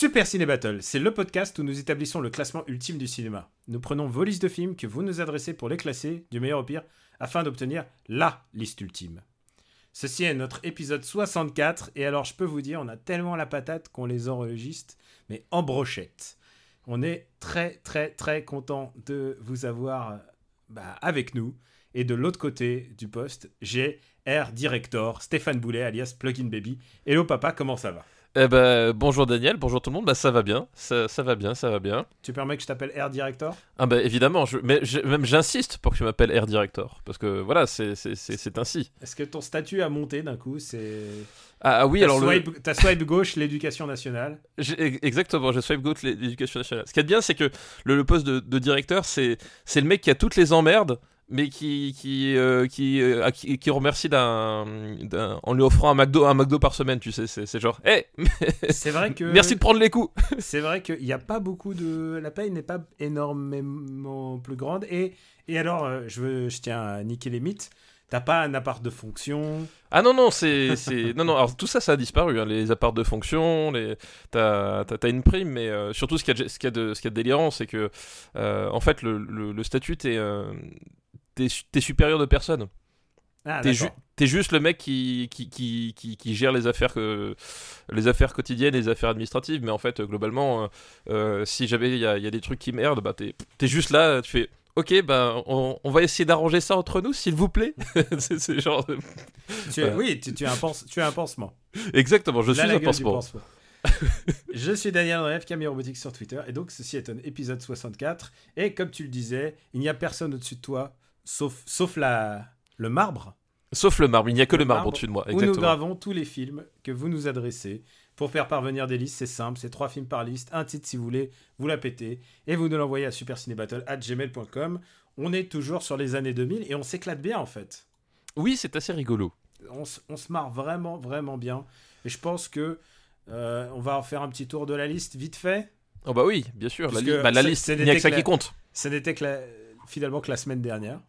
Super Ciné Battle, c'est le podcast où nous établissons le classement ultime du cinéma. Nous prenons vos listes de films que vous nous adressez pour les classer, du meilleur au pire, afin d'obtenir LA liste ultime. Ceci est notre épisode 64, et alors je peux vous dire, on a tellement la patate qu'on les enregistre, mais en brochette. On est très très très content de vous avoir bah, avec nous. Et de l'autre côté du poste, j'ai Air Director, Stéphane Boulet, alias Plugin Baby. Hello papa, comment ça va? Eh ben, bonjour Daniel, bonjour tout le monde, bah ça va bien, ça, ça va bien, ça va bien. Tu permets que je t'appelle Air Director? Ah bah évidemment, je, mais je- même j'insiste pour que tu m'appelles Air Director, parce que voilà, c'est c'est- c'est- c'est ainsi. Est-ce que ton statut a monté d'un coup? C'est Ah, ah oui, alors le, swipe, ta swipe gauche, l'éducation nationale. exactement, je swipe gauche l'éducation nationale. Ce qui est bien, c'est que le, le poste de, de directeur, c'est c'est le mec qui a toutes les emmerdes, mais qui qui euh, qui, euh, qui, qui remercie d'un d'un- en lui offrant un McDo un McDo par semaine, tu sais, c'est c'est genre, hé, C'est vrai que merci de prendre les coups. c'est vrai qu'il n'y a pas beaucoup de la paye n'est pas énormément plus grande et et alors euh, je veux je tiens à niquer les mythes. T'as pas un appart de fonction? Ah non, non, c'est. c'est- non, non, alors tout ça, ça a disparu. hein, les apparts de fonction, les... t'as t'as- t'as une prime, mais euh, surtout, ce qu'il y, a de- ce qu'il y, a de- ce qu'il y a de délirant, c'est que, euh, en fait, le, le- le statut, t'es euh, t'es su- t'es supérieur de personne. Ah, T'es ju- juste le mec qui, qui, qui, qui, qui gère les affaires, que, les affaires quotidiennes, les affaires administratives, mais en fait, globalement, euh, euh, si jamais il y a, il y a des trucs qui merdent, bah, t'es t'es juste là, tu fais. Ok, bah, on, on va essayer d'arranger ça entre nous, s'il vous plaît. c'est genre. Tu es- voilà. Oui, tu, tu es un pense- tu es un pansement. Exactement, je Là, suis un pansement. pansement. je suis Daniel Rêve, Camille Robotique sur Twitter, et donc ceci est un épisode 64. Et comme tu le disais, il n'y a personne au-dessus de toi, sauf, sauf la, le marbre, Sauf le marbre, il n'y a que le, Le marbre marbre, au-dessus de moi. où nous Exactement. gravons tous les films que vous nous adressez. Pour faire parvenir des listes, c'est simple, c'est trois films par liste, un titre si vous voulez, vous la pétez, et vous nous l'envoyez à supercinébattle.gmail.com. On est toujours sur les années 2000 et on s'éclate bien en fait. Oui, c'est assez rigolo. on, se- on se marre vraiment, vraiment bien. Et je pense que euh, on va en faire un petit tour de la liste vite fait. Oh bah oui, bien sûr. La, li- bah, liste, c'est il n'y a que ça qui compte. Ce n'était que la- finalement que la semaine dernière.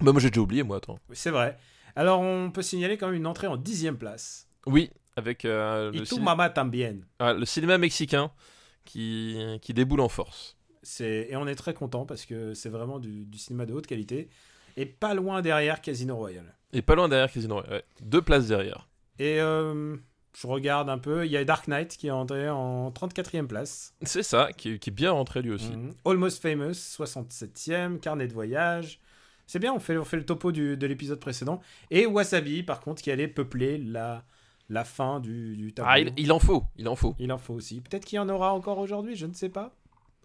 Bah moi j'ai déjà oublié, moi, attends. Oui, C'est vrai. Alors on peut signaler quand même une entrée en dixième place. Oui, avec euh, Et le, tout ciné- mama tambien. ah, le cinéma mexicain qui, qui déboule en force. C'est et on est très content parce que c'est vraiment du, du cinéma de haute qualité. Et pas loin derrière Casino Royale. Et pas loin derrière Casino Royale. Ouais, Deux places derrière. Et euh, je regarde un peu. Il y a Dark Knight qui est entré en 34e place. C'est ça, qui, qui est bien rentré lui aussi. Mhm. Almost Famous, 67e, Carnet de voyage. C'est bien, on fait, on fait le topo du- de l'épisode précédent. Et Wasabi, par contre, qui allait peupler la, la fin du, du tableau. Ah, il, il en faut, il en faut. Il en faut aussi. Peut-être qu'il y en aura encore aujourd'hui, je ne sais pas.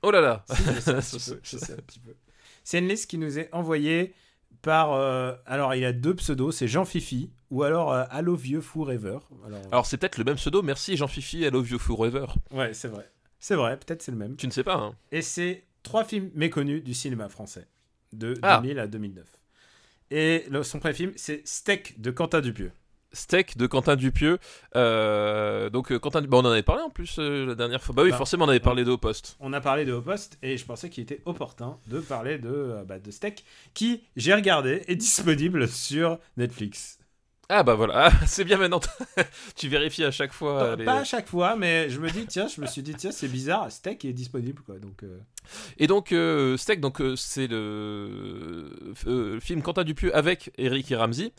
Oh là là Si, je sais un petit peu, je sais un petit peu. C'est une liste qui nous est envoyée par... euh, alors, il a deux pseudos, c'est Jean Fifi ou alors euh, Allo Vieux Forever. Alors, Alors c'est peut-être le même pseudo, merci Jean-Fifi, I love you forever. ouais, c'est vrai. C'est vrai, peut-être c'est le même. Tu ne sais pas, hein Et c'est trois films méconnus du cinéma français, de Ah. 2000 à 2009. Et le- son premier film, c'est Steak de Quentin Dupieux. Steak de Quentin Dupieux. Euh, donc euh, Quentin, bah, on en avait parlé en plus euh, la dernière fois. Bah oui, Bah, forcément on avait parlé de Au Poste. On a parlé de Au Poste et je pensais qu'il était opportun de parler de, euh, bah, de Steak, qui, j'ai regardé, est disponible sur Netflix. Ah bah voilà, Ah, c'est bien maintenant. tu vérifies à chaque fois. Pas- les- Pas à chaque fois, mais je me dis, tiens, je me suis dit, tiens, c'est bizarre, Steak est disponible, quoi. Donc, euh, Et donc euh, Steak, donc euh, c'est le euh, film Quentin Dupieux avec Eric et Ramsey.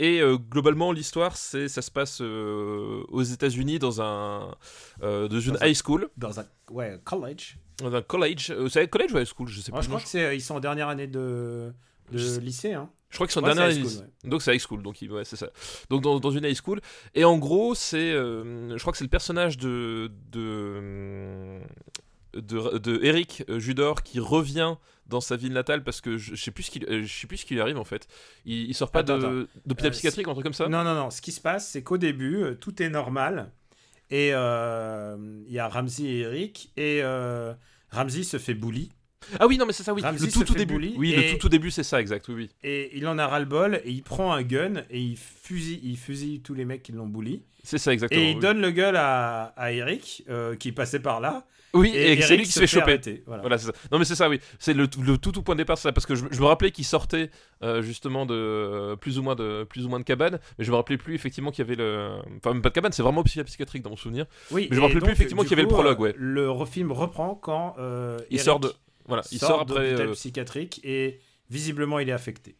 Et globalement l'histoire, c'est ça se passe aux États-Unis dans un dans une un- high school, dans un ouais, college. dans un college. Euh, c'est college ou high school, je sais plus. je crois que c'est, ils sont en dernière année de, sais- lycée, hein. Je crois qu'ils sont Ouais, dernière c'est high school, Donc c'est high school, donc ouais, c'est ça. Donc dans, dans une high school. Et en gros, c'est, euh, je crois que c'est le personnage de de de, de Eric euh, Judor qui revient dans sa ville natale parce que je, je sais plus ce qu'il euh, je sais plus ce qui lui arrive en fait. Il, il sort pas Attends, de d'hôpital Euh, psychiatrique ou un truc comme ça. Non, non, non. Ce qui se passe, c'est qu'au début, euh, tout est normal. Et euh, il y a Ramsey et Eric. Et euh, Ramsey se fait bully. Ah oui, non, mais c'est ça, oui. Ramsey le tout, tout début. bully Oui, et- le tout, tout début, c'est ça, exact, oui, oui. Et il en a ras-le-bol. Et il prend un gun. Et il fusille, il fusille tous les mecs qui l'ont bully. C'est ça, exactement. Et il oui. donne le gueule à, à Eric, euh, qui passait par là. Oui, Et, et, c'est lui qui se fait choper. arrêter, Voilà. Ça. Non, mais c'est ça, oui. C'est le, le tout, tout point de départ, c'est ça. Parce que je, je me rappelais qu'il sortait euh, justement de euh, plus ou moins de plus ou moins de cabane, mais je me rappelais plus effectivement qu'il y avait le. Enfin, même pas de cabane, c'est vraiment psy- psychiatrique dans mon souvenir. Oui, Mais je me rappelais plus effectivement qu'il y avait le prologue, euh, ouais. Le film reprend quand Il Eric sort de. Voilà, il sort après. d'hôpital euh, psychiatrique et visiblement il est affecté.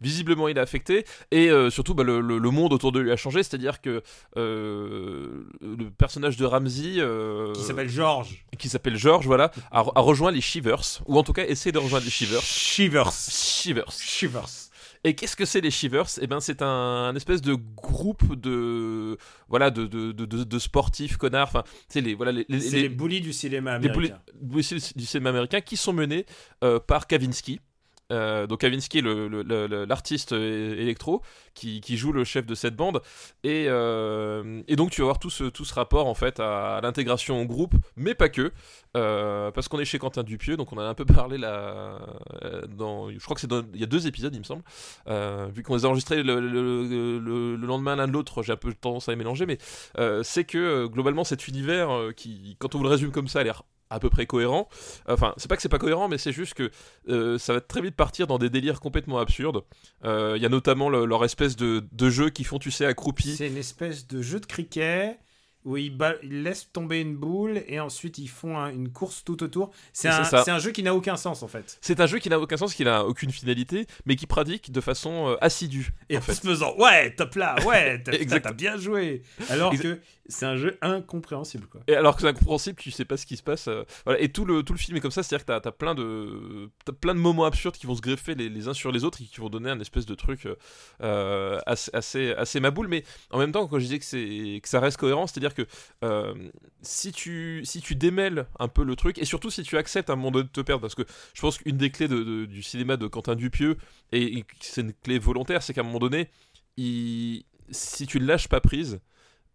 visiblement il est affecté et euh, surtout bah, le, le- le monde autour de lui a changé c'est à dire que euh, le personnage de Ramsey euh, Qui s'appelle George. qui s'appelle George voilà a, a rejoint les Shivers ou en tout cas essaie de rejoindre les Shivers Shivers. Shivers Shivers. Et qu'est-ce que c'est les Shivers? Eh ben c'est un, un espèce de groupe de voilà de, de, de, sportifs connards enfin c'est les voilà les, les, les bullies du cinéma les américain. bullies du du cinéma américain qui sont menés euh, par Kavinsky. Euh, donc Kavinsky, l'artiste électro, qui, joue le chef de cette bande, et, euh, donc tu vas voir tout ce, rapport en fait à, l'intégration au groupe, mais pas que, euh, parce qu'on est chez Quentin Dupieux, donc on a un peu parlé là, je crois que c'est il y a deux épisodes il me semble, vu qu'on les a enregistrés le, le- le- le lendemain l'un de l'autre, j'ai un peu tendance à les mélanger, mais c'est que globalement cet univers qui, quand on vous le résume comme ça, a l'air à peu près cohérent. Enfin, c'est pas que c'est pas cohérent, mais c'est juste que euh, ça va très vite partir dans des délires complètement absurdes. Euh, Il y a notamment le- leur espèce de, de jeu qui font, tu sais, accroupis. C'est une espèce de jeu de cricket où ils, laissent tomber une boule et ensuite ils font un- une course tout autour. C'est un, jeu qui n'a aucun sens en fait. C'est un jeu qui n'a aucun sens, qui n'a aucune finalité, mais qui pratique de façon euh, assidue. Et en en fait. se faisant ouais, top là, ouais, t'as- bien joué. Alors que c'est un jeu incompréhensible quoi. Et alors que c'est incompréhensible, tu sais pas ce qui se passe. euh, voilà. Et tout le, tout le film est comme ça, c'est-à-dire que t'as as plein, de, t'as plein de moments absurdes qui vont se greffer les, les uns sur les autres et qui vont donner un espèce de truc euh, assez, assez, assez maboule. Mais en même temps, quand je disais que, que ça reste cohérent, c'est-à-dire que euh, si, tu, démêles un peu le truc, et surtout si tu acceptes à un moment donné de te perdre, parce que je pense qu'une des clés du cinéma de Quentin Dupieux, et, c'est une clé volontaire, c'est qu'à un moment donné, si tu ne lâches pas prise,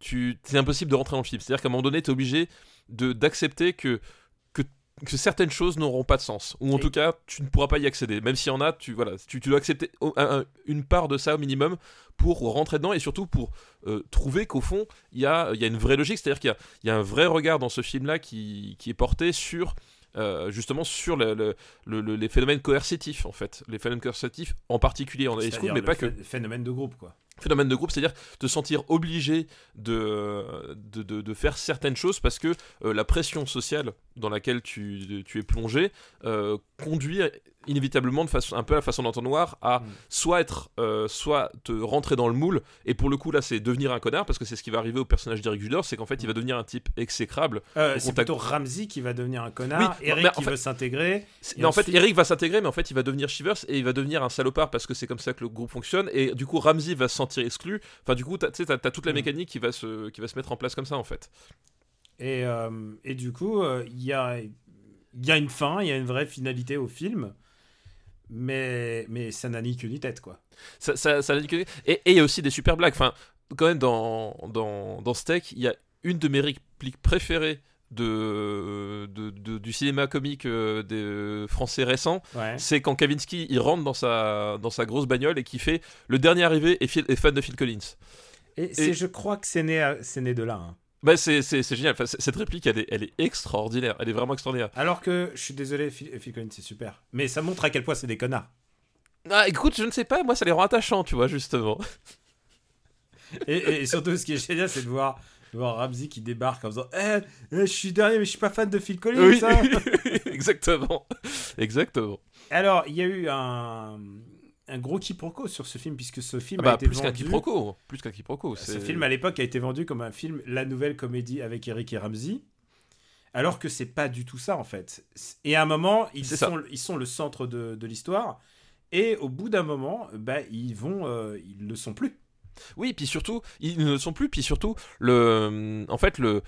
c'est impossible de rentrer dans le film. C'est-à-dire qu'à un moment donné, tu es obligé d'accepter que, que, certaines choses n'auront pas de sens. Ou en Et- tout cas, tu ne pourras pas y accéder. Même s'il y en a, tu, voilà, tu, tu dois accepter au- un- un- une part de ça au minimum pour rentrer dedans et surtout pour euh, trouver qu'au fond, il y a, il y a une vraie logique. C'est-à-dire qu'il y y a un vrai regard dans ce film-là qui, qui est porté sur... euh, justement sur le- le- le- le- les phénomènes coercitifs en fait les phénomènes coercitifs en particulier en high school mais pas que phé- Phénomène de groupe quoi. Phénomène de groupe, c'est-à-dire te sentir obligé de, de, de- de faire certaines choses parce que euh, la pression sociale dans laquelle tu, tu es plongé euh, conduit inévitablement de façon un peu à la façon d'entonnoir à Mm. soit être euh, soit te rentrer dans le moule et pour le coup là c'est devenir un connard parce que c'est ce qui va arriver au personnage d'Eric Judor c'est qu'en fait il va devenir un type exécrable Euh, c'est plutôt Ramsey qui va devenir un connard, Oui, Eric mais en qui fait- veut s'intégrer. En fait, Eric va s'intégrer, mais en fait, il va devenir Shivers et il va devenir un salopard parce que c'est comme ça que le groupe fonctionne. Et du coup, Ramsey va se sentir exclu. Enfin, du coup, tu sais, t'as toute la Mm. mécanique qui va, se, qui va se mettre en place comme ça, en fait. Et, euh, et du coup, euh, il y, a, il y a une fin, il y a une vraie finalité au film, mais, mais ça n'a ni queue ni tête, quoi. Ça, ça, ça et il y a aussi des super blagues. Enfin, quand même, dans, dans, dans Steak, il y a une de mes répliques préférées de, de, de- du cinéma comique euh, des euh, français récents. Ouais. C'est quand Kavinsky il rentre dans sa, dans sa grosse bagnole et qui fait le dernier arrivé est, Phil- est fan de Phil Collins. Et, je crois que c'est né, c'est né de là. hein. Bah, c'est génial. Enfin, cette réplique, elle est, elle est extraordinaire. Elle est vraiment extraordinaire. Alors que, je suis désolé, Phil, Phil Collins, c'est super. Mais ça montre à quel point c'est des connards. Ah, écoute, je ne sais pas, moi ça les rend attachants, tu vois, justement. Et surtout, ce qui est génial, c'est de voir, Ramsey qui débarque en faisant Eh, eh, je suis dernier, mais je suis pas fan de Phil Collins. Oui, hein. exactement. Exactement. Alors, il y a eu un, un gros quiproquo sur ce film, puisque ce film Ah bah, a été plus qu'un vendu. quiproquo. Plus qu'un quiproquo. Ce c'est- film à l'époque a été vendu comme un film La Nouvelle Comédie avec Eric et Ramsey. Alors que c'est pas du tout ça en fait. Et à un moment, ils, ça. sont, ils sont le centre de, de l'histoire. Et au bout d'un moment, bah, ils vont, euh, ils le sont plus. Oui, puis surtout, ils ne le sont plus. Puis surtout, le, en fait, euh,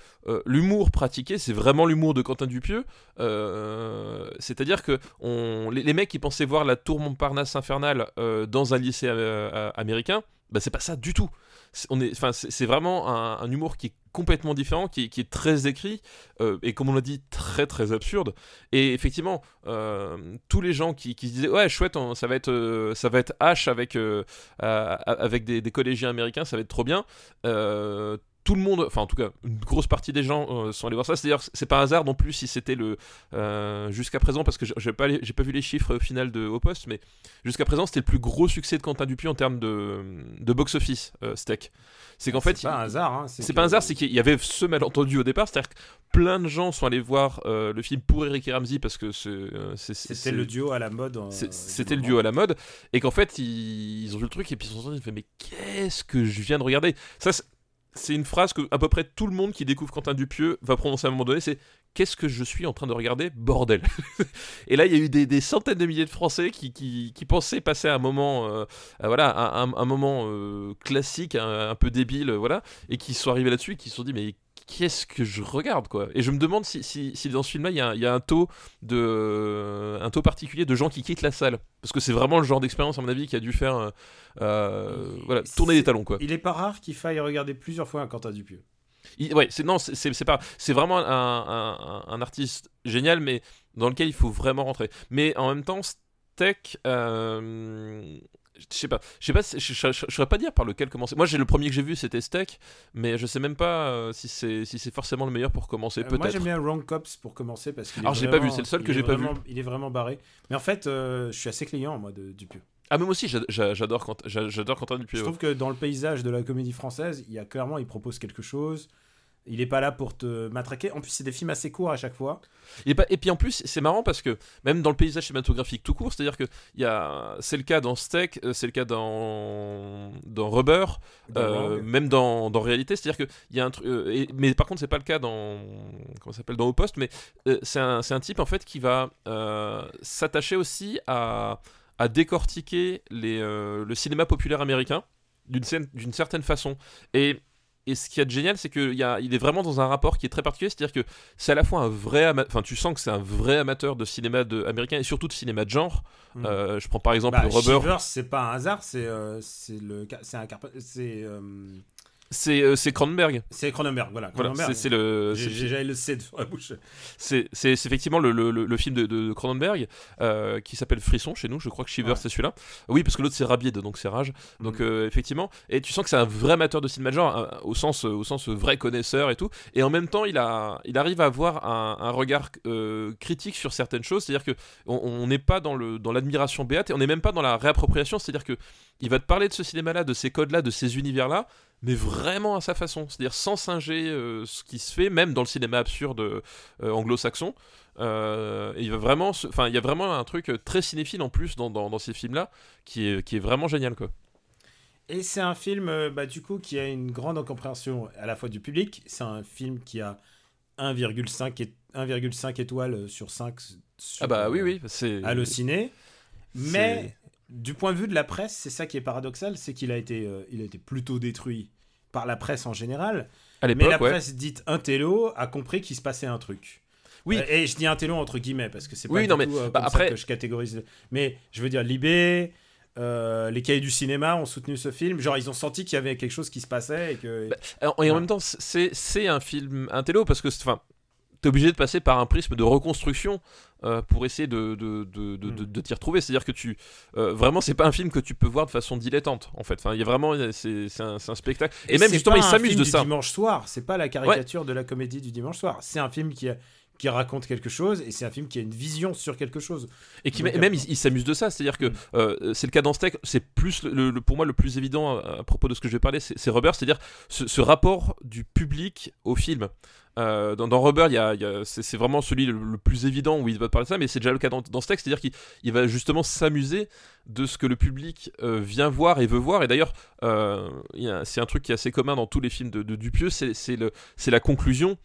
l'humour pratiqué, c'est vraiment l'humour de Quentin Dupieux. Euh, c'est-à-dire que on, les, mecs qui pensaient voir la tour Montparnasse infernale euh, dans un lycée euh, euh, américain, bah, c'est pas ça du tout. Est, c'est vraiment un, un humour qui est complètement différent, qui, qui est très écrit, euh, et comme on l'a dit, très très absurde. Et effectivement, euh, tous les gens qui, se disaient ouais chouette, on- ça va être euh, ça va être H avec avec des, des collégiens américains, ça va être trop bien. Tout le monde, enfin en tout cas une grosse partie des gens euh, sont allés voir ça. C'est-à-dire c'est pas un hasard non plus si c'était le euh, jusqu'à présent parce que j'ai- pas j'ai pas vu les chiffres au final de au poste, mais jusqu'à présent c'était le plus gros succès de Quentin Dupieux en termes de, de box office euh, steak. C'est qu'en fait c'est pas un hasard. Hein, c'est que- pas un hasard, c'est qu'il y avait ce malentendu au départ, c'est-à-dire que plein de gens sont allés voir euh, le film pour Eric et Ramsey parce que C'était le duo à la mode. c'était le duo à la mode, et qu'en fait ils, ils ont vu le truc et puis ils se sont dit, mais qu'est-ce que je viens de regarder? Ça, c'est- une phrase que à peu près tout le monde qui découvre Quentin Dupieux va prononcer à un moment donné, c'est qu'est-ce que je suis en train de regarder, bordel? Et là, il y a eu des, centaines de milliers de Français qui, pensaient passer un moment, euh, euh, voilà, un, moment euh, classique, un, peu débile, voilà, et qui sont arrivés là-dessus qui se sont dit, mais qu'est-ce que je regarde, quoi Et je me demande si, si, si dans ce film-là, il y a, un- il y a un taux de, euh, un taux particulier de gens qui quittent la salle, parce que c'est vraiment le genre d'expérience, à mon avis, qui a dû faire, euh, euh, voilà, tourner les talons, quoi. Il est pas rare qu'il faille regarder plusieurs fois un Quentin Dupieux. Il- ouais, c'est non, c'est- pas, c'est vraiment un, un- un artiste génial, mais dans lequel il faut vraiment rentrer. Mais en même temps, Steak, euh, je sais pas, je sais pas, je, je, je- je saurais pas dire par lequel commencer. Moi, j'ai le premier que j'ai vu, c'était Steak, mais je sais même pas euh, si c'est si c'est forcément le meilleur pour commencer. Euh, moi Peut-être. j'aime bien Wrong Cops pour commencer parce qu'il est Alors, je l'ai pas vu, c'est le seul que j'ai pas vu. Il est vraiment barré. Mais en fait, euh, je suis assez client moi de Dupieux. Ah, mais moi aussi, j'adore Quentin Dupieux. Je trouve que dans le paysage de la comédie française, il y a clairement, il propose quelque chose. Il est pas là pour te matraquer. En plus, c'est des films assez courts à chaque fois. Et, pas- et puis en plus, c'est marrant parce que même dans le paysage cinématographique tout court, c'est-à-dire que y a, c'est le cas dans Steak, euh, c'est le cas dans dans Rubber, Dans euh, même dans, dans réalité, c'est-à-dire que il y a un truc, euh, et- mais par contre c'est pas le cas dans comment s'appelle dans Au Poste, mais euh, c'est un, c'est un type en fait qui va euh, s'attacher aussi à à décortiquer les, le cinéma populaire américain d'une certaine façon et et ce qu'il y a de génial, c'est qu'il est vraiment dans un rapport qui est très particulier, c'est-à-dire que c'est à la fois un vrai enfin tu sens que c'est un vrai amateur de cinéma de, américain et surtout de cinéma de genre. Mm. Euh, je prends par exemple Bah, Shivers, c'est pas un hasard, c'est euh, c'est le c'est un c'est euh, c'est euh, c'est Cronenberg. c'est Cronenberg, voilà. Cronenberg. c'est le J'ai- le C dans la bouche. c'est effectivement le, le- film de, Cronenberg euh, qui s'appelle Frisson chez nous. Je crois que Shiver Ouais. c'est celui-là. Oui, parce que l'autre c'est Rabied, donc c'est Rage. Donc Mm. euh, effectivement, et tu sens que c'est un vrai amateur de cinéma de genre euh, au sens au sens vrai connaisseur et tout. Et en même temps, il a il arrive à avoir un, un regard euh, critique sur certaines choses. C'est-à-dire que on- on n'est pas dans le dans l'admiration béate et on n'est même pas dans la réappropriation. C'est-à-dire que il va te parler de ce cinéma-là, de ces codes-là, de ces univers-là, mais vraiment à sa façon. C'est-à-dire sans singer euh, ce qui se fait, même dans le cinéma absurde euh, anglo-saxon. Euh, il va vraiment, se- enfin, il y a vraiment un truc très cinéphile en plus dans, dans, dans ces films-là, qui est, qui est vraiment génial, quoi. Et c'est un film, bah, du coup, qui a une grande incompréhension à la fois du public. C'est un film qui a 1,5 et- 1,5 étoiles sur 5 sur, Ah bah oui, oui, c'est. Allociné. Mais c'est- du point de vue de la presse, c'est ça qui est paradoxal, c'est qu'il a été, euh, il a été plutôt détruit par la presse en général. À Mais la ouais. presse dite intello a compris qu'il se passait un truc. Oui. Euh, Et je dis intello entre guillemets parce que c'est pas Oui, du non, mais, euh, bah, après- que je catégorise. Mais je veux dire Libé, euh, les cahiers du cinéma ont soutenu ce film. Genre ils ont senti qu'il y avait quelque chose qui se passait et que. Bah, Et en Ouais. même temps, c'est un film intello parce que, enfin, t'es obligé de passer par un prisme de reconstruction euh, pour essayer de, de, de, de, de- de t'y retrouver. C'est-à-dire que tu. euh, vraiment, c'est pas un film que tu peux voir de façon dilettante, en fait. Enfin, il y a vraiment. C'est c'est un, c'est un spectacle. Et, même, c'est justement, il un s'amuse film de du ça. Dimanche soir, c'est pas la caricature de la comédie du dimanche soir. C'est un film qui a- qui raconte quelque chose et c'est un film qui a une vision sur quelque chose. Et qui Donc, même il, il s'amuse de ça, c'est-à-dire que Mm. euh, c'est le cas dans Steak, c'est plus le, le- pour moi le plus évident à, à propos de ce que je vais parler, c'est c'est Rubber, c'est-à-dire ce, ce rapport du public au film. Euh, dans, dans Rubber, c'est vraiment celui le, plus évident où il va parler de ça, mais c'est déjà le cas dans, dans Steak, c'est-à-dire qu'il il va justement s'amuser de ce que le public euh, vient voir et veut voir. Et d'ailleurs, euh, c'est un truc qui est assez commun dans tous les films de, de Dupieux, c'est la conclusion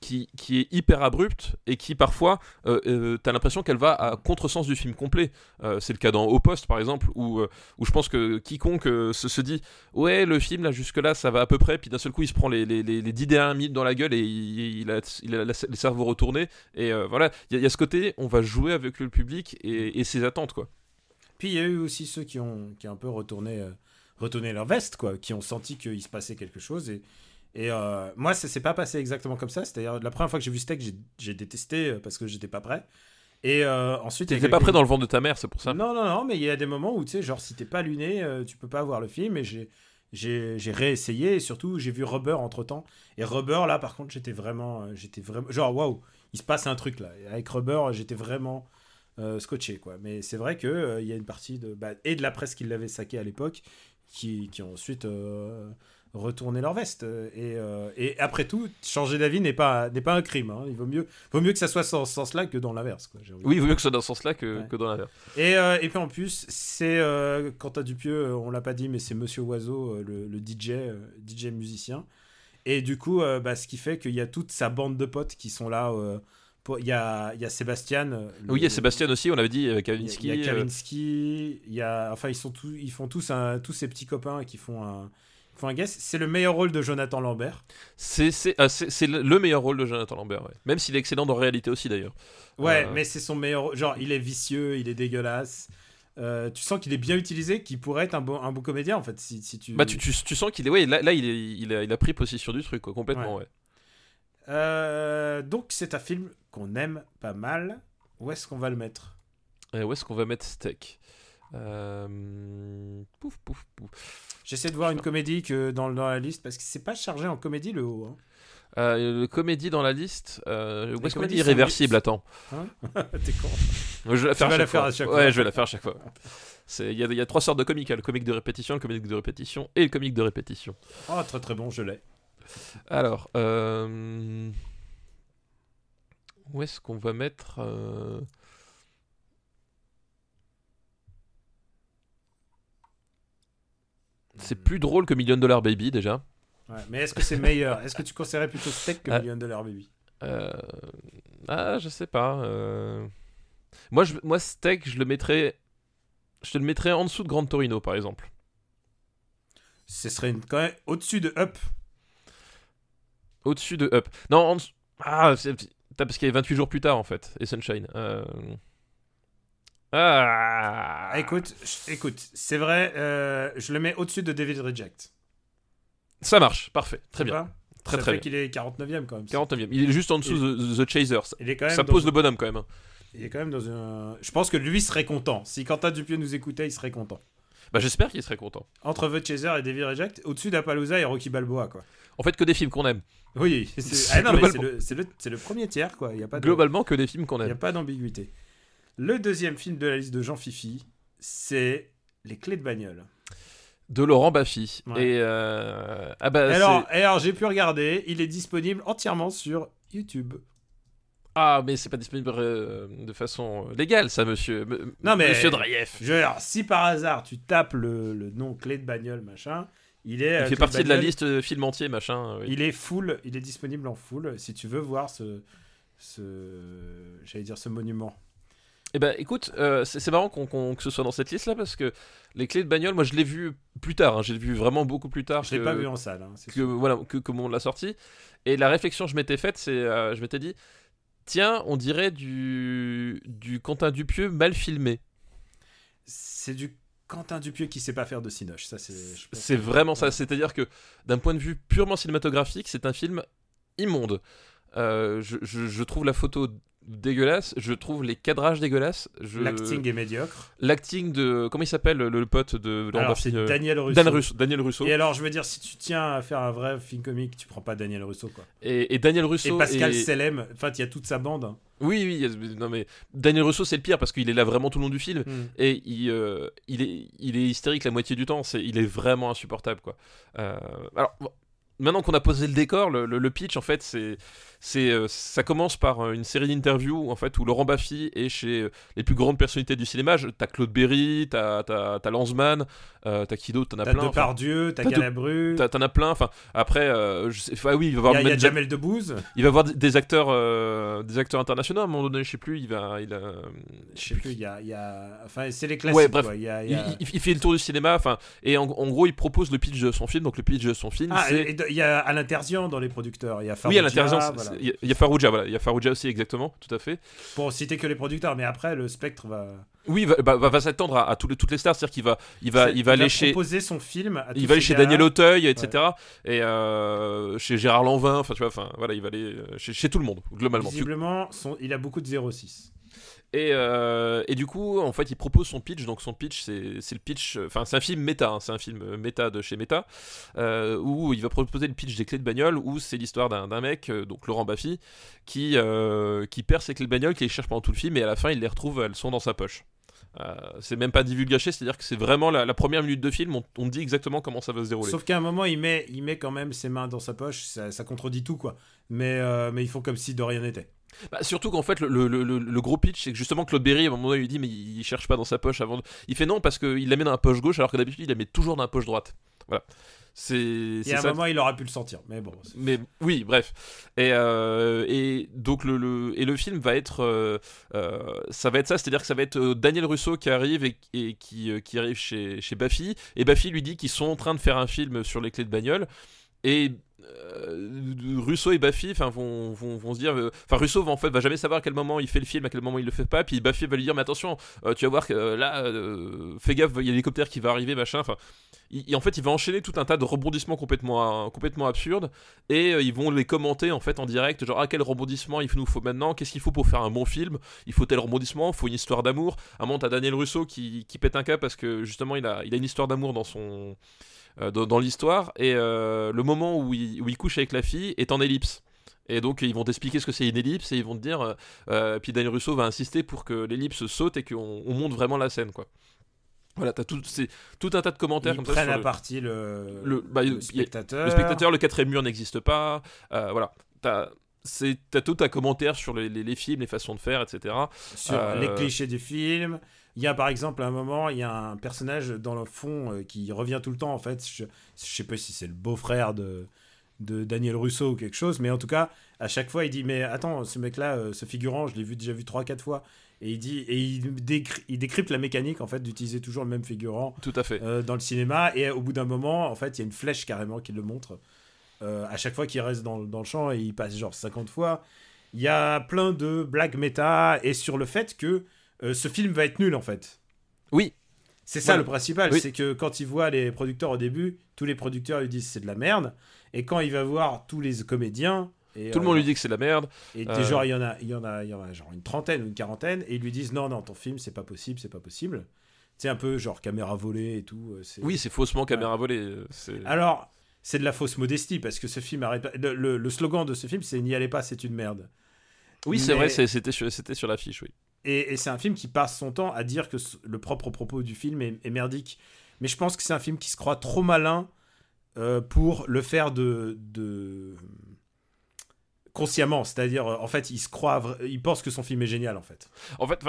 qui, qui est hyper abrupte et qui parfois euh, euh, t'as l'impression qu'elle va à contresens du film complet. Euh, c'est le cas dans Au Poste par exemple où, euh, où je pense que quiconque euh, se, se dit ouais le film là jusque là ça va à peu près puis d'un seul coup il se prend les, les, les, les 10 dernières minutes dans la gueule et il, il a, il a la- et voilà il y, a- ce côté on va jouer avec le public et, ses attentes quoi. Puis il y a eu aussi ceux qui ont, qui un peu retourné, retourné leur veste, quoi, qui ont senti qu'il se passait quelque chose et, Et euh, moi, ça s'est pas passé exactement comme ça. C'est-à-dire, la première fois que j'ai vu Steak, j'ai- détesté euh, parce que j'étais pas prêt. Et euh, ensuite. T'étais pas prêt dans le ventre de ta mère, c'est pour ça. Non, non, non, mais il y a des moments où, tu sais, genre, si t'es pas luné, euh, tu peux pas voir le film. Et j'ai, réessayé. Et surtout, j'ai vu Rubber entre temps. Et Rubber, là, par contre, j'étais vraiment. euh, j'étais vraiment. Genre, waouh, il se passe un truc là. Et avec Rubber, j'étais vraiment scotché, quoi. Mais c'est vrai qu'il il y a une partie de. bah, et de la presse qui l'avait saqué à l'époque, qui, qui ensuite. euh, retourné leur veste et, euh, et après tout changer d'avis n'est pas n'est pas un crime hein. il vaut mieux vaut mieux que ça soit dans ce sens-là que dans l'inverse Oui, il vaut mieux que ce soit dans ce sens-là que, Ouais. que dans l'inverse. et, euh, et puis en plus, c'est euh, Quentin Dupieux, euh, on l'a pas dit, mais c'est Monsieur Oiseau, euh, le, le DJ, euh, DJ musicien. Et du coup, euh, bah, ce qui fait qu'il y a toute sa bande de potes qui sont là. euh, pour- Il y, a, il y a Sébastien. euh, le- Oui, il y a Sébastien aussi, on avait dit, euh, Il y a- Kavinsky. il y a euh, Kavinsky. Il y a, enfin, ils sont tous, ils font tous un, tous ces petits copains qui font un, C'est le meilleur rôle de Jonathan Lambert. C'est c'est- ah, c'est- c'est le le meilleur rôle de Jonathan Lambert, ouais. même s'il est excellent dans réalité aussi d'ailleurs. Ouais, Euh. mais c'est son meilleur. Genre, il est vicieux, il est dégueulasse. Euh, tu sens qu'il est bien utilisé, qu'il pourrait être un bon, un bon comédien en fait. Si, si tu... Bah tu, tu, tu sens qu'il est, ouais, là, là il, est, il, a, il a pris possession du truc, quoi, complètement, ouais. Euh, donc c'est un film qu'on aime pas mal. Où est-ce qu'on va le mettre? Et où est-ce qu'on va mettre Steak? Euh, Pouf, pouf, pouf. J'essaie de voir une comédie que dans, dans la liste parce que c'est pas chargé en comédie le haut. hein. Euh, le comédie dans la liste. Euh, dire sont- irréversible Attends. T'es con. Je vais la faire, à chaque fois. à chaque ouais, je vais la faire à chaque fois. Il y, y a trois sortes de comiques. a Le comique de répétition, le comique de répétition et le comique de répétition. Oh très très bon, je l'ai. Alors, euh, où est-ce qu'on va mettre C'est plus drôle que Million Dollar Baby déjà. Ouais, mais est-ce que c'est meilleur? Est-ce que tu conseillerais plutôt Steak que Ah. Million Dollar Baby? Euh, Ah, je sais pas. euh. Moi, je... Moi, Steak, je le mettrais. Je te le mettrais en dessous de Grand Torino, par exemple. Ce serait une- quand même au-dessus de Up. Au-dessus de Up. Non, en dessous- Ah, c'est- parce qu'il y a 28 jours plus tard, en fait. Et Sunshine. Euh... Ah. Ah, écoute, écoute, c'est vrai, euh, je le mets au-dessus de David Reject. Ça marche, parfait. Très bien. pas Très Ça très fait qu'il est 49ème quand même. 49ème. Il est juste en dessous de The Chaser. Ça, Il est quand même ça pose le bonhomme quand même. hein. Il est quand même dans un. Je pense que lui serait content. Si Quentin Dupieux nous écoutait, il serait content. Bah, j'espère qu'il serait content. Entre The Chaser et David Reject, au-dessus d'Appaloosa et Rocky Balboa, quoi. En fait, que des films qu'on aime. Oui, c'est ah le, le, le premier tiers, quoi. Il n'y a pas de, Globalement, que des films qu'on il y a aime. pas d'ambiguïté. Le deuxième film de la liste de Jean Fifi, c'est Les clés de bagnole. De Laurent Baffy. Ouais. Et. euh, Ah bah. alors, j'ai pu regarder, il est disponible entièrement sur YouTube. Ah, mais c'est pas disponible euh, de façon euh, légale, ça, monsieur. M- Non, mais- Monsieur dire, si par hasard tu tapes le, le nom clé de bagnole, machin, il est. Il fait partie de la liste film entier, machin. oui. Il est full, il est disponible en full. Si tu veux voir ce, ce, j'allais dire ce monument. Eh ben, écoute, euh, c'est marrant qu'on- que ce soit dans cette liste-là parce que les clés de bagnole, moi, je l'ai vu plus tard. hein, J'ai vu vraiment beaucoup plus tard. Je l'ai pas vu en salle. hein, c'est que sûr. voilà que comme on l'a sorti et la réflexion que je m'étais faite c'est euh, je m'étais dit tiens on dirait du du Quentin Dupieux mal filmé C'est du Quentin Dupieux qui sait pas faire de cinoche. Ça c'est. c'est vraiment ça ouais. c'est à dire que d'un point de vue purement cinématographique c'est un film immonde Euh, je, je- je trouve la photo dégueulasse je trouve les cadrages dégueulasses je... L'acting est médiocre. l'acting de comment il s'appelle le, le pote de Alors c'est euh, Daniel Russo. Dan Russo- Daniel Russo Et alors je veux dire, si tu tiens à faire un vrai film comique, tu prends pas Daniel Russo quoi. et, et Daniel Russo Et Pascal et- Selem. Enfin, il y a toute sa bande. hein. oui oui a- non mais Daniel Russo c'est le pire parce qu'il est là vraiment tout le long du film Hmm. et il, euh, il, est, il est hystérique la moitié du temps, c'est, il est vraiment insupportable quoi. Euh, alors bon, maintenant qu'on a posé le décor, le, le- le pitch en fait c'est, c'est, euh, ça commence par euh, une série d'interviews en fait où Laurent Baffy est chez euh, les plus grandes personnalités du cinéma. Je- T'as Claude Berry, t'as, t'as, t'as Lanzmann, t'as qui d'autre, t'en as T'as plein. enfin, Depardieu, t'as t'as de- Galabru. t'as- t'en as plein. Enfin après, je sais, enfin, oui, il va Il avoir y a, il y a Jamel Debbouze. il va avoir des acteurs, des acteurs internationaux à un moment donné. Je sais plus, il va, il a, Je sais plus, il y a, il y a- Enfin, c'est les classiques. Ouais, bref. quoi. Il y a, il Il, y a- il- il fait le tour du cinéma, enfin, et en, en gros, il propose le pitch de son film. Donc le pitch de son film, Ah, c'est et, il y a Alain Terzian dans les producteurs. Il y a Oui, Farrugia, à l'intérieur, voilà. il y a- Farouja, voilà, il y a Farouja aussi, exactement, tout à fait. Pour citer que les producteurs, mais après, le spectre va. Oui, va, va, va- va s'attendre à, toutes les stars, c'est-à-dire qu'il va, il va, il va aller chez, proposer son film. À il va aller chez. Daniel Auteuil, etc. Et euh, chez Gérard Lanvin, enfin tu vois, enfin voilà, il va aller euh, chez, chez tout le monde globalement. Visiblement, son- il a beaucoup de 06. Et, euh, et du coup, en fait, il propose son pitch. Donc son pitch, c'est le pitch. Enfin, c'est un film méta. hein, c'est un film euh, méta de chez Meta euh, où il va proposer le pitch des clés de bagnole. Où c'est l'histoire d'un mec, euh, donc Laurent Baffy, qui euh, qui perd ses clés de bagnole, qui les cherche pendant tout le film, et à la fin, il les retrouve. Elles sont dans sa poche. Euh, c'est même pas divulgaché, c'est-à-dire que c'est vraiment la, première minute de film. On, dit exactement comment ça va se dérouler. Sauf qu'à un moment, il met, il met quand même ses mains dans sa poche. Ça, contredit tout, quoi. Mais, euh, mais ils font comme si de rien n'était. Bah, surtout qu'en fait, le, le- le- le gros pitch, c'est que justement Claude Berry, à un moment donné, il lui dit, mais il cherche pas dans sa poche avant. de- Il fait non parce qu'il la met dans la poche gauche, alors que d'habitude, il la met toujours dans la poche droite. Voilà. C'est Et c'est à un ça. moment, il aurait pu le sentir. Mais bon. c'est- Mais oui, bref. Et, euh, et donc le, le- et le film va être, euh, euh, ça va être ça, c'est-à-dire que ça va être Daniel Russo qui arrive et, et qui, qui arrive chez, chez Baffy, et Baffy lui dit qu'ils sont en train de faire un film sur les clés de bagnole, et euh, Russo et Baffy, vont, se dire, euh, enfin Russo va en fait va jamais savoir à quel moment il fait le film, à quel moment il le fait pas, puis Baffy va lui dire mais attention, euh, tu vas voir que là, fais gaffe, il y a l'hélicoptère qui va arriver, machin, enfin. en fait, il va enchaîner tout un tas de rebondissements complètement, complètement absurdes et ils vont les commenter en fait en direct genre ah quel rebondissement il nous faut maintenant qu'est-ce qu'il faut pour faire un bon film il faut tel rebondissement il faut une histoire d'amour à un moment t'as Daniel Russo qui, pète un cap parce que justement il a, une histoire d'amour dans son dans, dans l'histoire et le moment où il, où il couche avec la fille est en ellipse et donc ils vont t'expliquer ce que c'est une ellipse et ils vont te dire euh, euh, puis Daniel Russo va insister pour que l'ellipse saute et qu'on on monte vraiment la scène quoi voilà t'as tout, c'est tout un tas de commentaires Ils comme ça prennent sur à le- partie le, le- bah, a- spectateur. le spectateur, le quatrième mur n'existe pas. euh, voilà. T'as c'est- t'as tout un commentaire sur les, les- les films, les façons de faire, etc. sur Euh, les clichés du film. Il y a par exemple à un moment, il y a un personnage dans le fond euh, qui revient tout le temps en fait. Je, je sais pas si c'est le beau-frère de, de Daniel Russo ou quelque chose, mais en tout cas, à chaque fois, il dit Mais attends, ce mec-là, euh, ce figurant, je l'ai vu déjà vu 3-4 fois. Et il dit et il, décry- il décrypte la mécanique en fait d'utiliser toujours le même figurant Tout à fait. euh, dans le cinéma. Et au bout d'un moment, en fait, il y a une flèche carrément qui le montre. Euh, à chaque fois qu'il reste dans, dans le champ et il passe genre 50 fois. Il y a plein de blagues méta et sur le fait que euh, ce film va être nul en fait. Oui. C'est ça Voilà. le principal, Oui. c'est que quand il voit les producteurs au début, tous les producteurs lui disent c'est de la merde. Et quand il va voir tous les comédiens. Et, Tout le euh, monde lui dit que c'est de la merde. et Euh. des genre, il y en a, il y en a, il y en a genre une trentaine ou une quarantaine, et ils lui disent non, non, ton film, c'est pas possible, c'est pas possible. C'est un peu genre caméra volée et tout. euh, Oui, c'est faussement caméra volée. euh, Alors, c'est de la fausse modestie parce que ce film arrête pas. Le, le- le slogan de ce film, c'est n'y allez pas, c'est une merde. Oui, c'est vrai, c'était sur, sur l'affiche, oui. Et, et c'est un film qui passe son temps à dire que le propre propos du film est, est merdique. Mais je pense que c'est un film qui se croit trop malin euh, pour le faire de, de consciemment. C'est-à-dire, euh, en fait, il se croit, il pense que son film est génial, en fait. En fait,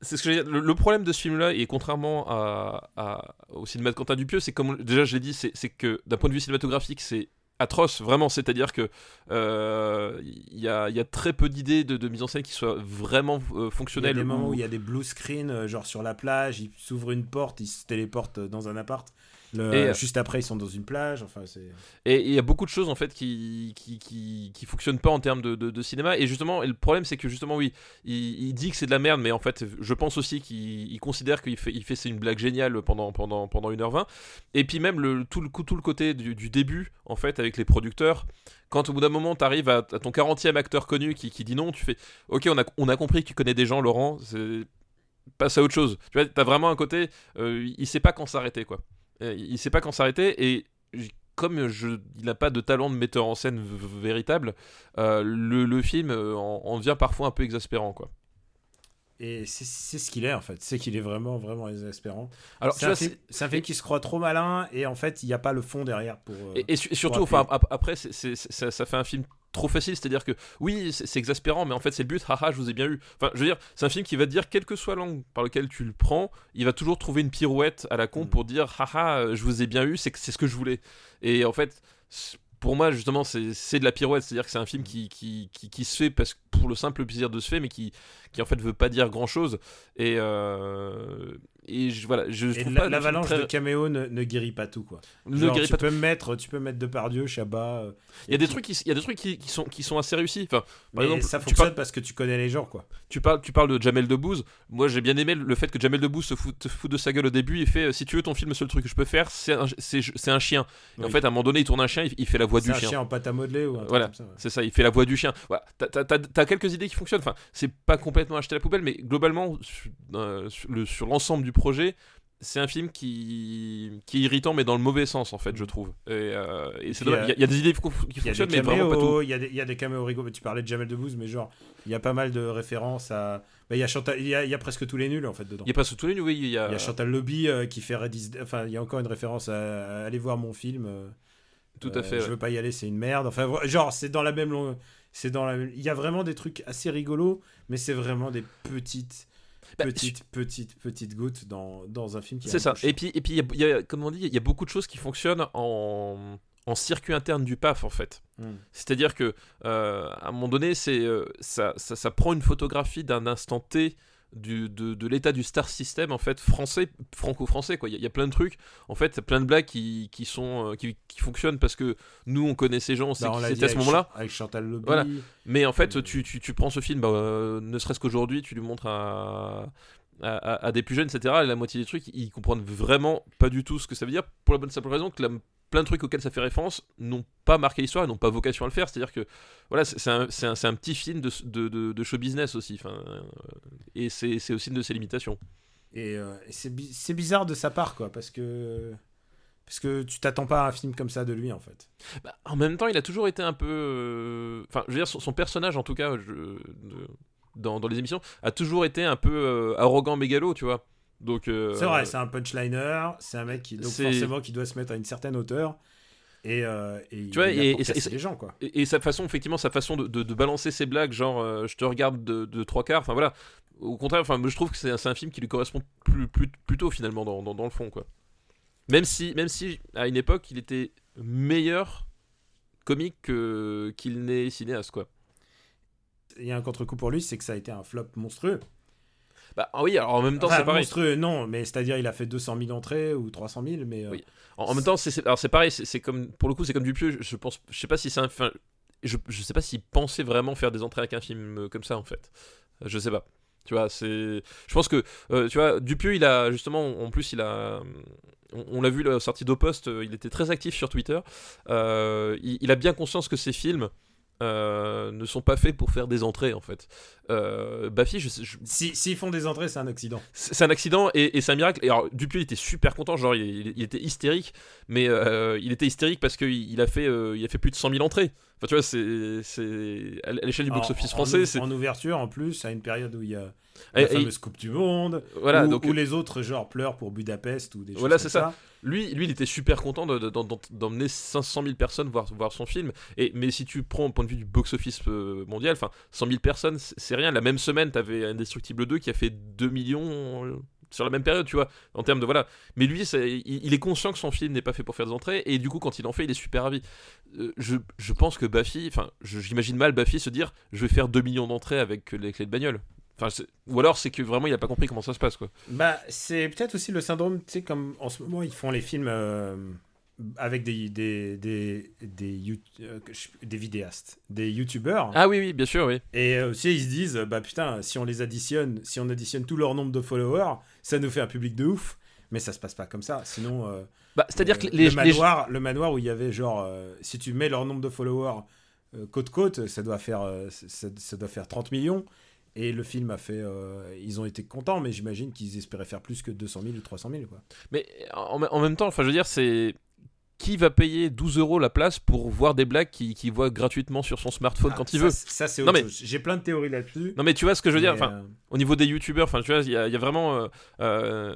c'est ce que je veux dire. Le, le problème de ce film-là, et contrairement à, à- au cinéma de Quentin Dupieux, c'est comme déjà je l'ai dit, c'est que d'un point de vue cinématographique, c'est atroce, vraiment. C'est-à-dire que euh, il y, a, il y a très peu d'idées de, de mise en scène qui soient vraiment euh, Il y a fonctionnelles. des moments où il y a des blue screens, genre sur la plage, il s'ouvre une porte, il se téléporte dans un appart. Le- Et, euh, juste après, ils sont dans une plage. Enfin, c'est. Et il y a beaucoup de choses en fait qui qui, qui, qui fonctionnent pas en termes de, de, de cinéma. Et justement, et le problème c'est que justement, oui, il, il dit que c'est de la merde, mais en fait, je pense aussi qu'il il considère qu'il fait, il fait c'est une blague géniale pendant, pendant, pendant 1h20. Et puis même le, tout, le, tout le côté du, du début, en fait, avec les producteurs. Quand au bout d'un moment, tu arrives à, à ton 40e acteur connu qui, qui dit non, tu fais Ok, on a, on a compris que tu connais des gens, Laurent, c'est- passe à autre chose. Tu vois, t'as vraiment un côté, euh, il sait pas quand s'arrêter, quoi. Euh, Il sait pas quand s'arrêter, et comme je, il n'a pas de talent de metteur en scène véritable, euh, le, le film euh, en, en devient parfois un peu exaspérant, quoi. Et c'est ce qu'il est en fait, c'est qu'il est vraiment vraiment exaspérant. Alors, C'est un, film- qui se croit trop malin et en fait il n'y a pas le fond derrière pour. euh, Et, et su- et surtout, enfin, après, ça fait un film trop facile, c'est-à-dire que oui, c'est exaspérant, mais en fait, c'est le but, haha, je vous ai bien eu. Enfin, je veux dire, c'est un film qui va te dire, quelle que soit l'angle par lequel tu le prends, il va toujours trouver une pirouette à la con Mm. pour dire, haha, euh, je vous ai bien eu, c'est que- c'est ce que je voulais. Et en fait, pour moi, justement, c'est de la pirouette, c'est-à-dire que c'est un film qui, qui, qui, qui se fait parce que pour le simple plaisir de se faire, mais qui, qui en fait veut pas dire grand-chose. Et, euh, et je, voilà, je trouve l'avalanche très- de caméo ne, ne guérit pas tout quoi. ne Genre, guérit tu pas peux me mettre, tu peux mettre Depardieu, Chabat. euh, Il y a des trucs qui, il y a des trucs qui, qui sont, qui sont assez réussis. Enfin, par mais exemple, ça fonctionne parles, parce que tu connais les gens quoi. tu, parles, tu parles de Jamel Debbouze. Moi, j'ai bien aimé le fait que Jamel Debbouze se fout, de sa gueule au début. Il fait euh, Si tu veux ton film, le seul truc que je peux faire, c'est un, c'est, c'est un chien. Et en fait, à un moment donné, il tourne un chien, il, il fait la voix C'est du un chien. chien en pâte à modeler ou un Voilà. ouais. C'est ça, il fait la voix du chien. Voilà. T'as, quelques idées qui fonctionnent. Enfin, c'est pas complètement acheté à la poubelle, mais globalement, sur, euh, sur l'ensemble du projet, c'est un film qui, qui est irritant, mais dans le mauvais sens, en fait, je trouve. Et, euh, et c'est dommage. Il y, a- il y a des idées qui fonctionnent, mais vraiment pas tout. il y a des- y a des caméos rigolos. Tu parlais de Jamel Debbouze, mais genre, il y a pas mal de références à. bah, il, y a Chantal... y a, y a presque tous les nuls en fait dedans. Il y a sous tous les oui, il y a. Chantal Lobby euh, qui fait Redis... Enfin, il y a encore une référence à, à aller voir mon film. euh, Tout à euh, fait. Je ouais. veux pas y aller, c'est une merde. Enfin, genre, c'est dans la même long... C'est dans la. Il y a vraiment des trucs assez rigolos, mais c'est vraiment des petites, Bah, petites, petites, petites gouttes dans, dans un film qui. C'est est ça. Et puis, et puis, y a- il y a, comme on dit, il y a beaucoup de choses qui fonctionnent en, en circuit interne du PAF, en fait. Mm. C'est-à-dire que, euh, à un moment donné, c'est, euh, ça, ça, ça prend une photographie d'un instant T du, de, de l'état du star system en fait français franco-français quoi il y, a- il y a plein de trucs en fait plein de blagues qui, qui sont euh, qui, qui fonctionnent parce que nous on connaît ces gens on sait Bah, on qui l'a c'était à ce moment-là Avec Chantal Lobby. Voilà. mais en fait Euh. tu, tu, tu prends ce film bah, euh, ne serait-ce qu'aujourd'hui tu lui montres à, à, à- à des plus jeunes etc et la moitié des trucs ils comprennent vraiment pas du tout ce que ça veut dire pour la bonne simple raison que la- plein de trucs auxquels ça fait référence n'ont pas marqué l'histoire et n'ont pas vocation à le faire c'est à dire que voilà c'est un, petit film de, de, de- de show business aussi enfin, euh, et c'est aussi une de ses limitations Et, euh, et c'est bi- c'est bizarre de sa part, quoi, parce que. Parce que tu t'attends pas à un film comme ça de lui, en fait. Bah, en même temps, il a toujours été un peu. euh, Enfin, je veux dire, son, son personnage, en tout cas, je- dans, dans les émissions, a toujours été un peu euh, arrogant, mégalo, tu vois. Donc. euh, C'est vrai, c'est un punchliner, c'est un mec qui, donc forcément, qui doit se mettre à une certaine hauteur. Et, euh, et Tu vois, et- et et les gens, quoi. Et, sa façon, effectivement, sa façon de, de- de balancer ses blagues, genre euh, je te regarde de, de trois quarts, enfin voilà. Au contraire, enfin, je trouve que c'est un film qui lui correspond plus, plus, plutôt finalement dans, dans, dans le fond, quoi. Même si, même si à une époque, il était meilleur comique que- qu'il n'est cinéaste, quoi. Il y a un contre-coup pour lui, c'est que ça a été un flop monstrueux. Bah ah oui, alors en même temps, Enfin, c'est pareil. monstrueux, non, mais c'est-à-dire il a fait 200 000 entrées ou 300 000, mais. euh, Oui. En, en même temps, c'est- alors c'est pareil, c'est comme pour le coup, c'est comme Dupieux. Je, je pense, je sais pas si c'est un, enfin, je, je sais pas s'il pensait vraiment faire des entrées avec un film euh, comme ça en fait. Je sais pas. Tu vois, c'est. Je pense que, euh, tu vois, Dupieux, il a justement, en plus, il a. On, on l'a vu la sortie d'Opost, il était très actif sur Twitter. Euh, il, il a bien conscience que ces films euh, ne sont pas faits pour faire des entrées en fait. Euh, Baffy, je, sais- je, Si- S'ils font des entrées, c'est un accident. c'est un accident et, et c'est un miracle. Et alors, Dupieux il était super content, genre il, il- il était hystérique, mais euh, il était hystérique parce qu'il il a, fait, euh, il a fait plus de 100 000 entrées. Enfin, tu vois, c'est à l'échelle du box-office en- français, en, c'est. en ouverture, en plus, à une période où il y a la et- fameuse Coupe du Monde, voilà, où, donc où les autres, genre, pleurent pour Budapest ou des choses Voilà, comme c'est ça. lui, lui, il était super content de- de- d'em- d'em- d'emmener 500 000 personnes voir, voir son film. Et, mais si tu prends au point de vue du box-office euh, mondial, enfin, 100 000 personnes, c'est rien. La même semaine, t'avais Indestructible 2 qui a fait 2 millions euh, sur la même période, tu vois, en termes de voilà. Mais lui, il, il est conscient que son film n'est pas fait pour faire des entrées, et du coup, quand il en fait, il est super ravi. Euh, je, je pense que Baffy, enfin, j'imagine mal Baffy se dire, je vais faire 2 millions d'entrées avec les clés de bagnole. Enfin, c'est- ou alors c'est que vraiment il a pas compris comment ça se passe quoi. Bah, c'est peut-être aussi le syndrome, tu sais, comme en ce moment, ils font les films euh, avec des, des, des, des, euh, des vidéastes, des youtubeurs. Ah oui oui bien sûr oui. Et euh, aussi, ils se disent, bah putain, si on les additionne, si on additionne tout leur nombre de followers, ça nous fait un public de ouf. Mais ça se passe pas comme ça. Sinon, euh, Bah c'est-à-dire euh, que les, le, les- manoir, le manoir où il y avait genre, si tu mets leur nombre de followers côte côte, ça doit faire, ça, ça doit faire 30 millions. Et le film a fait, euh, ils ont été contents, mais j'imagine qu'ils espéraient faire plus que 200 000 ou 300 000 quoi. Mais en, en même temps, enfin, je veux dire, c'est qui va payer 12 euros la place pour voir des blagues qui, qui voit gratuitement sur son smartphone Ah, quand il ça, veut Ça, c'est autre mais- chose. J'ai plein de théories là-dessus. Non mais tu vois ce que je veux dire, enfin, euh, au niveau des youtubeurs, enfin, tu vois, il y, a- il y a vraiment, euh, euh,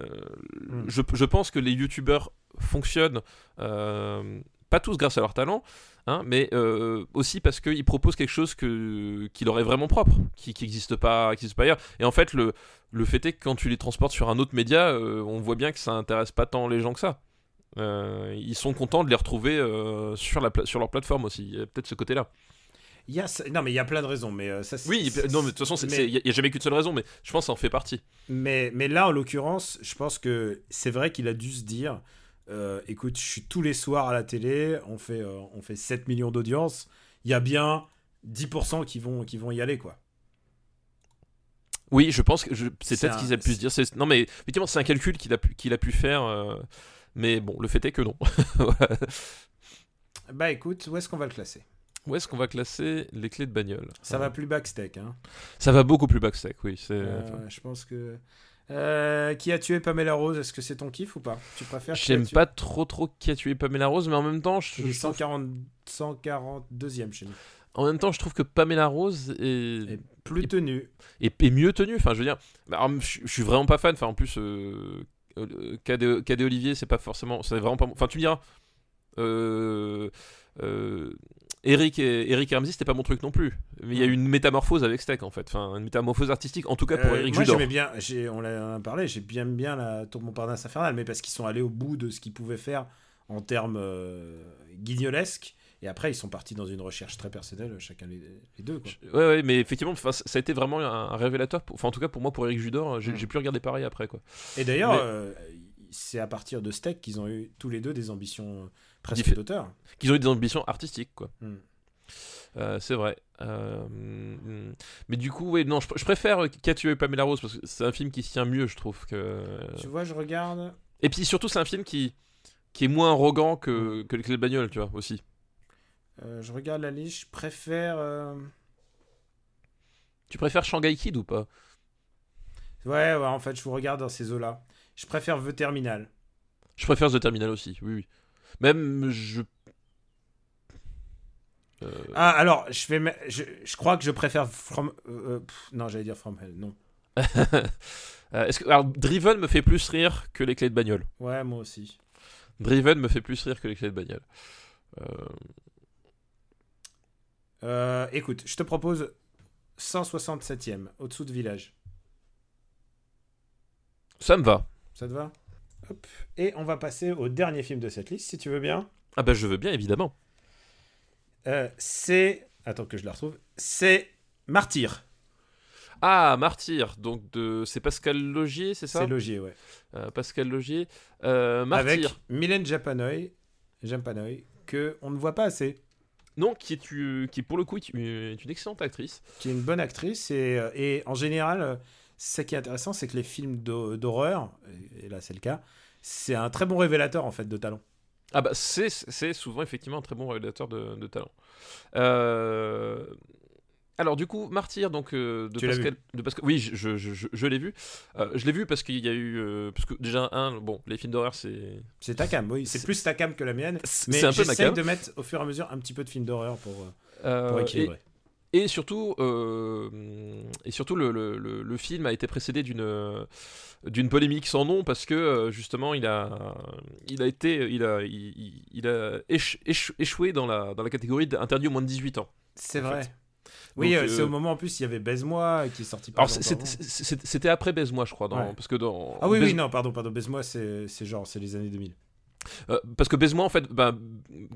Hmm. je, je pense que les youtubeurs fonctionnent pas tous grâce à leur talent, hein, mais euh, aussi parce qu'ils proposent quelque chose que, qui leur est vraiment propre, qui n'existe pas, qui existe pas ailleurs. Et en fait, le, le fait est que quand tu les transportes sur un autre média, euh, on voit bien que ça intéresse pas tant les gens que ça. Euh, ils sont contents de les retrouver sur, la sur leur plateforme aussi. Il y a peut-être ce côté-là. Il y a ça- non mais il y a plein de raisons, mais ça. Oui, non, mais de toute façon, mais- il n'y a, jamais qu'une seule raison, mais je pense que ça en fait partie. Mais, mais là, en l'occurrence, je pense que c'est vrai qu'il a dû se dire euh, écoute, je suis tous les soirs à la télé, on fait, euh, on fait 7 millions d'audience, il y a bien 10% qui vont, qui vont y aller, quoi. Oui, je pense que c'est peut-être un- ce qu'ils a pu se dire. C'est- Non, mais effectivement, c'est un calcul qu'il a, pu- qu'il a pu faire. euh, Mais bon, le fait est que non. Bah écoute, où est-ce qu'on va le classer? Où est-ce qu'on va classer les clés de bagnole? Ça va plus backstack, hein. Ça va beaucoup plus backstack, oui. c'est- je pense que. Euh, qui a tué Pamela Rose Est-ce que c'est ton kiff ou pas? Tu préfères J'aime pas trop trop qui a tué Pamela Rose, mais en même temps, je, je trouve, 140, 142e chez nous. en même temps, je trouve que Pamela Rose est, Et plus Et- tenu. est, mieux tenue. Enfin, je veux dire, bah, alors, je, je suis vraiment pas fan. Enfin, en plus, euh, euh, Cadet Olivier, c'est pas forcément, c'est vraiment pas. Enfin, tu me diras. Euh, euh, Eric et Eric et Ramsey, c'était pas mon truc non plus. Mais il y a eu une métamorphose avec Steak en fait. Enfin, une métamorphose artistique, en tout cas pour Euh, Eric moi Judor. j'aimais bien, on l'a parlé, j'ai bien bien la Tour Montparnasse infernale, mais parce qu'ils sont allés au bout de ce qu'ils pouvaient faire en termes euh, guignolesques, et après ils sont partis dans une recherche très personnelle, chacun les, les deux. Quoi. Ouais, ouais, mais effectivement, ça a été vraiment un, un révélateur. pour- Enfin, en tout cas, pour moi, pour Eric Judor, j'ai Mm. j'ai plus regardé pareil après quoi. Et d'ailleurs, Mais- euh, c'est à partir de Steak qu'ils ont eu tous les deux des ambitions euh, presque d'auteur. Qu'ils ont eu des ambitions artistiques quoi. Mm. Euh, c'est vrai. Euh, mm, mais du coup, ouais, non, je, je préfère Qu'a tué Pamela Rose parce que c'est un film qui se tient mieux, je trouve que. Tu vois, je regarde. Et puis surtout, c'est un film qui qui est moins arrogant que, que les clés de bagnole, tu vois aussi. euh, je regarde la liste, je préfère. Tu préfères Shanghai Kid ou pas? Ouais, ouais, en fait, je vous regarde dans ces eaux-là. Je préfère The Terminal. Je préfère The Terminal aussi. Oui, oui. Même je. Euh, Ah, alors, je, vais me- je, je crois que je préfère From. euh, euh, pff, non, j'allais dire From Hell, non. est-ce que alors Driven me fait plus rire que les clés de bagnole. Ouais, moi aussi. Driven me fait plus rire que les clés de bagnole. Euh, écoute, je te propose 167ème, au-dessous de Village. ça me va. Ça te va? Hop. Et on va passer au dernier film de cette liste, si tu veux bien. Ah bah je veux bien évidemment. Euh, c'est. Attends que je la retrouve. C'est Martyr. Ah Martyr, donc de c'est Pascal Logier, c'est ça? C'est Logier, ouais. Euh, Pascal Logier. Euh, Martyr. Avec Mylène Japanoy, Japanoy, que on ne voit pas assez. Non, qui est, pour le coup est une excellente actrice. qui est une bonne actrice et, et en général ce qui est intéressant c'est que les films d'hor- d'horreur et là c'est le cas c'est un très bon révélateur en fait de talent Ah bah c'est souvent effectivement un très bon révélateur de, de talent. Euh, Alors du coup, Martyr donc euh, de Pascal, de Pascal, oui, je, je, je, je l'ai vu. Euh, je l'ai vu parce qu'il y a eu, euh, parce que déjà un, bon, les films d'horreur c'est, c'est ta cam oui c'est plus ta cam que la mienne mais cam. de mettre au fur et à mesure un petit peu de films d'horreur pour, pour équilibrer et surtout, euh, et surtout le, le, le, le film a été précédé d'une euh, d'une polémique sans nom parce que euh, justement il a il a été il a il, a échoué dans la dans la catégorie interdit au moins de 18 ans. c'est vrai fait. oui c'est euh, au moment en plus il y avait Baise-moi qui est sorti Alors c'était après Baise-moi je crois dans, Ouais. parce que dans ah oui Baise- oui non pardon pardon Baise-moi c'est c'est genre c'est les années 2000 Euh, parce que Baise-moi, en fait, bah,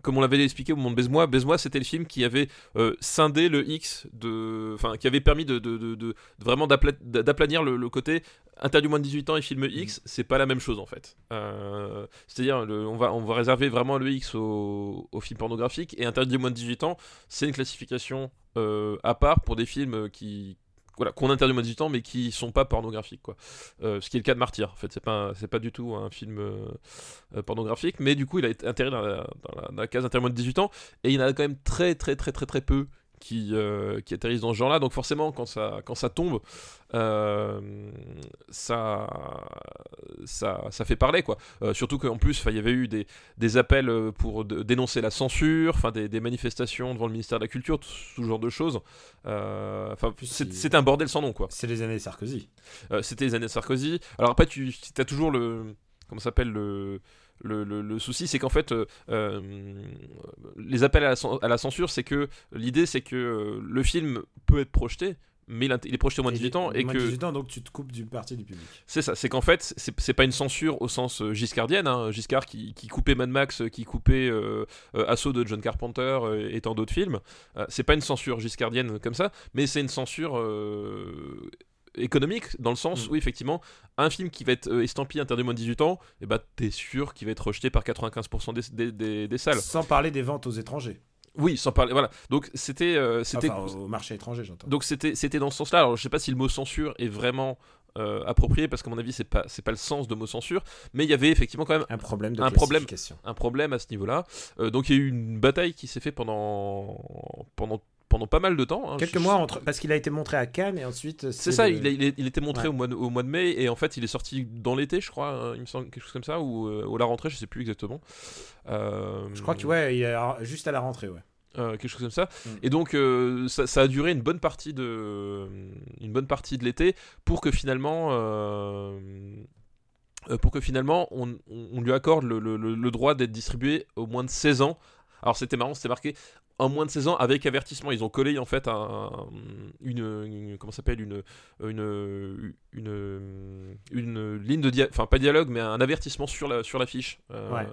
comme on l'avait expliqué au moment de Baise-moi, Baise-moi, c'était le film qui avait euh, scindé le X, de, enfin, qui avait permis de, de, de- de- vraiment d'apla- d'aplanir le, le côté interdit moins de 18 ans et film X, c'est pas la même chose en fait. Euh, C'est-à-dire, on va, on va réserver vraiment le X au, au film pornographique et interdit moins de 18 ans, c'est une classification à part pour des films qui voilà, qu'on interdit au 18 ans mais qui sont pas pornographiques quoi. Euh, ce qui est le cas de Martyr en fait, c'est pas pas du tout un film euh, euh, pornographique, mais du coup il a été intégré dans la, dans la- dans la case interdit moins de 18 ans, et il y en a quand même très très très très très peu qui, euh, qui atterrissent dans ce genre-là, donc forcément quand ça, quand ça tombe, euh, ça, ça, ça fait parler quoi. Euh, surtout qu'en plus il y avait eu des, des appels pour de- dénoncer la censure, enfin des, des manifestations devant le ministère de la Culture, tout ce genre de choses. Enfin, c'est un bordel sans nom quoi. c'est les années Sarkozy c'était les années Sarkozy. Alors après, tu as toujours le. Comment ça s'appelle le, le, le- le souci, c'est qu'en fait, euh, euh, les appels à la, cen- à la censure, c'est que l'idée, c'est que euh, le film peut être projeté, mais il, est projeté au moins de 18 ans et moins que 18 ans, donc tu te coupes d'une partie du public. c'est ça, c'est qu'en fait, c'est pas une censure au sens giscardienne, hein, Giscard qui, qui coupait Mad Max, qui coupait euh, Assaut de John Carpenter et tant d'autres films. Euh, c'est pas une censure giscardienne comme ça, mais c'est une censure euh, économique dans le sens Mm. où effectivement un film qui va être euh, estampillé interdit moins de 18 ans et bah t'es sûr qu'il va être rejeté par 95% des, des, des- des salles Sans parler des ventes aux étrangers. oui sans parler voilà donc c'était euh, c'était Enfin, au marché étranger, j'entends. donc c'était c'était dans ce sens-là. Alors je sais pas si le mot censure est vraiment euh, approprié parce qu'à mon avis c'est pas c'est pas le sens de mot censure, mais il y avait effectivement quand même un problème de un problème. un problème à ce niveau-là. Euh, donc il y a eu une bataille qui s'est fait pendant pendant pendant pas mal de temps. hein. Quelques Je- mois entre. Parce qu'il a été montré à Cannes et ensuite. C'est ça, le- il, a- il, était montré Ouais. au, mois de, au mois de mai et en fait il est sorti dans l'été, je crois, hein, il me semble quelque chose comme ça, ou euh, à la rentrée, je sais plus exactement. Euh, Je crois que ouais, il est juste à la rentrée, ouais. euh, quelque chose comme ça. Mm. Et donc euh, ça, ça a duré une bonne partie de une bonne partie de l'été pour que finalement euh, euh, pour que finalement on, on- lui accorde le- le droit d'être distribué au moins de 16 ans. Alors c'était marrant, c'était marqué en moins de 16 ans avec avertissement. Ils ont collé en fait un, une, une- comment s'appelle une une une une ligne de enfin pas dialogue mais un avertissement sur la sur l'affiche. euh, Ouais.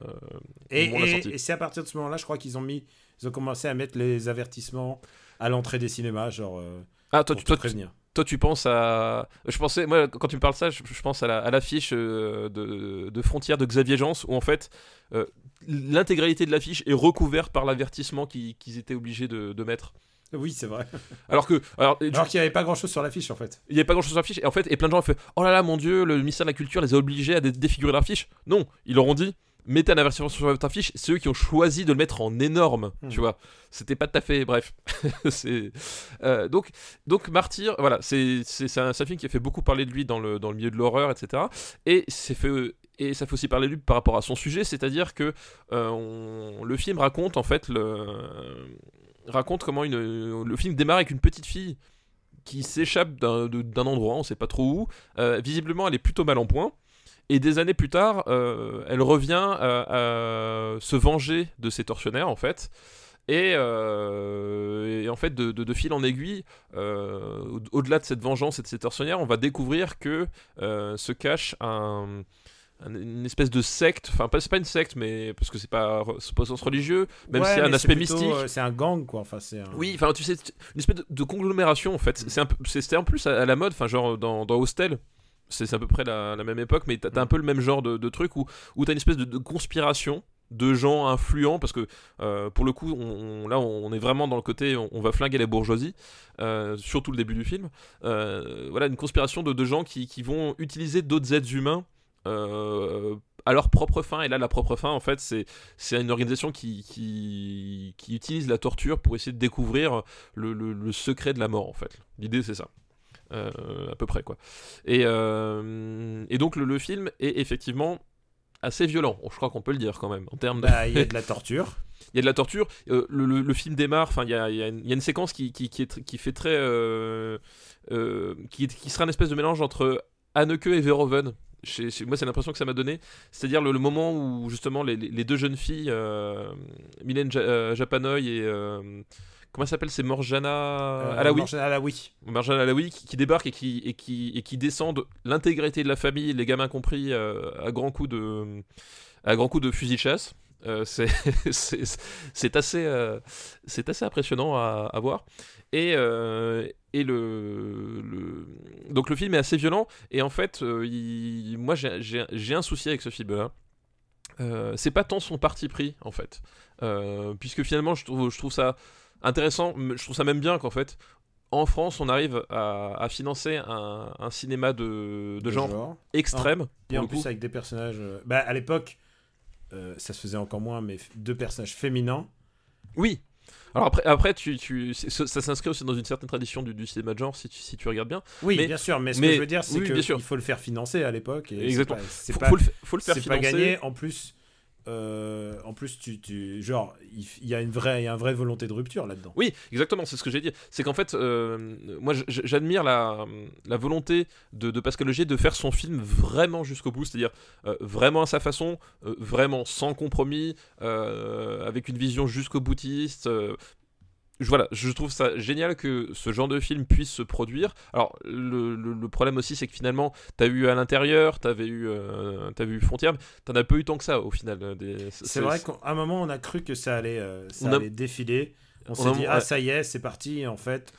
Et, la et- et c'est à partir de ce moment-là, je crois qu'ils ont mis, ils ont commencé à mettre les avertissements à l'entrée des cinémas, genre euh, Ah toi pour tu te prévenir. Toi, tu penses à. Je pensais, moi, quand tu me parles ça, je, je pense à la- à l'affiche euh, de, de Frontières de Xavier Jeance, où en fait, euh, l'intégralité de l'affiche est recouverte par l'avertissement qu'ils étaient obligés de, de mettre. Oui, c'est vrai. Alors que. Alors, qu'il n'y avait pas grand-chose sur l'affiche en fait. il n'y avait pas grand chose sur l'affiche, et en fait, et plein de gens ont fait Oh là là, mon dieu, le ministère de la Culture les a obligés à dé- défigurer leur affiche. Non, ils leur ont dit Mettez un avertissement sur votre affiche, c'est eux qui ont choisi de le mettre en énorme, Hmm. tu vois. C'était pas tout à fait. Bref. c'est. euh, donc, donc, Martyr, voilà, c'est c'est- un, c'est un film qui a fait beaucoup parler de lui dans le, dans le milieu de l'horreur, etc. Et c'est fait. Et ça fait aussi parler de lui par rapport à son sujet, c'est-à-dire que euh, le film raconte en fait le raconte comment une, le film démarre avec une petite fille qui s'échappe d'un endroit, on sait pas trop où. Euh, visiblement, elle est plutôt mal en point. Et des années plus tard, euh, elle revient euh, à se venger de ses tortionnaires, en fait. Et, euh, et en fait, de, de- fil en aiguille, euh, au- au-delà de cette vengeance et de ces tortionnaires, on va découvrir que euh, se cache un- une espèce de secte. Enfin, pas- c'est pas une secte, mais parce que c'est pas, c'est pas au sens religieux, même Ouais, y a un aspect c'est plutôt, mystique. euh, c'est un gang quoi. Enfin, c'est un... Oui, enfin tu sais, une espèce de, de conglomération en fait. C'est un c'est- c'était en plus à, à la mode, enfin genre dans, dans Hostel. C'est c'est à peu près la, la même époque, mais t'as un peu le même genre de, de truc où, où t'as une espèce de, de conspiration de gens influents, parce que euh, pour le coup, on, on- là on est vraiment dans le côté, on, on va flinguer les bourgeoisies, euh, surtout le début du film. Voilà, une conspiration de, de gens qui, qui vont utiliser d'autres êtres humains à leur propre fin. Et là, la propre fin, en fait, c'est c'est une organisation qui, qui, qui utilise la torture pour essayer de découvrir le, le- le secret de la mort, en fait. L'idée, c'est ça. Euh, à peu près, quoi. Et, euh, et donc, le, le film est effectivement assez violent, je crois qu'on peut le dire quand même, en termes de... Bah, il y a de la torture. Il y a de la torture. euh, le, film démarre. Enfin, il y a, y a une, y a une séquence qui, qui, qui est qui fait très, euh, euh, qui, qui sera un espèce de mélange entre Anneke et Verhoeven. Chez- chez- moi, c'est l'impression que ça m'a donné. C'est-à-dire le, le moment où justement les, deux jeunes filles, euh, Mylène Ja- euh, Japanoy et euh, comment elle s'appelle, c'est Morjana Euh, Alaoui. Morjana Alaoui. Qui, qui débarque et qui, et qui, et qui descendent l'intégralité de la famille, les gamins compris, euh, à grands coups de, à grands coups de fusil de chasse. Euh, c'est assez, euh, assez impressionnant à, à voir. Et, euh, et le, le- donc le film est assez violent. Et en fait, euh, il- moi j'ai- un souci avec ce film-là. Euh, c'est pas tant son parti pris en fait, Euh, puisque finalement je trouve, je trouve ça intéressant. Je trouve ça même bien qu'en fait en France, on arrive à, à financer un, un cinéma de, de genre, extrême. Et en plus coup. avec des personnages. euh, Bah, à l'époque, euh, ça se faisait encore moins, mais deux personnages féminins. Oui. Alors après, après tu, tu, ça, s'inscrit aussi dans une certaine tradition du, du cinéma de genre, si tu, si tu regardes bien. Oui, Mais- bien sûr, mais ce mais- que je veux dire, c'est oui, que bien sûr. il faut le faire financer à l'époque. Exactement. C'est Faut, pas, faut le, fa- faut le pas, faire c'est pas financer. gagné. En plus, euh, en plus, tu, genre, il y a une vraie, volonté de rupture là-dedans. Oui, exactement, c'est ce que j'ai dit. C'est qu'en fait, euh, moi j'admire la, volonté de, Pascal Augier de faire son film vraiment jusqu'au bout, c'est-à-dire euh, vraiment à sa façon, vraiment sans compromis, avec une vision jusqu'au boutiste. Voilà, je trouve ça génial que ce genre de film puisse se produire. Alors, le, le- le problème aussi, c'est que finalement, t'as eu à l'intérieur, t'avais eu, euh, t'avais eu t'en as pas eu tant que ça au final. euh, des- C'est vrai qu'à un moment, on a cru que ça allait, euh, ça On a- allait défiler. On, On s'est dit, ah, ça y est, c'est parti. Et en fait,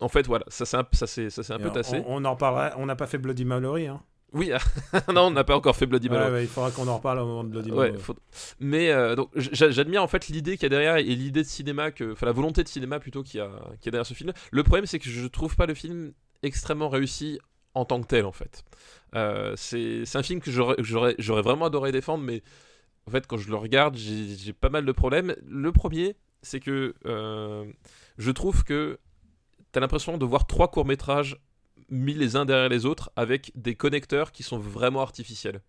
En fait, voilà, ça s'est un, ça ça un peu tassé. On, on en reparlera. On n'a pas fait Bloody Mallory. Hein. Oui, non, on n'a pas encore fait Bloody Ouais, Mallory. ouais, il faudra qu'on en reparle au moment de Bloody Ouais, Mallory. faut- mais euh, donc j'a- j'admire en fait l'idée qu'il y a derrière et l'idée de cinéma que enfin la volonté de cinéma plutôt qu'il y a qu'il y a derrière ce film. Le problème c'est que je trouve pas le film extrêmement réussi en tant que tel en fait. Euh, c'est un film que j'aurais vraiment adoré défendre mais en fait quand je le regarde j'ai pas mal de problèmes. Le premier c'est que euh, je trouve que t'as l'impression de voir trois courts métrages mis les uns derrière les autres avec des connecteurs qui sont vraiment artificiels.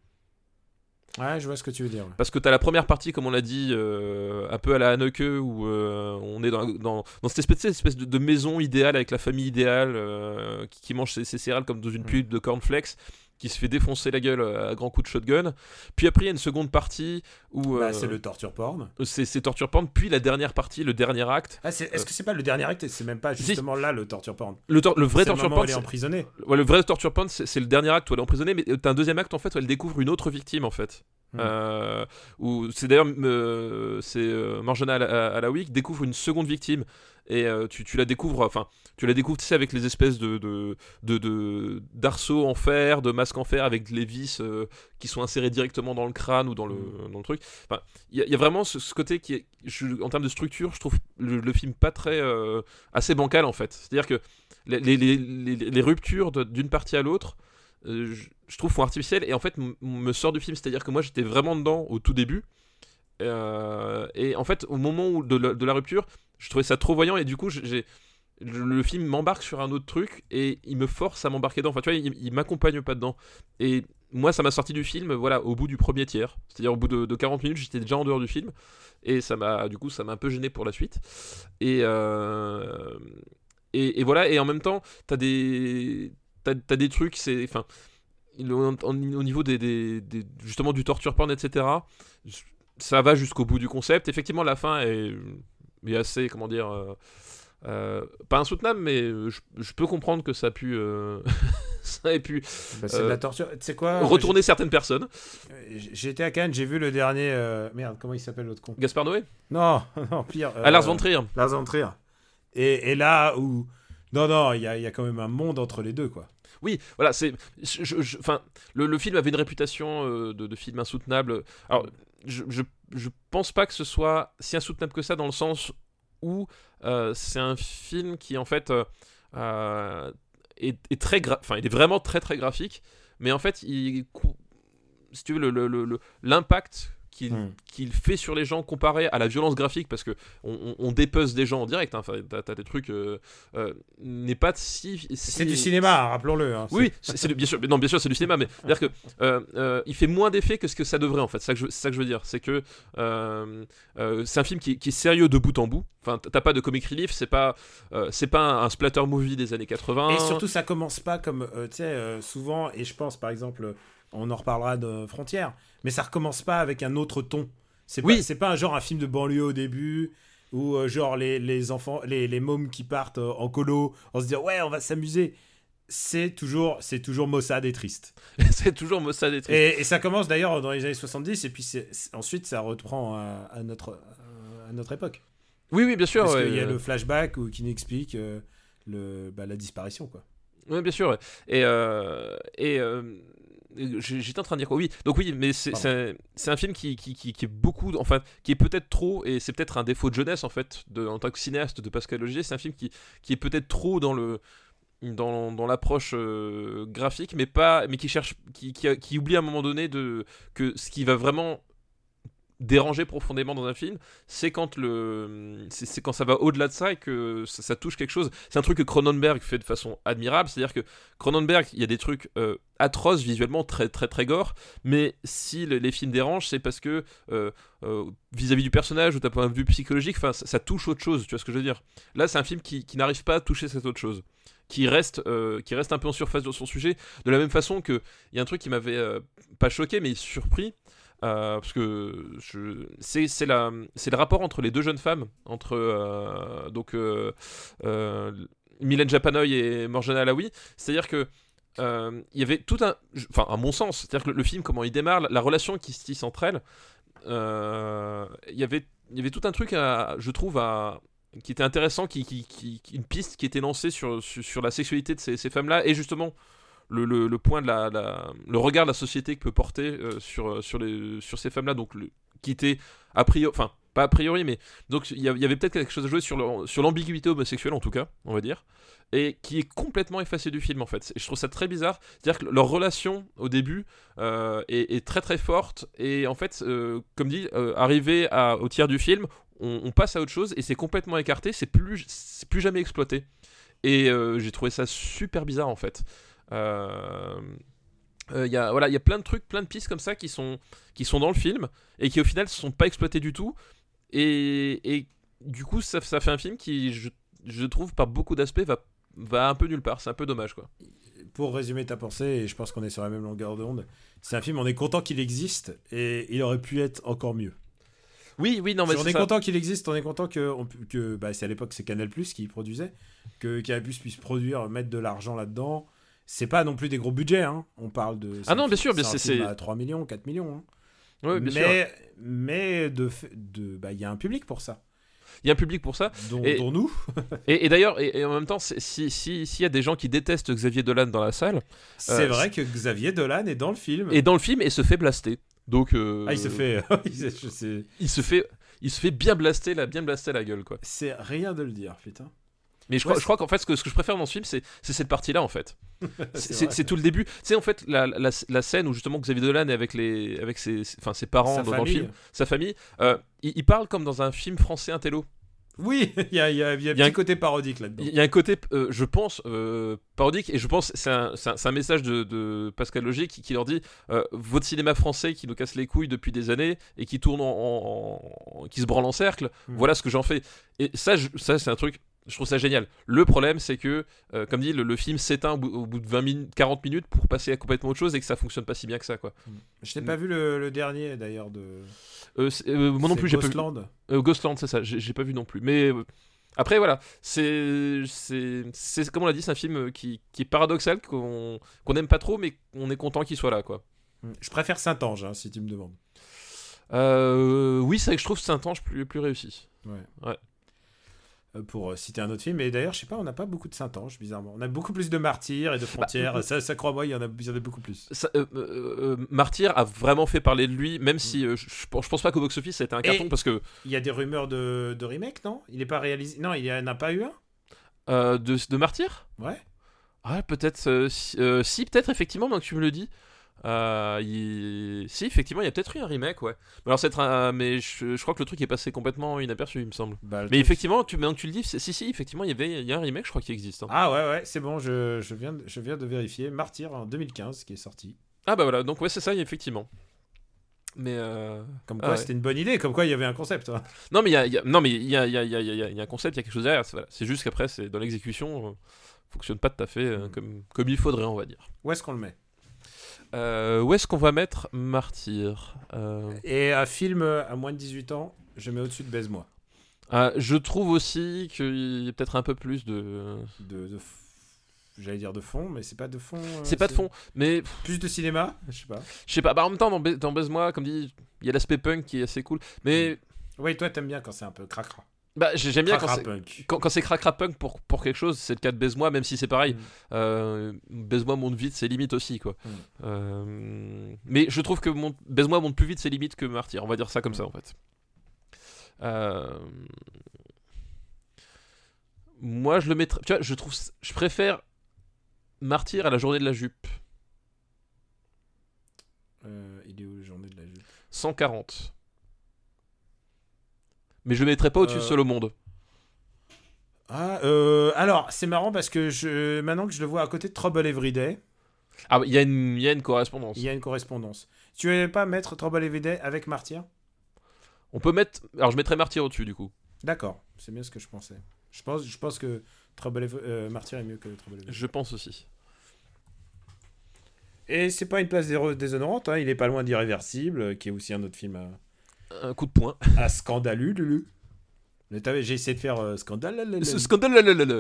Ouais, je vois ce que tu veux dire. Parce que t'as la première partie, comme on l'a dit, euh, un peu à la Haneke, où euh, on est dans, dans, dans cette espèce, cette espèce de, de maison idéale avec la famille idéale euh, qui, qui mange ses, ses céréales comme dans une Mm. pub de cornflakes, qui se fait défoncer la gueule à grands coups de shotgun. Puis après, il y a une seconde partie où Bah, euh, c'est le torture porn. c'est c'est torture porn. Puis la dernière partie, le dernier acte. Ah, c'est- Est-ce que c'est pas le dernier acte C'est même pas justement là le torture porn? Le, tor- le vrai C'est le torture porn, elle est emprisonnée. Ouais, le vrai torture porn, c'est c'est le dernier acte où elle est emprisonnée, mais t'as un deuxième acte en fait où elle découvre une autre victime en fait. Euh, où c'est d'ailleurs euh, c'est euh, Marjana Ala- Alaoui qui découvre une seconde victime. Et euh, tu, tu la découvres enfin tu la découvres tu sais avec les espèces de d'arceaux en fer de masques en fer avec les vis euh, qui sont insérés directement dans le crâne ou dans le Hmm. dans le truc. Enfin il y, y a vraiment ce, ce côté qui est je- en termes de structure je trouve le, le film pas très assez bancal en fait. C'est à dire que les, les, les, les- les ruptures d'une partie à l'autre euh, je, trouve font artificielles et en fait me sort du film. C'est à dire que moi j'étais vraiment dedans au tout début. Euh, et en fait au moment où de, la, rupture je trouvais ça trop voyant et du coup le, film m'embarque sur un autre truc et il me force à m'embarquer dedans. Enfin tu vois il, m'accompagne pas dedans. Et moi ça m'a sorti du film voilà au bout du premier tiers. C'est à dire au bout de, de 40 minutes j'étais déjà en dehors du film. Et ça m'a du coup ça m'a un peu gêné pour la suite. Et euh, et, et voilà. Et en même temps t'as des t'as, des trucs c'est enfin au niveau des, des- des- justement du torture porn etc ça va jusqu'au bout du concept effectivement la fin est, est assez comment dire euh, euh, pas insoutenable mais je, je peux comprendre que ça a pu euh, ça ait pu Bah, c'est de Euh, la torture. Tu sais quoi retourner certaines personnes J'étais à Cannes, j'ai vu le dernier. euh, Merde, comment il s'appelle l'autre con? Gaspard Noé? Non, non, pire. à Lars euh, von Trier Lars von Trier. Et, et là où. Non, non, il y a, y a quand même un monde entre les deux, quoi. Oui, voilà, c'est. Enfin, le, le film avait une réputation euh, de, film insoutenable. Alors, je, je, je pense pas que ce soit si insoutenable que ça, dans le sens où euh, c'est un film qui, en fait, euh, est, très. Enfin, il est vraiment très, très graphique, mais en fait, Si tu veux, l'impact qu'il Hmm. qu'il fait sur les gens comparé à la violence graphique parce que on, on, on dépece des gens en direct hein, t'as, des trucs euh, euh, n'est pas si, si- C'est du cinéma, rappelons-le. hein. oui, c'est bien sûr, non, bien sûr, c'est du cinéma, mais c'est-à-dire que euh, il fait moins d'effet que ce que ça devrait en fait. C'est ça que je, c'est ça que je veux dire, c'est que c'est un film qui, qui est sérieux de bout en bout. Enfin, t'as pas de comic relief, c'est pas, c'est pas un, splatter movie des années 80. Et surtout, ça commence pas comme, tu sais, souvent, et je pense, par exemple, on en reparlera de Frontières, mais ça recommence pas avec un autre ton. C'est Oui. pas, c'est pas un genre un film de banlieue au début, ou euh, genre les, les enfants, les, les mômes qui partent euh, en colo, en se disant, ouais, on va s'amuser. C'est toujours, c'est toujours maussade et triste. c'est toujours Mossad et triste. Et, et ça commence d'ailleurs dans les années 70, et puis ensuite ça reprend à, à notre, à notre époque. Oui, oui, bien sûr. Parce ouais, qu'il y a euh, le flashback où, qui nous explique le, bah, la disparition, quoi. Oui, bien sûr. Et, et j'étais en train de dire quoi. Oui, donc oui, mais c'est c'est un film qui, qui, qui, qui est beaucoup, enfin, qui est peut-être trop, et c'est peut-être un défaut de jeunesse en fait, de, en tant que cinéaste de Pascal Logier, c'est un film qui, qui est peut-être trop dans le dans, dans l'approche euh, graphique, mais pas, mais qui cherche, qui, qui, qui oublie à un moment donné de que ce qui va vraiment déranger profondément dans un film, c'est quand le c'est quand ça va au-delà de ça et que ça, touche quelque chose. C'est un truc que Cronenberg fait de façon admirable, c'est-à-dire que Cronenberg, il y a des trucs euh, atroces visuellement, très très très gore, mais si le- les films dérangent, c'est parce que euh, euh, vis-à-vis du personnage ou d'un point de vue psychologique, ça, ça touche autre chose, tu vois ce que je veux dire. Là, c'est un film qui, n'arrive pas à toucher cette autre chose. Qui reste, qui reste un peu en surface de son sujet, de la même façon que il y a un truc qui m'avait pas choqué mais surpris, Euh, parce que c'est le rapport entre les deux jeunes femmes entre euh, donc euh, euh, Mylène Japanoy et Morjana Alaoui c'est-à-dire que il y avait tout un enfin à mon sens c'est-à-dire que le, film comment il démarre la, la relation qui se tisse entre elles il y avait tout un truc à, je trouve qui était intéressant qui, une piste qui était lancée sur, sur, la sexualité de ces femmes-là. Et justement le, le, point de la, le regard de la société que peut porter euh, sur, sur, les, sur ces femmes-là, donc le, qui était a priori, enfin pas a priori, mais donc il y, avait peut-être quelque chose à jouer sur l'ambiguïté homosexuelle en tout cas, on va dire, et qui est complètement effacé du film en fait. Et je trouve ça très bizarre, c'est-à-dire que leur relation au début euh, est, très très forte et en fait, euh, comme dit, euh, arrivé au tiers du film, on, passe à autre chose et c'est complètement écarté, c'est plus plus jamais exploité. Et euh, j'ai trouvé ça super bizarre en fait. Euh, euh, Il y a, voilà, il y a plein de trucs, plein de pistes comme ça qui sont, qui sont dans le film et qui au final ne sont pas exploitées du tout. Et, et du coup, ça, ça fait un film qui, je, je trouve, par beaucoup d'aspects, va, va un peu nulle part. C'est un peu dommage, quoi. Pour résumer ta pensée, et je pense qu'on est sur la même longueur d'onde, c'est un film, on est content qu'il existe et il aurait pu être encore mieux. Oui, oui, non, mais Si on est ça. content qu'il existe, on est content que, on que bah, c'est à l'époque c'est Canal Plus qui produisait, que Canal Plus puisse produire, mettre de l'argent là-dedans. C'est pas non plus des gros budgets, hein. On parle de. Ah non, bien sûr, mais c'est- film c'est- à 3 millions, 4 millions. hein. Ouais, bien sûr. mais mais de de bah il y a un public pour ça, Il y a un public pour ça. dont, Et- dont nous. Et, et d'ailleurs, et, et en même temps, c'est- si si- s'il y a des gens qui détestent Xavier Dolan dans la salle, C'est Euh, vrai que Xavier Dolan est dans le film. et dans le film, et se fait blaster. Donc, euh, Ah, il se fait. il il se fait, il se fait bien blaster, la, bien blaster la gueule, quoi. C'est rien de le dire, putain. Mais je crois, je crois qu'en fait, ce que, ce que je préfère dans ce film, c'est cette partie-là, en fait. C'est tout le début. Tu sais, en fait, la, la, la scène où justement Xavier Dolan est avec, les, avec ses, enfin, ses parents Sa dans, le film, sa famille, euh, il, il parle comme dans un film français intello. Oui, il y a, il y a- il y a un Il y a petit un- côté parodique là-dedans. Il y a un côté, euh, je pense, euh, parodique, et je pense c'est un, message de, de Pascal Logier qui, qui leur dit euh, votre cinéma français qui nous casse les couilles depuis des années et qui tourne en, en- en- qui se branle en cercle, Mm. voilà ce que j'en fais. Et ça, je- ça c'est un truc. Je trouve ça génial. Le problème, c'est que, euh, comme dit, le, le film s'éteint au, bout- au bout de 20 minutes, 40 minutes pour passer à complètement autre chose et que ça fonctionne pas si bien que ça, quoi. Je n'ai pas vu le, le dernier d'ailleurs de. Euh, euh, moi non plus, j'ai pas vu. Ghostland. Euh, Ghostland, c'est ça, j'ai pas vu non plus. Mais euh, après, voilà, c'est. c'est- Comme on l'a dit, c'est un film qui, qui est paradoxal, qu'on qu'on aime pas trop, mais on est content qu'il soit là, quoi. Je préfère Saint-Ange, hein, si tu me demandes. Euh, oui, c'est vrai que je trouve Saint-Ange plus, plus réussi. Ouais. Pour euh, citer un autre film, et d'ailleurs, je sais pas, on n'a pas beaucoup de Saint-Ange, bizarrement. On a beaucoup plus de martyrs et de frontières. euh, ça, ça crois-moi, il y en a, il y en a beaucoup plus. Ça, euh, euh, euh, Martyr a vraiment fait parler de lui, même si euh, je, je pense pas qu'au box-office ça a été un carton, Et- parce que Il y a des rumeurs de, de remake, non? Il n'est pas réalisé. Non, il n'y en a pas eu un? Euh, de, de Martyr? Ouais. Ah, peut-être. euh, si, euh, si, peut-être, effectivement, maintenant que tu me le dis. Euh, il- Si, effectivement, il y a peut-être eu un remake, ouais. Mais alors, c'est un... mais je, je crois que le truc est passé complètement inaperçu, il me semble. Bah, le Mais effectivement, tu, maintenant que tu le dis, c'est- si, si, effectivement, il y avait il y a un remake, je crois qu'il existe. hein. Ah ouais, ouais, c'est bon, je, je, viens de, je viens de vérifier. Martyr en 2015 qui est sorti. Ah, bah voilà, donc ouais, c'est ça, effectivement. Mais euh, Comme Ah quoi, ouais. c'était une bonne idée, comme quoi il y avait un concept. hein. non, mais il y a, y a- non, mais il y a, y, a, un concept, il y a quelque chose derrière. C'est voilà. C'est juste qu'après, c'est dans l'exécution, euh, fonctionne pas tout à fait euh, Mm. comme, comme il faudrait, on va dire. Où est-ce qu'on le met Euh, où est-ce qu'on va mettre Martyr Euh, Et un film à moins de 18 ans, je mets au-dessus de Baise-moi. ah, Je trouve aussi qu'il y a peut-être un peu plus de. De, de f- J'allais dire de fond, mais c'est pas de fond. euh, C'est pas de fond, mais Plus de cinéma Je sais pas. je sais pas. Bah, en même temps, dans Baise-moi, comme dit, il y a l'aspect punk qui est assez cool. Mais Oui, toi, t'aimes bien quand c'est un peu cracra. Bah, j'ai- j'aime bien quand c'est. Quand, quand c'est cracra punk pour, pour quelque chose, c'est le cas de Baise-moi, même si c'est pareil. Mm. Euh, Baise-moi monte vite ses limites aussi, quoi. Mm. Euh, mais je trouve que mon... Baise-moi monte plus vite ses limites que Martyr, on va dire ça comme Mm. ça en fait. Euh, Moi, je le mettrais. Tu vois, je trouve. Je préfère Martyr à la journée de la jupe. Il est où, la journée de la jupe? 140. Mais je le mettrais pas au-dessus de Euh, Seul au monde. Ah, euh, alors, c'est marrant parce que je, maintenant que je le vois à côté de Trouble Everyday, Ah, il y, a une- il y a une correspondance. il y a une correspondance. Tu veux pas mettre Trouble Everyday avec Martyr? On peut mettre. Alors, je mettrais Martyr au-dessus du coup. D'accord, c'est bien ce que je pensais. Je pense, je pense que Trouble euh, Martyr est mieux que Trouble Everyday. Je pense aussi. Et c'est pas une place déshonorante, hein, il est pas loin d'Irréversible, qui est aussi un autre film à, Un coup de poing. à scandaleux. Lulu. J'ai essayé de faire euh, scandale. Ce scandale,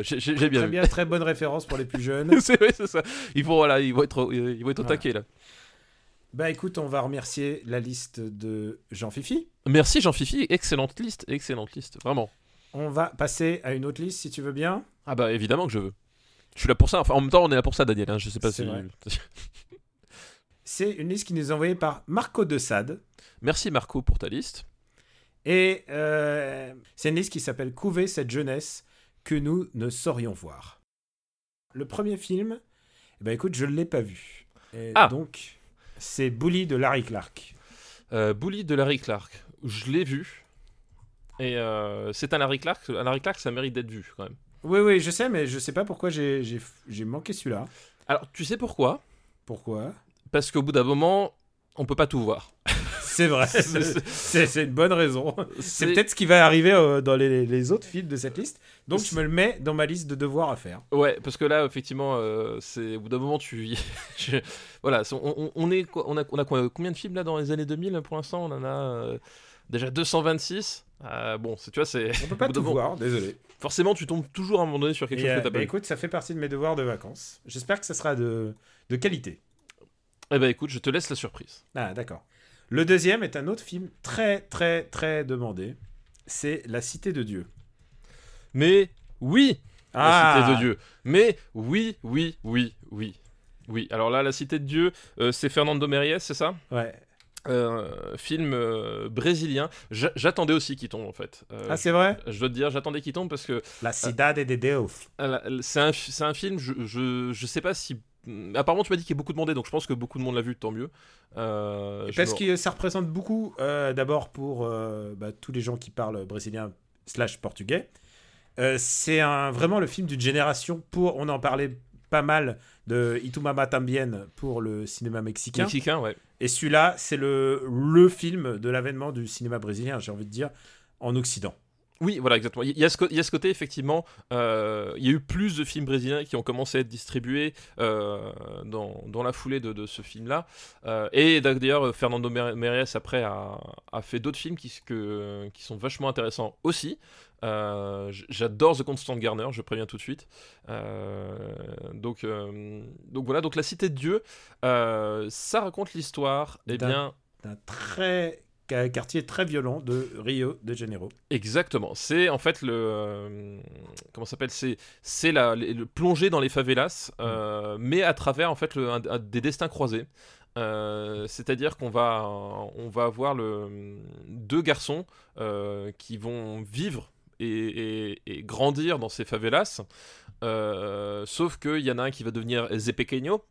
j'ai bien Très vu. bien, très bonne référence pour les plus jeunes. c'est c'est ça. Ils vont, voilà, ils vont être, au- ils vont être au Voilà. taquet là. Bah écoute, on va remercier la liste de Jean Fifi. Merci Jean-Fifi, excellente liste, excellente liste, vraiment. On va passer à une autre liste si tu veux bien. Ah bah évidemment que je veux. Je suis là pour ça. Enfin, en même temps, on est là pour ça, Daniel. Hein. Je sais pas C'est si. C'est une liste qui nous est envoyée par Marco de Sade. Merci Marco pour ta liste. Et euh, c'est une liste qui s'appelle Couver cette jeunesse que nous ne saurions voir. Le premier film, eh ben écoute, je ne l'ai pas vu. Et Ah. Donc, c'est Bully de Larry Clark. Euh, Bully de Larry Clark. Je l'ai vu. Et euh, c'est un Larry Clark. Un Larry Clark, ça mérite d'être vu quand même. Oui, oui, je sais, mais je sais pas pourquoi j'ai manqué celui-là. Alors, tu sais pourquoi? Pourquoi? Parce qu'au bout d'un moment, on peut pas tout voir. C'est vrai, C'est- une bonne raison. C'est peut-être ce qui va arriver euh, dans les, les autres films de cette liste. Donc, je me le mets dans ma liste de devoirs à faire. Ouais, parce que là, effectivement, euh, c'est au bout d'un moment, tu. je- Voilà, on, est on a, on a quoi- combien de films là dans les années 2000 pour l'instant? On en a euh, déjà 226. Euh, bon, tu vois, c'est. On peut pas tout voir, désolé. Forcément, tu tombes toujours à un moment donné sur quelque Et, chose euh, que t'as bah, pas vu. écoute, ça fait partie de mes devoirs de vacances. J'espère que ça sera de, de qualité. Eh ben, écoute, je te laisse la surprise. Ah, d'accord. Le deuxième est un autre film très, très, très demandé. C'est La Cité de Dieu. Mais oui, la Ah cité de Dieu. Mais oui, oui, oui, oui. Oui, alors là, la cité de Dieu, euh, c'est Fernando Méries, c'est ça? Ouais. Euh, Film euh, brésilien. J'a- J'attendais aussi qu'il tombe en fait. Euh, Ah, c'est vrai? je dois te dire, j'attendais qu'il tombe parce que La Cidade de Deus. C'est un, un film, je, je, je sais pas si. Apparemment, tu m'as dit qu'il est beaucoup demandé, donc je pense que beaucoup de monde l'a vu, tant mieux. Euh, Parce me- que ça représente beaucoup, euh, d'abord pour euh, bah, tous les gens qui parlent brésilien slash portugais. C'est vraiment le film d'une génération pour, on en parlait pas mal de Itumama Tambien pour le cinéma mexicain. Mexicain, ouais. Et celui-là, c'est le, le film de l'avènement du cinéma brésilien, j'ai envie de dire, en Occident. Oui, voilà, exactement. Il y, a ce, co- il y a ce côté, effectivement, euh, il y a eu plus de films brésiliens qui ont commencé à être distribués euh, dans, dans la foulée de, de ce film-là. Euh, et d'ailleurs, Fernando Méries, après, a, a fait d'autres films qui, que- qui sont vachement intéressants aussi. Euh, J'adore The Constant Garner, je préviens tout de suite. Euh, donc, euh, donc voilà, donc La Cité de Dieu, ça raconte l'histoire, eh D'un- bien, d'un très quartier très violent de Rio de Janeiro. Exactement. C'est en fait le euh, comment s'appelle C'est c'est la le, plongée dans les favelas, euh, mais à travers en fait le- un- un- des destins croisés. Euh, C'est-à-dire qu'on va on va avoir le deux garçons euh, qui vont vivre et, et- et grandir dans ces favelas. Sauf qu'il y en a un qui va devenir Zé Pequeño.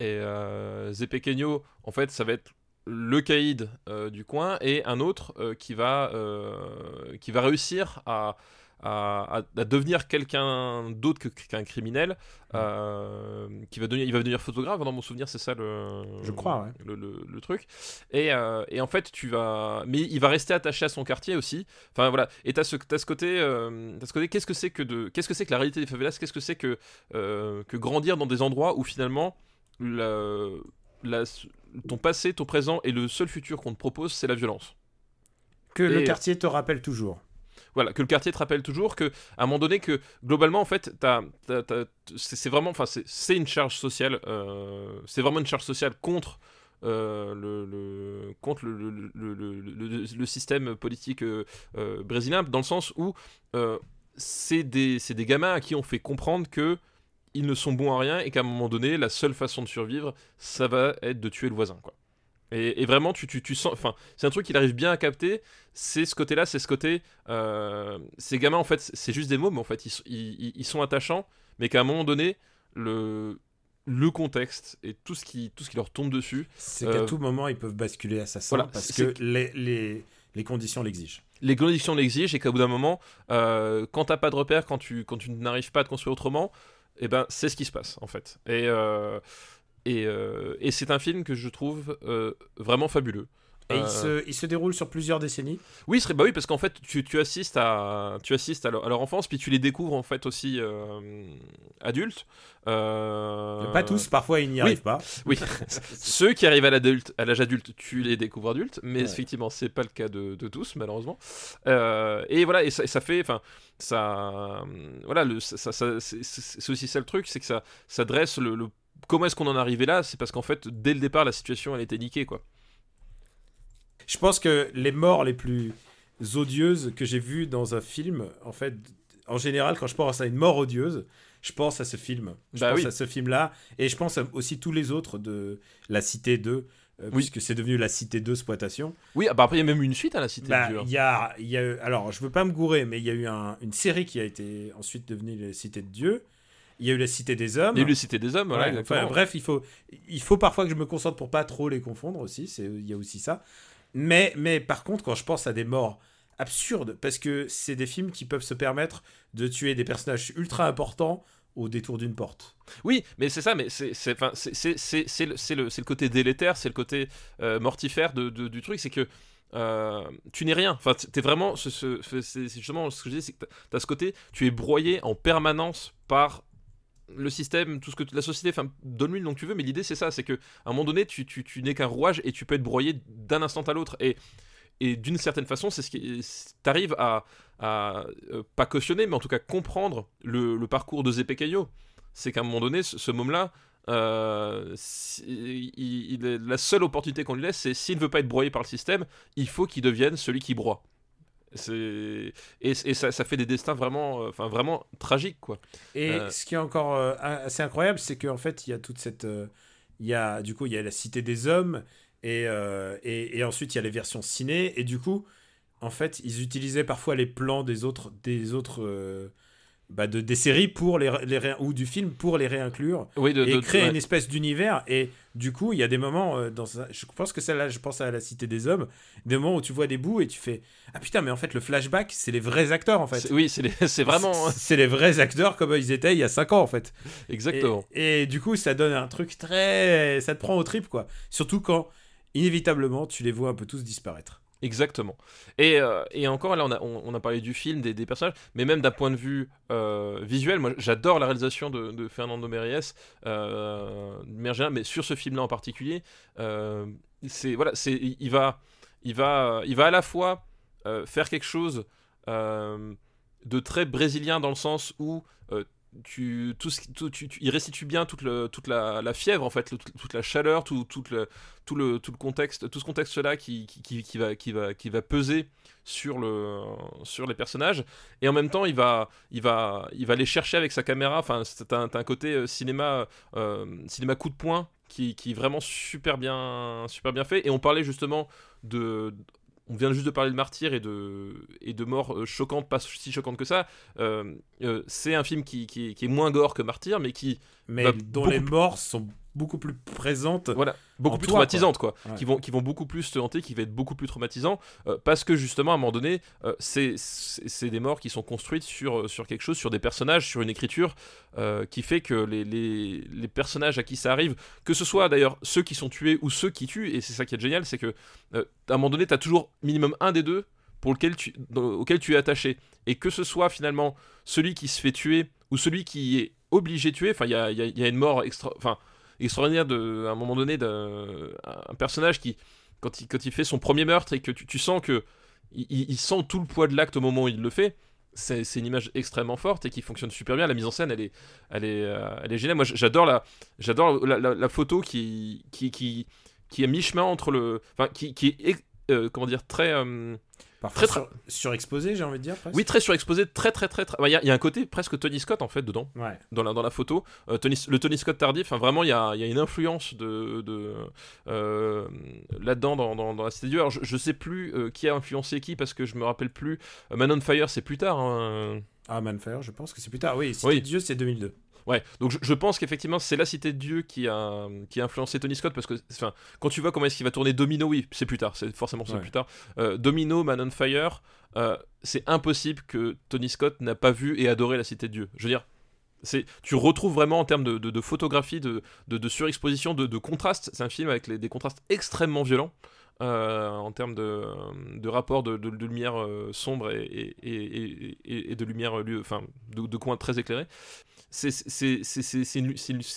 Et euh, Zé Pequeño, en fait, ça va être le caïd euh, du coin et un autre euh, qui, va, euh, qui va réussir à, à, devenir quelqu'un d'autre qu'un criminel. euh, qui va devenir, il va devenir photographe, dans mon souvenir, c'est ça le, Je crois, ouais. le, le- le truc. Et, et en fait, tu vas. Mais il va rester attaché à son quartier aussi. Enfin voilà. Et t'as ce, t'as ce côté. ce côté. Qu'est-ce que c'est que de. Qu'est-ce que c'est que la réalité des favelas? Qu'est-ce que c'est que, que grandir dans des endroits où finalement. la- la- ton passé, ton présent et le seul futur qu'on te propose, c'est la violence. Que le Et- quartier te rappelle toujours. Voilà, que le quartier te rappelle toujours que, à un moment donné, que globalement, en fait, c'est vraiment, enfin, c'est- une charge sociale, euh, c'est vraiment une charge sociale contre euh, le, le- contre le, le, système politique euh, euh, brésilien, dans le sens où euh, c'est des, c'est des gamins à qui on fait comprendre que ils ne sont bons à rien et qu'à un moment donné, la seule façon de survivre, ça va être de tuer le voisin, quoi. Et, et vraiment, tu, tu, tu sens. Enfin, c'est un truc qu'il arrive bien à capter. C'est ce côté-là, c'est ce côté. euh, ces gamins, en fait, c'est juste des mais en fait, ils, sont- ils, ils sont attachants, mais qu'à un moment donné, le, le contexte et tout ce, qui, tout ce qui leur tombe dessus, C'est Euh, qu'à tout moment, ils peuvent basculer assassin voilà, parce que les, les, les conditions l'exigent. les conditions l'exigent et qu'à bout d'un moment, euh, quand t'as pas de repère, quand tu, quand tu n'arrives pas à te construire autrement, et ben c'est ce qui se passe en fait. Et, euh, et, euh, et c'est un film que je trouve euh, vraiment fabuleux. Et il, Euh, se, il se déroule sur plusieurs décennies. Oui, serait bah oui parce qu'en fait tu, tu assistes à tu assistes à leur, à leur enfance puis tu les découvres en fait aussi euh, adultes. Euh, Pas tous, parfois ils n'y oui. arrivent pas. Oui, ceux qui arrivent à l'adulte, à l'âge adulte, tu les découvres adultes, mais Ouais. effectivement c'est pas le cas de, de tous malheureusement. Et voilà et ça, et ça fait, enfin ça, voilà le, ça, c'est- aussi ça le truc, c'est que ça, ça dresse le, le- comment est-ce qu'on en est arrivé là, c'est parce qu'en fait dès le départ la situation elle était niquée quoi. Je pense que les morts les plus odieuses que j'ai vues dans un film, en fait, en général, quand je pense à une mort odieuse, je pense à ce film. Je Bah pense oui. à ce film-là. Et je pense à aussi tous les autres de La Cité 2, euh, Oui. puisque c'est devenu La Cité 2 Exploitation. Oui, ah bah après il y a même eu une suite à la Cité Bah, de Dieu. il y a, il y a alors, je veux pas me gourer, mais il y a eu un- une série qui a été ensuite devenue La Cité de Dieu. Il y a eu La Cité des Hommes. Il y a eu la Cité des Hommes, voilà, Ouais, exactement. enfin, bref, il faut, il faut parfois que je me concentre pour pas trop les confondre aussi. Il y a aussi ça. Mais, mais par contre, quand je pense à des morts absurdes, parce que c'est des films qui peuvent se permettre de tuer des personnages ultra importants au détour d'une porte. Oui, mais c'est ça, mais c'est le, le, côté délétère, c'est le côté euh, mortifère de, du truc, c'est que euh, tu n'es rien. Enfin, t'es vraiment. ce- ce- c'est justement ce que je dis, c'est que t'as as ce côté, tu es broyé en permanence par le système, tout ce que la société, donne-lui le nom que tu veux, mais l'idée c'est ça, c'est que à un moment donné, tu, tu, tu n'es qu'un rouage et tu peux être broyé d'un instant à l'autre. Et, et d'une certaine façon, c'est ce qui. T'arrives à, euh, pas cautionner, mais en tout cas comprendre le, parcours de Caillot. C'est qu'à un moment donné, ce, ce môme-là, euh, la seule opportunité qu'on lui laisse, c'est s'il ne veut pas être broyé par le système, il faut qu'il devienne celui qui broie. Et, et ça, ça fait des destins vraiment, euh, vraiment tragiques quoi. Et Euh. ce qui est encore euh, assez incroyable, c'est qu'en fait, il y a toute cette. il y a, du coup, il y a la Cité des Hommes, et, et, et ensuite, il y a les versions ciné, et du coup, en fait, ils utilisaient parfois les plans des autres. Des autres bah, de, des séries pour les, les ré- ou du film pour les réinclure Oui, de, et de- créer une espèce d'univers et du coup il y a des moments euh, dans je pense que celle-là je pense à la cité des hommes des moments où tu vois des bouts et tu fais ah putain mais en fait le flashback c'est les vrais acteurs en fait Oui, c'est vraiment c'est c'est les vrais acteurs comme ils étaient il y a 5 ans en fait exactement. et, et du coup, ça donne un truc très. Ça te prend au trip, quoi. Surtout quand, inévitablement, tu les vois un peu tous disparaître. Exactement. Et, euh, et encore, là, on a, on, a parlé du film, des, personnages, mais même d'un point de vue euh, visuel, moi j'adore la réalisation de, de Fernando Méries, euh, mais sur ce film-là en particulier, euh, c'est voilà, il va, il va, il va à la fois faire quelque chose de très brésilien dans le sens où tu, il restitue bien toute, la, fièvre en fait, toute la chaleur, tout, le, contexte, tout ce contexte-là qui, qui, va, peser sur, le, sur les personnages. Et en même temps, il va, il les chercher avec sa caméra. Enfin, c'est un, côté euh, cinéma, euh, cinéma coup de poing qui, est vraiment super bien fait. Et on parlait justement de. On vient juste de parler de martyrs et de, et de morts euh, choquantes, pas si choquantes que ça. Euh, euh, c'est un film qui, qui, qui est moins gore que Martyr, mais qui, Mais dont beaucoup les morts sont beaucoup plus présentes. voilà, beaucoup plus toi, traumatisantes, quoi. Ouais. Qui, vont, qui vont beaucoup plus te hanter, qui va être beaucoup plus traumatisant, euh, parce que justement, à un moment donné, euh, c'est des morts qui sont construites sur, euh, sur quelque chose, sur des personnages, sur une écriture, euh, qui fait que les, les, les personnages à qui ça arrive, que ce soit d'ailleurs ceux qui sont tués ou ceux qui tuent, et c'est ça qui est génial, c'est que à un moment donné, tu as toujours minimum un des deux pour lequel tu, auquel tu es attaché. Et que ce soit finalement celui qui se fait tuer ou celui qui est obligé de tuer, enfin, il y a, y a- y a une mort extra. Enfin, extraordinaire de, un moment donné d'un un personnage qui, quand il, quand il fait son premier meurtre et que tu, sens que il, sent tout le poids de l'acte au moment où il le fait, c'est une image extrêmement forte et qui fonctionne super bien. La mise en scène, elle est, elle est, euh, elle est géniale. Moi, j'adore la, j'adore la, photo qui, qui, qui, qui est mi-chemin entre le, qui, qui euh, comment dire, très, euh, Parfois Très, sur- surexposé, j'ai envie de dire. Presque. oui, très surexposé, très, très, très, très. bah, Il y, a- il y a un côté presque Tony Scott en fait dedans Ouais. dans la, dans la photo. Euh, Tony- le Tony Scott tardif, enfin, vraiment, il y a, il y a une influence de, de, euh, là-dedans dans, dans, dans la Cité Dieu. Alors, je, je sais plus euh, qui a influencé qui parce que je me rappelle plus. Man on Fire, c'est plus tard. hein. Ah, Manfire, je pense que c'est plus tard. Oui, Cité Oui. Dieu, c'est 2002. Ouais, donc je, je pense qu'effectivement c'est la Cité de Dieu qui a, qui a influencé Tony Scott parce que enfin, quand tu vois comment est-ce qu'il va tourner Domino, oui, c'est plus tard, c'est forcément c'est Ouais. plus tard. Euh, Domino, Man on Fire, euh, c'est impossible que Tony Scott n'a pas vu et adoré la Cité de Dieu. Je veux dire, c'est, tu retrouves vraiment en termes de, de- de photographie, de, de, surexposition, de, de contraste. C'est un film avec les- des contrastes extrêmement violents. Euh, en termes de, de rapport de, de- de lumière euh, sombre et, et, et, et- et de lumière, euh, lieu- enfin, de, coins très éclairés. C'est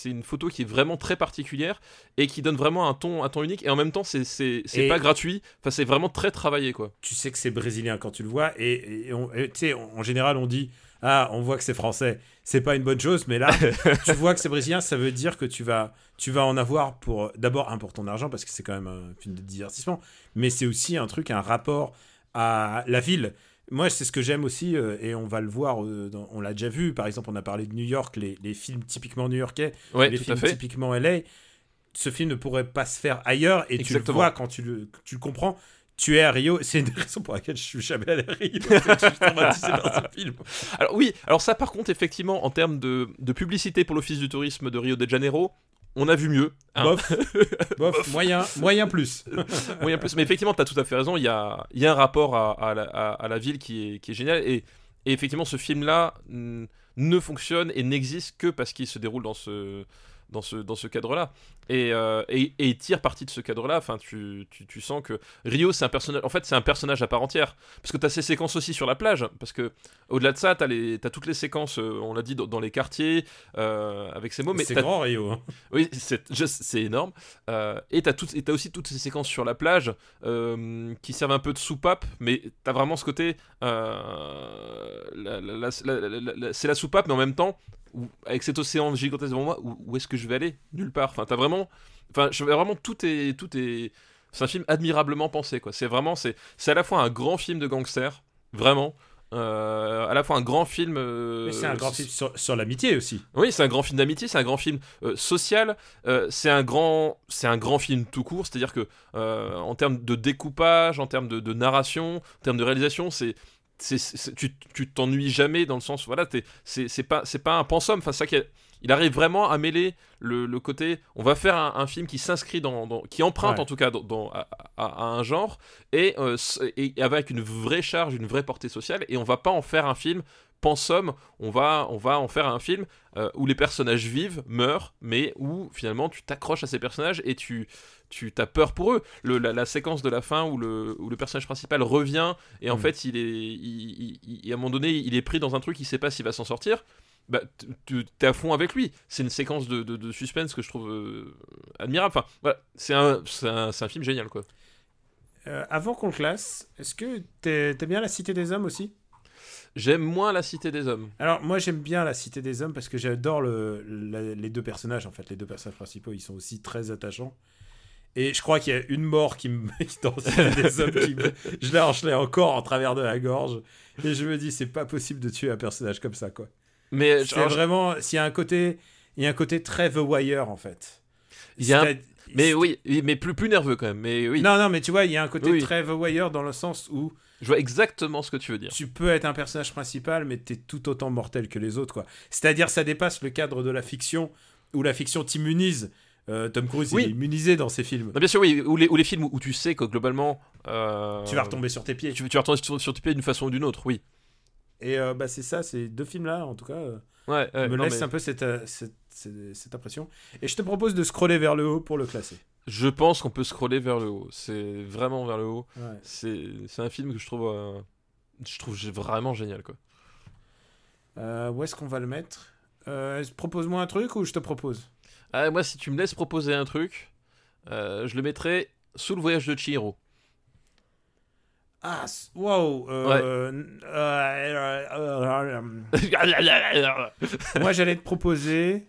une, photo qui est vraiment très particulière et qui donne vraiment un ton, un ton unique. Et en même temps, c'est pas gratuit. Enfin, c'est vraiment très travaillé, quoi. tu sais que c'est brésilien quand tu le vois et, tu sais en général on dit ah on voit que c'est français. C'est pas une bonne chose mais là tu vois que c'est brésilien ça veut dire que tu vas tu vas en avoir pour d'abord un pour ton argent parce que c'est quand même un film de divertissement mais c'est aussi un truc un rapport à la ville. Moi c'est ce que j'aime aussi euh, et on va le voir euh, dans- on l'a déjà vu. Par exemple on a parlé de New York les, les films typiquement new-yorkais Ouais, les films typiquement LA, ce film ne pourrait pas se faire ailleurs et tu le vois quand tu le, tu le comprends. Tu es à Rio, c'est une des raisons pour laquelle je suis jamais allé à Rio. parce que je suis traumatisé par ce film. Alors oui, alors ça par contre, effectivement, en termes de, de publicité pour l'Office du tourisme de Rio de Janeiro, on a vu mieux. hein. Bof, bof, moyen, moyen plus. Moyen plus. Mais effectivement, tu as tout à fait raison. Il y a, y a un rapport à, à la, à- à la ville qui est, qui est génial. Et, et effectivement, ce film-là ne fonctionne et n'existe que parce qu'il se déroule dans ce, dans ce, dans ce cadre-là. Et, euh, et, et il tire parti de ce cadre-là. Enfin, tu, tu, tu sens que Rio, c'est un personnage. En fait, c'est un personnage à part entière. Parce que tu as ces séquences aussi sur la plage. Parce que au-delà de ça, tu as, toutes les séquences, euh, on l'a dit, dans, dans les quartiers, euh, avec ces mots. C'est grand Rio. hein. oui, c'est énorme. Euh, et t'as tout- et t'as aussi toutes ces séquences sur la plage qui servent un peu de soupape, mais t'as vraiment ce côté. c'est la soupape, mais en même temps, où- avec cet océan gigantesque devant moi, où, où est-ce que je vais aller? Nulle part. Enfin, t'as vraiment. Enfin, je vraiment tout est tout est. C'est un film admirablement pensé, quoi. C'est vraiment c'est c'est à la fois un grand film de gangster, vraiment. euh, à la fois un grand film. euh, c'est un grand film sur, sur l'amitié aussi. oui, c'est un grand film d'amitié, c'est un grand film euh, social, euh, c'est un grand, c'est un grand film tout court. C'est-à-dire que en termes de découpage, en termes de, de narration, en termes de réalisation, c'est c'est- c'est- tu tu t'ennuies jamais dans le sens voilà c'est c'est pas c'est pas un pensum enfin ça qui il arrive vraiment à mêler le, le côté on va faire un, un film qui s'inscrit dans, dans- qui emprunte Ouais. en tout cas dans, dans- à, à- à un genre et, euh, s- et avec une vraie charge une vraie portée sociale et on va pas en faire un film pensum on va on va en faire un film euh, où les personnages vivent meurent mais où finalement tu t'accroches à ces personnages et tu tu as peur pour eux. Le, la, la séquence de la fin où le, où le personnage principal revient et en Mm. fait il est il, il- il- à un moment donné il est pris dans un truc il sait pas s'il va s'en sortir. Bah, tu- t'es à fond avec lui. C'est une séquence de, de- de suspense que je trouve euh, admirable. Enfin voilà. C'est un, film génial quoi. Euh, avant qu'on le classe, est-ce que t'aimes bien La Cité des Hommes aussi? J'aime moins la cité des hommes. Alors moi j'aime bien La Cité des Hommes parce que j'adore le, les deux personnages en fait. Les deux personnages principaux ils sont aussi très attachants. Et je crois qu'il y a une mort qui me des Hommes qui me- je l'ai encore en travers de la gorge. Et je me dis c'est pas possible de tuer un personnage comme ça quoi. mais C'est alors, vraiment s'il y a un côté il y a un côté très The Wire en fait. Il y a un- mais oui oui, mais plus plus nerveux quand même mais oui Non non mais tu vois il y a un côté Oui. très The Wire dans le sens où je vois exactement ce que tu veux dire tu peux être un personnage principal, mais t'es tout autant mortel que les autres, quoi. C'est-à-dire, ça dépasse le cadre de la fiction, où la fiction t'immunise. Euh, Tom Cruise, Oui. il est immunisé dans ses films. Non, bien sûr oui ou les, ou les films où, tu sais que globalement euh, Tu vas retomber sur tes pieds. tu, tu vas retomber sur, sur tes pieds d'une façon ou d'une autre oui Et euh, bah, c'est ça, ces deux films-là, en tout cas, ouais, ouais, me laissent mais un peu cette, cette, cette- cette impression. Et je te propose de scroller vers le haut pour le classer. je pense qu'on peut scroller vers le haut c'est vraiment vers le haut Ouais. c'est un film que je trouve je trouve vraiment génial quoi où est-ce qu'on va le mettre? Propose-moi un truc ou je te propose? Ah, moi, si tu me laisses proposer un truc, euh, je le mettrais sous le voyage de Chihiro. Ah, wow euh, euh, Moi, j'allais te proposer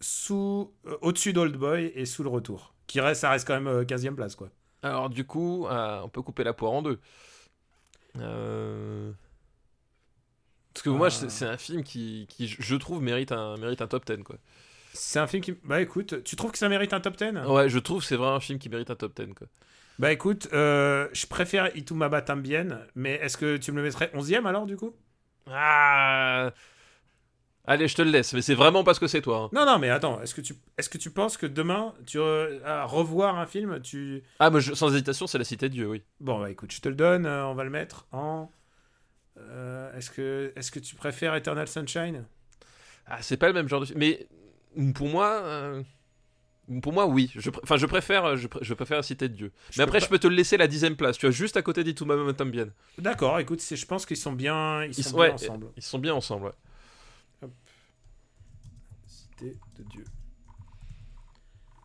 sous, au-dessus d'Old Boy et sous le retour. Qui reste, ça reste quand même euh, 15e place, quoi. Alors, du coup, on peut couper la poire en deux. Euh, Parce que moi, Ah. c'est un film qui, je trouve, mérite un, mérite un top 10. Quoi. C'est un film qui. Bah écoute, tu trouves que ça mérite un top 10 Ouais, je trouve que c'est vraiment un film qui mérite un top 10. Quoi. Bah écoute, euh, je préfère Itumaba Tambien, mais est-ce que tu me le mettrais 11e alors, du coup? Ah Allez, je te le laisse, mais c'est vraiment parce que c'est toi. hein. Non, non, mais attends, est-ce que tu, est-ce que tu penses que demain, tu re- à revoir un film, tu. Ah, mais je- sans hésitation, c'est La Cité de Dieu, oui. Bon, bah écoute, je te le donne, euh, on va le mettre en. euh, est-ce que, est-ce que tu préfères Eternal Sunshine? Ah, c'est pas le même genre de film. Mais pour moi, euh, Pour moi, oui. Je, pr- enfin, je préfère, je, pr- je préfère Cité de Dieu. Je Mais après, pas- je peux te le laisser la dixième place. Tu vois, juste à côté d'Ituma Bien. D'accord, écoute, je pense qu'ils sont bien, ils Ils sont sont- bien ouais, ensemble. Ils sont bien ensemble. ouais. Cité de Dieu.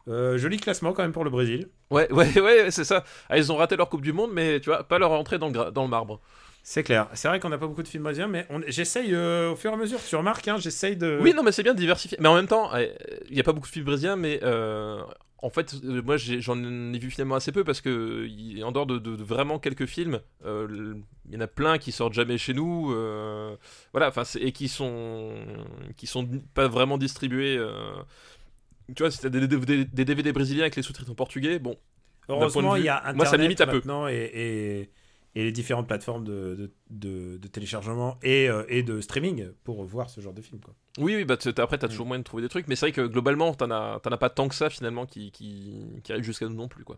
Euh, joli classement quand même pour le Brésil. Ouais, ouais, ouais, c'est ça. Ah, ils ont raté leur Coupe du Monde, mais tu vois, pas leur entrée dans le, gra- dans le marbre. C'est clair. C'est vrai qu'on n'a pas beaucoup de films brésiliens, mais on- j'essaye euh, au fur et à mesure. Tu remarques, hein, j'essaye de. Oui, non, mais c'est bien de diversifier. Mais en même temps, euh, il n'y a pas beaucoup de films brésiliens, mais euh, en fait, moi j'en ai vu finalement assez peu parce que, en dehors de, de- de vraiment quelques films, il y en a plein qui sortent jamais chez nous. voilà, enfin, et qui sont, qui sont pas vraiment distribués. tu vois, si t'as des, des, des DVD brésiliens avec les sous-titres en portugais, bon, Heureusement, il y a Internet moi, ça limite un peu. maintenant et, et, et les différentes plateformes de, de, de- de téléchargement et, euh, et de streaming pour voir ce genre de film. Quoi. Oui, oui, bah, tu- après, t'as Mm. toujours moyen de trouver des trucs, mais c'est vrai que globalement, t'en as, t'en as pas tant que ça finalement qui, qui, qui arrive jusqu'à nous non plus, quoi.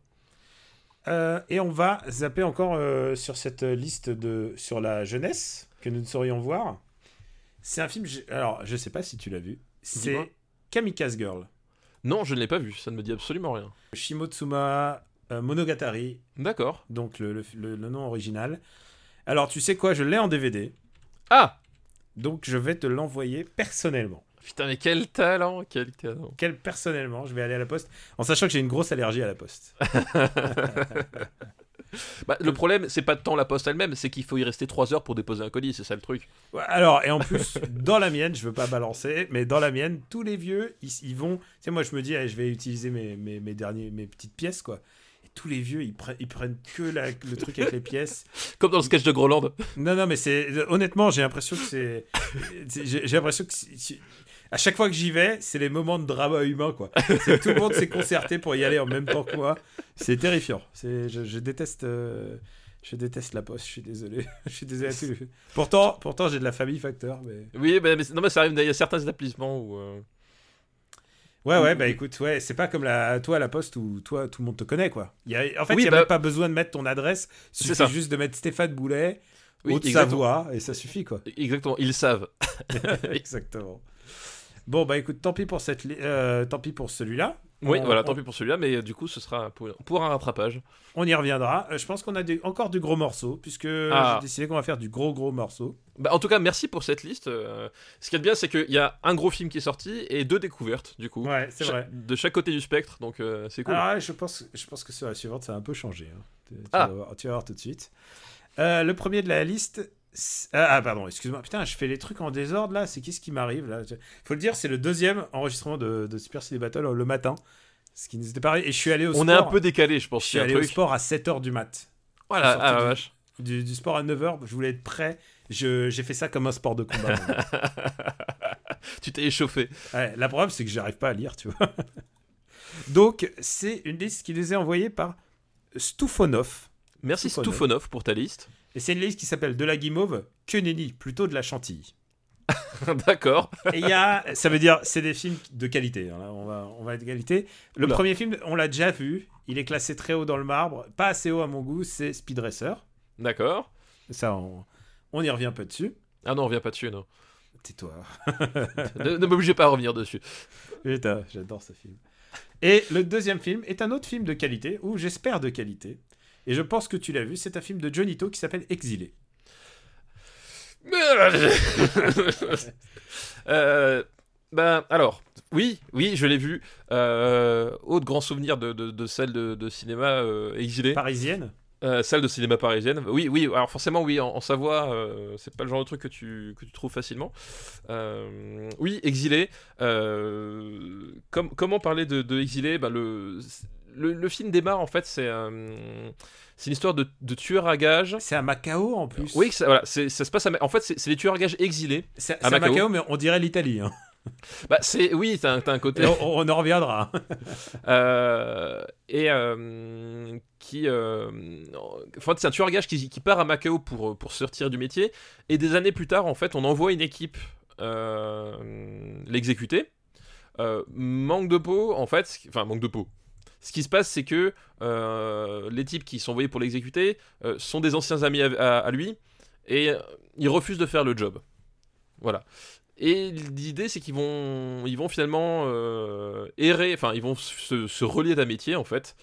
Euh, et on va zapper encore euh, sur cette liste de sur la jeunesse que nous ne saurions voir. C'est un film. Alors, je sais pas si tu l'as vu. C'est Kamikaze Girl. Non, je ne l'ai pas vu, ça ne me dit absolument rien. Shimotsuma Monogatari, D'accord. donc le, le- le- le nom original. Alors, tu sais quoi Je l'ai en DVD, Ah donc je vais te l'envoyer personnellement. Putain, mais quel talent, quel talent. Quel personnellement, je vais aller à la poste, en sachant que j'ai une grosse allergie à la poste. Bah, le problème, c'est pas tant la poste elle-même, c'est qu'il faut y rester 3 heures pour déposer un colis, c'est ça le truc. Ouais, Alors, et en plus, dans la mienne, je veux pas balancer, mais dans la mienne, tous les vieux, ils, ils vont. Tu sais, moi, je me dis, allez, je vais utiliser mes, mes, mes derniers, mes petites pièces, quoi. Tous les vieux, ils, prennent ils prennent que la- le truc avec les pièces. Comme dans le sketch de Groland. Non, non, mais c'est. Honnêtement, j'ai l'impression que c'est. J'ai l'impression que. À chaque fois que j'y vais, c'est les moments de drama humain, quoi. Tout le monde s'est concerté pour y aller en même temps que moi. C'est terrifiant. Je, je déteste. euh, Je déteste la poste, je suis désolé. je suis désolé à tous les- Pourtant, pourtant j'ai de la famille facteur, mais. Oui, mais, non, mais ça arrive, il y a certains établissements où. euh, Ouais, ouais, bah écoute, ouais, c'est pas comme la, toi à la poste où toi tout le monde te connaît, quoi. Y a, en fait, il Oui, y a bah- même pas besoin de mettre ton adresse, C'est juste de mettre Stéphane Boulet, Oui, Haute-Savoie, et ça suffit, quoi. Exactement, ils savent. Exactement. Bon, bah écoute, tant pis pour, cette euh, tant pis pour celui-là. Oui, On- voilà, on- tant pis pour celui-là, mais du coup, ce sera pour, pour un rattrapage. On y reviendra. Euh, je pense qu'on a des- encore du gros morceau, puisque Ah. j'ai décidé qu'on va faire du gros gros morceau. Bah, en tout cas, merci pour cette liste. euh, ce qui est bien, c'est qu'il y a un gros film qui est sorti et deux découvertes, du coup. Ouais, c'est vrai. De chaque côté du spectre, donc euh, c'est cool. Là, je pense, je pense que sur la suivante, ça a un peu changé. hein. Tu, tu Ah. vas voir, tu vas voir tout de suite. Euh, le premier de la liste. Ah, ah, pardon, excuse-moi. Putain, je fais les trucs en désordre là. C'est qu'est-ce qui m'arrive là? Faut le dire, c'est le deuxième enregistrement de, de Super City Battle euh, le matin. Ce qui nous était pareil. Et je suis allé au On sport. est un peu décalé, je pense. Je suis allé au sport à 7h du mat. Voilà, ah la du- vache. Du, du sport à 9h, je voulais être prêt. J'ai fait ça comme un sport de combat. tu t'es échauffé. Ouais, la preuve, c'est que j'arrive pas à lire, tu vois. Donc, c'est une liste qui nous est envoyée par Stoufonov. Merci. Stoufonov pour ta liste. Et c'est une liste qui s'appelle De la guimauve, que nenni, plutôt de la chantilly. D'accord. Et il y a, ça veut dire, c'est des films de qualité. hein, on va, on va être de qualité. Le Oula. premier film, on l'a déjà vu. Il est classé très haut dans le marbre, pas assez haut à mon goût. C'est Speed Racer. D'accord. Ça, on, on y revient peu dessus. Ah non, on revient pas dessus, non. Tais-toi. ne ne m'obligez pas à revenir dessus. Putain, j'adore ce film. Et le deuxième film est un autre film de qualité, ou j'espère de qualité. Et je pense que tu l'as vu, c'est un film de Johnny To qui s'appelle Exilé. euh, ben, alors, oui, oui, je l'ai vu. Euh, autre grand souvenir de, de, de salle de, de cinéma euh, exilée. Parisienne Euh, salle de cinéma parisienne. Oui, oui, alors forcément, oui, en, en Savoie, c'est pas le genre de truc que tu, que tu trouves facilement. Oui, exilé. Com- comment parler de, de exilé? Ben, le, le, le film démarre, en fait, c'est euh, c'est une histoire de, de tueur à gages. C'est à Macao en plus. Oui, ça, voilà, c'est- ça se passe à. En fait, c'est c'est des tueurs à gages exilés. c'est à Macao. Macao. mais on dirait l'Italie. hein. Bah, c'est oui, t'as un, t'as un côté. On, on en reviendra. Euh, et euh, qui. Euh, en fait, c'est un tueur à gages qui, qui part à Macao pour, pour sortir du métier. Et des années plus tard, en fait, on envoie une équipe euh, l'exécuter. Euh, manque de peau, en fait. Enfin, manque de peau. Ce qui se passe, c'est que euh, les types qui sont envoyés pour l'exécuter euh, sont des anciens amis à, à- à lui. Et euh, ils refusent de faire le job. Voilà. Et l'idée, c'est qu'ils vont, ils vont finalement euh, errer, enfin, ils vont se, se relier d'amitié, en fait.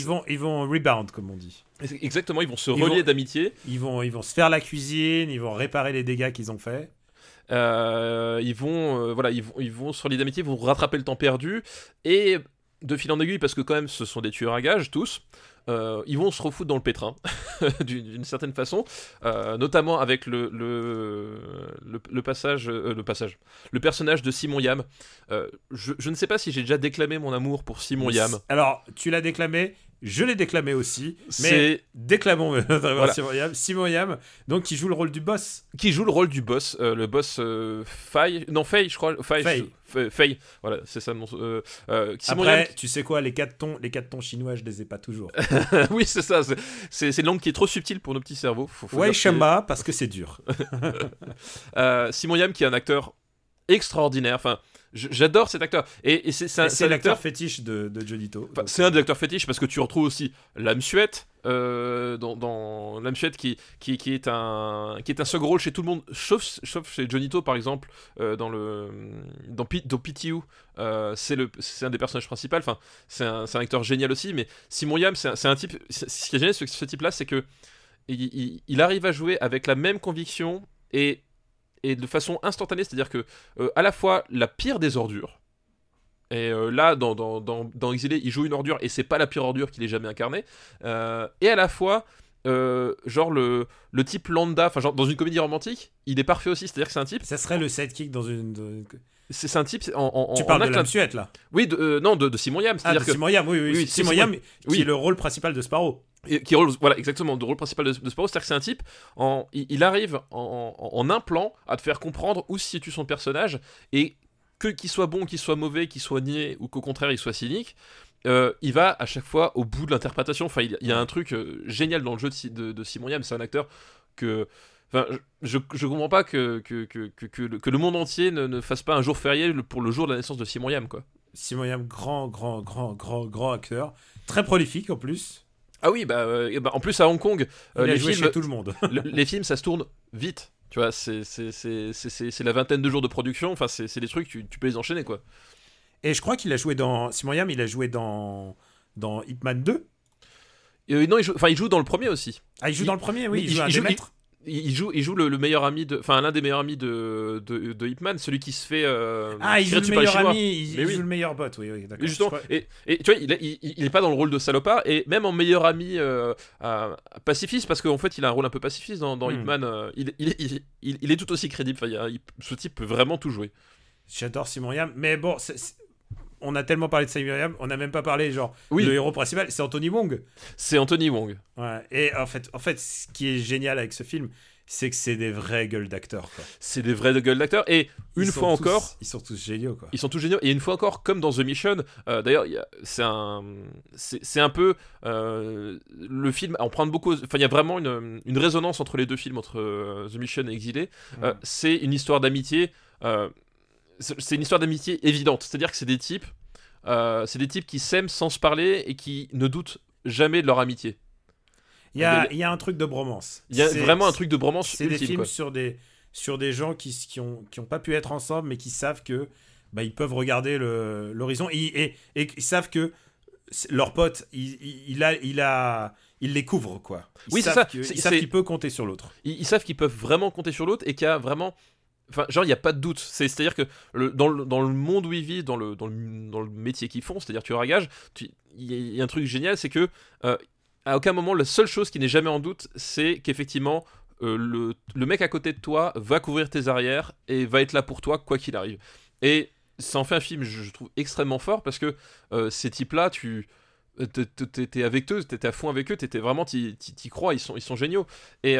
Ils, vont, ils vont rebound, comme on dit. Exactement, ils vont se Ils relier d'amitié. Ils vont, ils vont se faire la cuisine, ils vont réparer les dégâts qu'ils ont faits. Euh, ils vont, euh, voilà, ils vont, ils vont se relier d'amitié, ils vont rattraper le temps perdu. Et de fil en aiguille, parce que quand même, ce sont des tueurs à gages, tous. euh, ils vont se refoutre dans le pétrin, d'une certaine façon, euh, notamment avec le, le, le, le passage, euh, le passage, le personnage de Simon Yam. Je, je ne sais pas si j'ai déjà déclamé mon amour pour Simon Yam. Alors, tu l'as déclamé, je l'ai déclamé aussi, mais déclamons Voilà. Simon Yam. Simon Yam, donc qui joue le rôle du boss. qui joue le rôle du boss, euh, le boss euh, Faye, non Faye, je crois, Faye, Faye. voilà, c'est ça mon, euh, euh, Après, Yam- tu sais quoi, les quatre tons, les quatre tons chinois, je les ai pas toujours. oui, c'est ça. c'est- une langue qui est trop subtile pour nos petits cerveaux. Faut, faut ouais, que- parce que c'est dur. Euh, Simon Yam, qui est un acteur extraordinaire. Enfin, j'adore cet acteur. Et, et c'est un, un l'acteur acteur. fétiche de, de enfin, Donc, c'est un des acteurs fétiches parce que tu retrouves aussi l'âme suette euh, dans, dans l'âme suette qui, qui, qui est un qui est un second rôle chez tout le monde sauf, sauf chez Jonito par exemple euh, dans le dans, P- dans PTU euh, c'est un des personnages principaux enfin c'est un, un acteur génial aussi mais Simon Yam c'est un, un type ce qui est génial avec ce, type là c'est que il, il- il arrive à jouer avec la même conviction et et de façon instantanée c'est à dire que euh, à la fois la pire des ordures et euh, là, dans, dans, dans, dans Exilé, il joue une ordure et c'est pas la pire ordure qu'il ait jamais incarnée. Euh, et à la fois, genre le, le type lambda, enfin, genre dans une comédie romantique, il est parfait aussi. C'est-à-dire que c'est un type, Ça serait le sidekick dans une. dans une- c'est un type en, en, Tu en parles de l'âme suette, là. Oui, de- non, de, de Simon Yam. Ah, C'est-à-dire de que Simon Yam, oui, oui. Oui, Simon Simon- Yam, qui oui. est le rôle principal de Sparrow. Qui rôle, voilà, exactement, le rôle principal de, de Sparrow, c'est-à-dire que c'est un type, en, il, arrive en, un plan à te faire comprendre où se situe son personnage et que qu'il soit bon, qu'il soit mauvais, qu'il soit niais ou qu'au contraire il soit cynique. euh, il va à chaque fois au bout de l'interprétation. Enfin, il, y a un truc euh, génial dans le jeu de, de, Simon Yam. C'est un acteur que. Enfin, je, je, comprends pas que, que, que, que, le, que le monde entier ne, ne fasse pas un jour férié pour le jour de la naissance de Simon Yam, quoi. Simon Yam, grand, grand, grand, grand, grand acteur. Très prolifique en plus. Ah oui, bah, euh, bah, en plus à Hong Kong, euh, Il les films, chez tout le monde. le- les films, ça se tourne vite. Tu vois, c'est la vingtaine de jours de production. Enfin, c'est des trucs, tu, tu peux les enchaîner, quoi. Et je crois qu'il a joué dans. Simon Yam, il a joué dans. Dans Hitman 2. Et, euh, non, il joue, enfin, il joue dans le premier aussi. Ah, il joue Il- dans le premier, oui. il- Il, joue il un joue- des maîtres. Il, joue, il joue le, le meilleur ami de, enfin, l'un des meilleurs amis de, de, de Hitman, celui qui se fait. euh, Ah, il joue le meilleur ami. Il, Mais il oui. joue le meilleur bot, oui, oui, d'accord. Et justement, crois- et, et tu vois, il, il, il est pas dans le rôle de salopard, et même en meilleur ami euh, à- à pacifiste, parce qu'en fait, il a un rôle un peu pacifiste dans, dans Hmm. Hitman. euh, il, est tout aussi crédible. Enfin, ce type peut vraiment tout jouer. J'adore Simon Yam. Mais bon, c'est- on a tellement parlé de Yam, on n'a même pas parlé, genre, Oui. le héros principal, c'est Anthony Wong. C'est Anthony Wong. Ouais. Et en fait, en fait, ce qui est génial avec ce film, c'est que c'est des vraies gueules d'acteurs. C'est des vrais gueules d'acteurs. Et une fois tous- encore, Ils sont tous géniaux, quoi. Ils sont tous géniaux. Et une fois encore, comme dans The Mission, euh, d'ailleurs, c'est un, c'est un peu euh, le film. On prend beaucoup. Enfin, il y a vraiment une, une résonance entre les deux films, entre euh, The Mission et Exilé. Mm. c'est une histoire d'amitié. C'est une histoire d'amitié évidente. C'est-à-dire que c'est des types, euh, c'est des types qui s'aiment sans se parler et qui ne doutent jamais de leur amitié. Il y a, Mais- il y a un truc de bromance. Il y a vraiment un truc de bromance C'est des films quoi. sur des, sur des gens qui, qui, ont, qui ont pas pu être ensemble, mais qui savent que bah, ils peuvent regarder l'horizon et, et, et ils savent que leur pote, il, il, il a, il, a, il les couvre, quoi. Ils Oui, c'est ça. que- ils savent c'est- qu'il peut compter sur l'autre. ils, ils savent qu'ils peuvent vraiment compter sur l'autre et qu'il y a vraiment. Enfin, genre, il n'y a pas de doute. C'est- C'est-à-dire que le, dans, le, dans le monde où ils vivent, dans le, dans le, dans le métier qu'ils font, c'est-à-dire tu- il y, y a un truc génial, c'est que euh, à aucun moment, la seule chose qui n'est jamais en doute, c'est qu'effectivement, euh, le, le mec à côté de toi va couvrir tes arrières et va être là pour toi, quoi qu'il arrive. Et ça en fait un film, je, trouve, extrêmement fort parce que euh, ces types-là, tu. T'étais avec eux, t'étais à fond avec eux, t'étais vraiment, t'y crois, ils sont, ils sont géniaux. Et,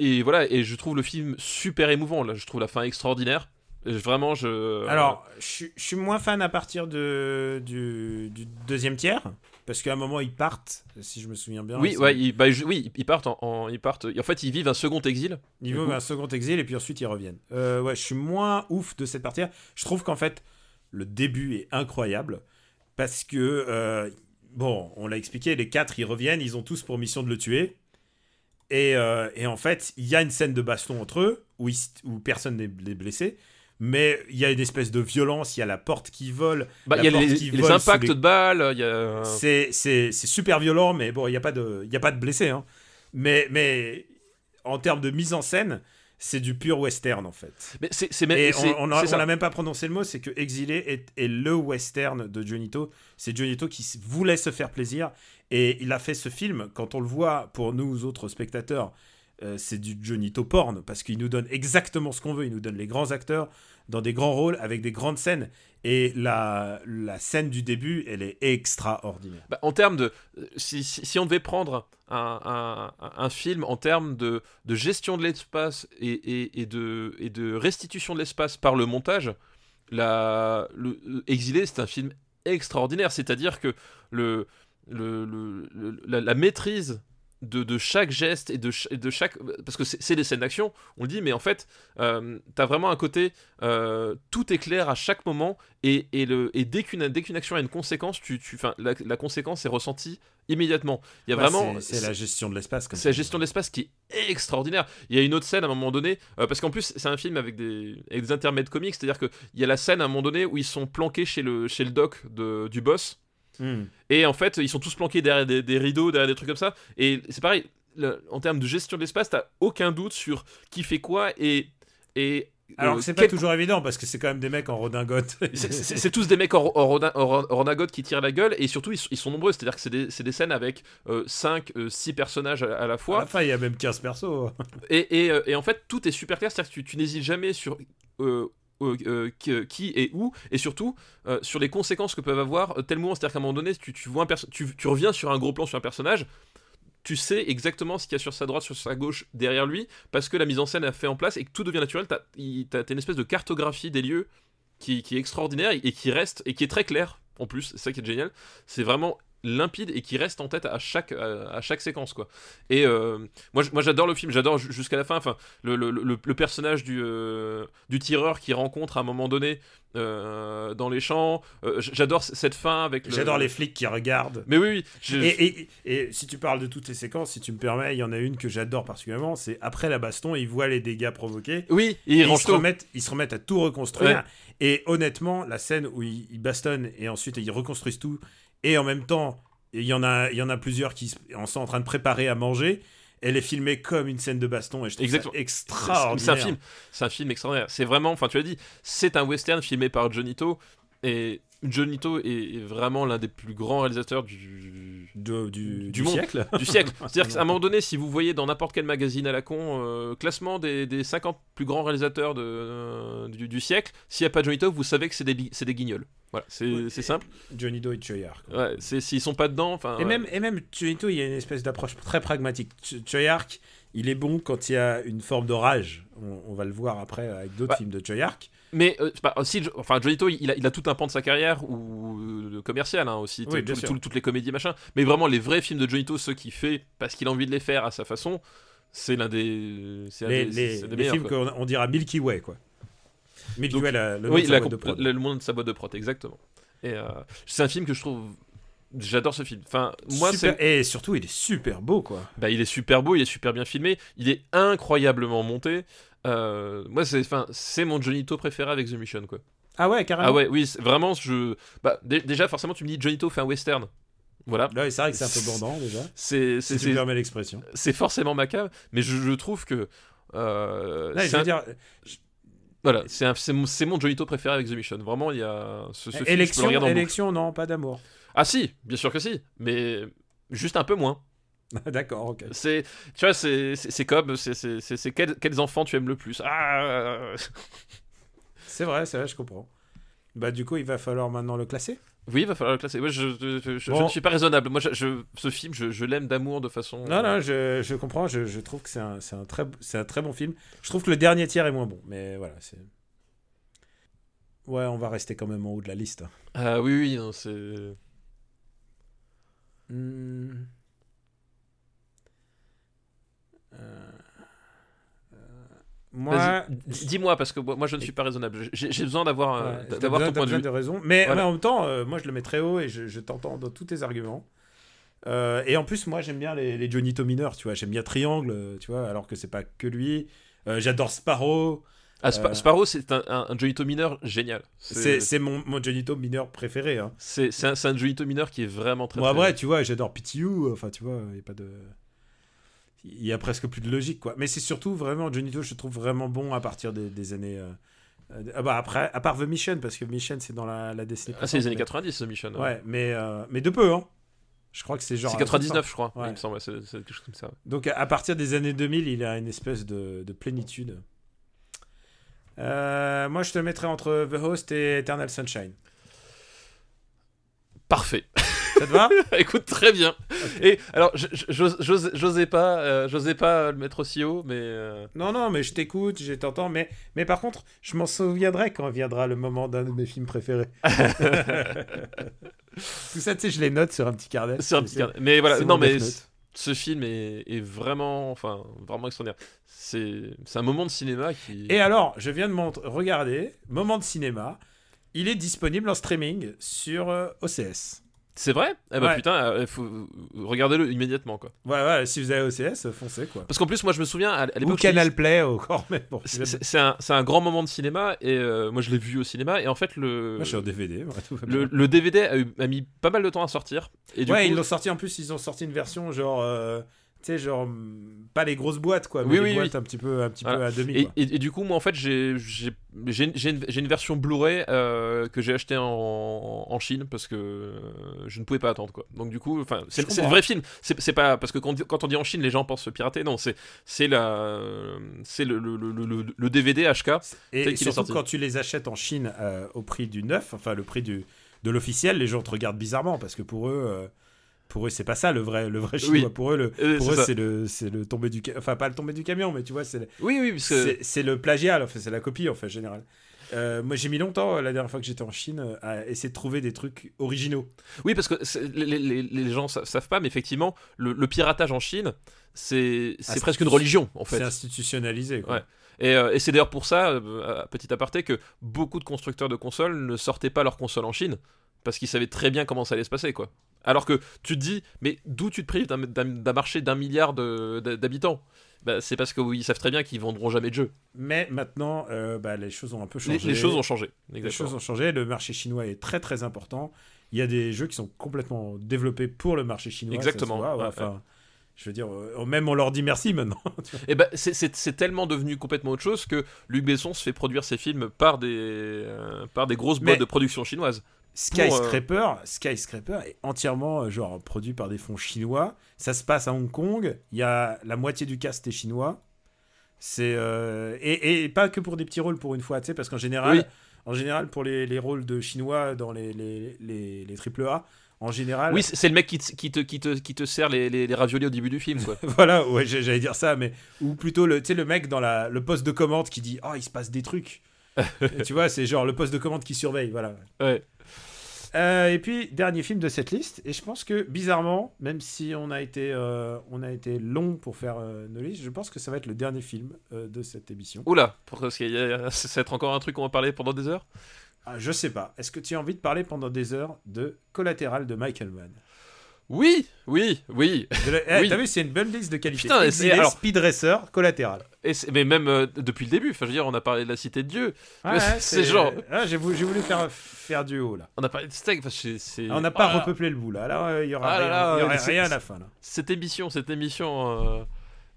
et voilà, et je trouve le film super émouvant. Là, je trouve la fin extraordinaire. Vraiment, je. Alors, je, suis- je suis moins fan à partir de, du, du deuxième tiers, parce qu'à un moment, ils partent, si je me souviens bien. oui, ils, ouais, ils, bah, oui, ils partent en, en- ils partent. En fait, ils vivent un second exil. ils vivent un second exil, et puis ensuite, ils reviennent. Euh, ouais, je suis moins ouf de cette partie Je trouve qu'en fait, le début est incroyable, parce que, euh, bon, on l'a expliqué, les quatre, ils reviennent, ils ont tous pour mission de le tuer. Et, euh, et en fait, il y a une scène de baston entre eux où, ils s- où personne n'est blessé. Mais il y a une espèce de violence, il y a la porte qui vole. Bah, il y a les, qui les vole impacts les- de balles, a. C'est super violent, mais bon, il n'y a, pas de- y a pas de blessés. Hein. Mais, mais en termes de mise en scène, c'est du pur western en fait. Mais c'est même. Et on n'a même pas prononcé le mot, c'est que Exilé est, est le western de Jonito. C'est Jonito qui voulait se faire plaisir et il a fait ce film. Quand on le voit, pour nous autres spectateurs, euh, c'est du Jonito porn parce qu'il nous donne exactement ce qu'on veut. Il nous donne les grands acteurs dans des grands rôles avec des grandes scènes. Et la, la scène du début, elle est extraordinaire. Bah, en termes de. Si, si, si on devait prendre un, un- film en termes de, de gestion de l'espace et, et, de, et de restitution de l'espace par le montage, la, le, le Exilé, c'est un film extraordinaire. C'est-à-dire que le, le, le- la maîtrise de, de chaque geste et de, ch- de chaque. Parce que c'est des scènes d'action, on le dit, mais en fait, euh, t'as vraiment un côté. euh, tout est clair à chaque moment et, et, le, et dès qu'une qu'une action a une conséquence, tu, tu, la, la conséquence est ressentie immédiatement. Il y a Ouais, vraiment. c'est- la gestion de l'espace. comme C'est la gestion de l'espace qui est extraordinaire. Il y a une autre scène à un moment donné, euh, parce qu'en plus c'est un film avec des, avec des intermèdes comiques, c'est-à-dire qu'il y a la scène à un moment donné où ils sont planqués chez le, chez le doc de, du boss, Hmm. et en fait ils sont tous planqués derrière des, des rideaux, derrière des trucs comme ça, et c'est pareil, le- en termes de gestion de l'espace, t'as aucun doute sur qui fait quoi, et... et Alors euh, c'est pas quel- toujours évident parce que c'est quand même des mecs en redingote. c'est- tous des mecs en, en, rodin- en, redingote qui tirent la gueule et surtout ils, sont- ils sont nombreux, c'est-à-dire que c'est des, des scènes avec 5, 6 personnages à, à la À fois la fin, il y a même 15 persos. et, et, euh, et en fait tout est super clair, c'est-à-dire que tu, tu n'hésites jamais sur euh, euh, euh, qui, et où et surtout sur les conséquences que peuvent avoir tel mouvement, c'est-à-dire qu'à un moment donné tu, reviens sur un gros plan sur un personnage tu sais exactement ce qu'il y a sur sa droite, sur sa gauche, derrière lui, parce que la mise en scène a fait en place et que tout devient naturel. T'as t'as une espèce de cartographie des lieux qui, qui est extraordinaire et, qui reste et qui est très clair en plus. C'est ça qui est génial. C'est vraiment limpide et qui reste en tête à chaque, à, à chaque séquence quoi. Et euh, moi, moi j'adore le film, j'adore ju- jusqu'à la fin. Enfin, le, le, le- le personnage du, euh, du tireur qui rencontre à un moment donné euh, dans les champs. J'adore cette fin avec. le- J'adore les flics qui regardent. Mais oui, oui. je- Et, et- et si tu parles de toutes les séquences, si tu me permets, il y en a une que j'adore particulièrement, c'est après la baston, ils voient les dégâts provoqués. Oui, et ils, range se remettent, ils se remettent à tout reconstruire. Ouais. Et honnêtement, la scène où ils, ils bastonnent et ensuite ils reconstruisent tout, et en même temps, il y en a, il y en a plusieurs qui en sont en train de préparer à manger. Elle est filmée comme une scène de baston et je trouve Exactement. ça C'est- extraordinaire. C'est un film, c'est un film extraordinaire. C'est vraiment, enfin tu l'as dit, c'est un western filmé par Jonito et Jonito est, est vraiment l'un des plus grands réalisateurs du, De- du, Du du monde. siècle. du siècle. C'est-à-dire qu'à un moment donné, si vous voyez dans n'importe quel magazine à la con, euh, classement des, des 50 plus grands réalisateurs de, euh, du, du siècle, s'il n'y a pas Jonito, vous savez que c'est des, des guignols. Voilà, c'est Oui. simple. Johnny Doe et Choyar. quoi. Ouais, S'ils sont pas dedans. Et ouais. même, et même il y a une espèce d'approche très pragmatique. Ch- Choyark, il est bon quand il y a une forme de rage. On, on va le voir après avec d'autres Bah. films de Choyark. Mais euh, aussi, Jo- enfin, Jonito, il a, il a tout un pan de sa carrière ou euh, commercial hein, aussi, Oui, tout- toutes les comédies machin. Mais vraiment, les vrais films de Jonito, ceux qu'il fait parce qu'il a envie de les faire à sa façon, c'est l'un des, c'est un Les, des- les- c'est des les meilleurs, films qu'on on dira Milky Way, quoi. Milky Donc, Way, la- le Oui, la le, le monde de sa boîte de prod, exactement. Et euh, c'est un film que je trouve, j'adore ce film. Enfin, moi, Super- c'est, Et surtout, il est super beau, quoi. bah, il est super beau, il est super bien filmé, il est incroyablement monté. Euh, moi, c'est, enfin, c'est mon Jonito préféré avec The Mission, quoi. Ah ouais, carrément. Ah ouais, oui, vraiment, je. Bah, dé- déjà, forcément, tu me dis Jonito fait un western. Voilà. Là, c'est vrai que c'est un peu bandant, déjà. C'est Si c'est- tu me c'est- permets l'expression. c'est forcément ma cave, mais je, je trouve que. euh, Là, c'est je veux un- dire, Voilà, c'est un- c'est mon, c'est mon Jonito préféré avec The Mission. Vraiment, il y a. Ce, ce film, je peux le élection, élection, non, pas d'amour. Ah, si, bien sûr que si, mais juste un peu moins. D'accord, ok. C'est, tu vois, c'est comme, c'est- c'est quels, enfants tu aimes le plus Ah C'est vrai, c'est vrai, je comprends. Bah, du coup, il va falloir maintenant le classer. Oui, il va falloir le classer. Moi, je, je, je- je Bon. ne suis pas raisonnable. Moi, je, ce film, je, je l'aime d'amour de façon. Non, non, je, je comprends. Je, je trouve que c'est un, un, très, un très bon film. Je trouve que le dernier tiers est moins bon. Mais voilà, c'est. Ouais, on va rester quand même en haut de la liste. Ah oui, oui, c'est. Hmm. Euh, euh, Moi, Dis-moi, parce que moi, je ne suis pas raisonnable. J'ai besoin d'avoir Ouais, d'avoir ton point de vue. raison. Mais, Voilà. mais en même temps, euh, moi je le mets très haut et je, je t'entends dans tous tes arguments. Euh, et en plus, moi, j'aime bien les, les Johnny mineurs, tu vois. J'aime bien Triangle, tu vois, alors que c'est pas que lui. Euh, J'adore Sparrow. Ah, Spa- Sparrow, c'est un, un, un Johnny mineur génial. C'est mon, mon Johnny To mineur préféré. Hein. c'est un, un Johnny mineur qui est vraiment très. Bon, après, tu vois, j'adore PTU. Enfin, tu vois, il y a pas de. Il y a presque plus de logique, quoi. Mais c'est surtout vraiment, Johnny To, je trouve vraiment bon à partir des, des années. euh, euh, ah bah après, à part The Mission, parce que Mission, c'est dans la, la décennie. Ah, c'est les années précédente, 90, ce Mission. Ouais, mais, euh, mais de peu, hein. Je crois que c'est genre. C'est à la toute 99, fin. je crois. Ouais. Il me semble, ouais, c'est c'est quelque chose comme ça. Donc à à partir des années 2000, il a une espèce de, de plénitude. Euh, moi, je te mettrais entre The Host et Eternal Sunshine. Parfait. Ça te va? Écoute, très bien. Et alors, j'osais pas, euh, pas le mettre aussi haut, mais euh, Non, non, mais je t'écoute, je t'entends. Mais, mais par contre, je m'en souviendrai quand viendra le moment d'un de mes films préférés. Tout ça, tu sais, je les note sur un petit carnet. c'est un petit carnet. Mais voilà, non, mais ce film est, est vraiment, enfin, vraiment extraordinaire. C'est, un moment de cinéma qui. Et alors, je viens de montrer, regarder, moment de cinéma. Il est disponible en streaming sur euh, OCS. C'est vrai? Eh bah Ouais. putain, il faut regardez-le immédiatement quoi. Voilà, voilà, si vous avez OCS, foncez quoi. Parce qu'en plus, moi, je me souviens à, Ou l'époque. je dis, Canal Play encore, mais bon. c'est- un, un grand moment de cinéma et euh, moi je l'ai vu au cinéma et en fait le Moi, je suis en DVD. ouais, tout le, DVD a, eu- a mis pas mal de temps à sortir et du ouais, coup ils l'ont sorti en plus, ils ont sorti une version genre. euh, tu sais, genre. Pas les grosses boîtes, quoi. Mais Oui, les oui, boîtes un petit peu, un petit peu Voilà. à demi. Et, quoi. et- et du coup, moi, en fait, j'ai une, une- version Blu-ray euh, que j'ai acheté en, en Chine parce que euh, je ne pouvais pas attendre, quoi. Donc, du coup, enfin, c'est le vrai film. C'est pas parce que quand, on dit- quand on dit en Chine, les gens pensent pirater. Non, c'est c'est la c'est le, le, le, le- le DVD HK. Et, surtout sorti. quand tu les achètes en Chine euh, au prix du neuf, enfin le prix du, de l'officiel, les gens te regardent bizarrement parce que pour eux. euh, pour eux, c'est pas ça le vrai, le vrai chinois. Oui. Pour eux, le, Euh, pour c'est eux, c'est le, c'est le tombé du, enfin pas le tombé du camion, mais tu vois, c'est, le- Oui, oui, parce que c'est, le plagiat, c'est la copie en fait général. Euh, moi, j'ai mis longtemps la dernière fois que j'étais en Chine à essayer de trouver des trucs originaux. oui, parce que les, les- les gens sa- savent pas, mais effectivement, le, le piratage en Chine, c'est c'est presque une religion, en fait. C'est institutionnalisé. Quoi. Ouais. Et, euh, et c'est d'ailleurs pour ça, euh, à petit aparté, que beaucoup de constructeurs de consoles ne sortaient pas leurs consoles en Chine, parce qu'ils savaient très bien comment ça allait se passer, quoi. Alors que tu te dis, mais d'où tu te prives d'un- marché d'un milliard d'habitants? Bah, C'est parce qu'ils savent très bien qu'ils vendront jamais de jeux. Mais maintenant, euh, bah, les choses ont un peu changé. les choses ont changé. Les choses ont changé. Le marché chinois est très très important. Il y a des jeux qui sont complètement développés pour le marché chinois. Exactement, voit, ouais, ouais, enfin, Je veux dire, euh, même on leur dit merci maintenant. Et ben c'est- tellement devenu complètement autre chose que Luc Besson se fait produire ses films par des, euh, par des grosses Mais- boîtes de production chinoises. Skyscraper, Skyscraper est entièrement euh, genre produit par des fonds chinois. Ça se passe à Hong Kong. Il y a la moitié du cast est chinois. C'est euh, et, et pas que pour des petits rôles pour une fois, tu sais, parce qu'en général, Oui. en général pour les, les rôles de chinois dans les les les, les triple A, en général. Oui, c'est le mec qui te, qui te, qui te, qui te sert les, les, les raviolis au début du film, quoi. Voilà, ouais, j'allais dire ça, mais ou plutôt le, tu sais, le mec dans la, le poste de commande qui dit, oh, il se passe des trucs. Tu vois, c'est genre le poste de commande qui surveille, voilà. Ouais. Euh, et puis dernier film de cette liste, et je pense que bizarrement, même si on a été, euh, on a été long pour faire euh, nos listes, je pense que ça va être le dernier film de cette émission. Oula, parce qu'il y a- ça va être encore un truc qu'on va parler pendant des heures? Ah, je sais pas. Est-ce que tu as envie de parler pendant des heures de Collatéral de Michael Mann? Oui, oui, oui. De la- eh, Oui. T'as vu, c'est une bonne liste de qualité. Putain, c'est- alors- Speed Racer, Collatéral. Et mais même euh, depuis le début, enfin, je veux dire, on a parlé de la cité de Dieu, Ouais, c'est genre- Ah, j'ai voulu, voulu faire, faire du haut là. on a parlé de steak, enfin, c'est- c'est- Ah, on n'a pas Ah, repeuplé le bout là. Là, euh, il y aura Ah là rien, là, y c'est- rien à la fin là. Cette émission, cette émission, euh,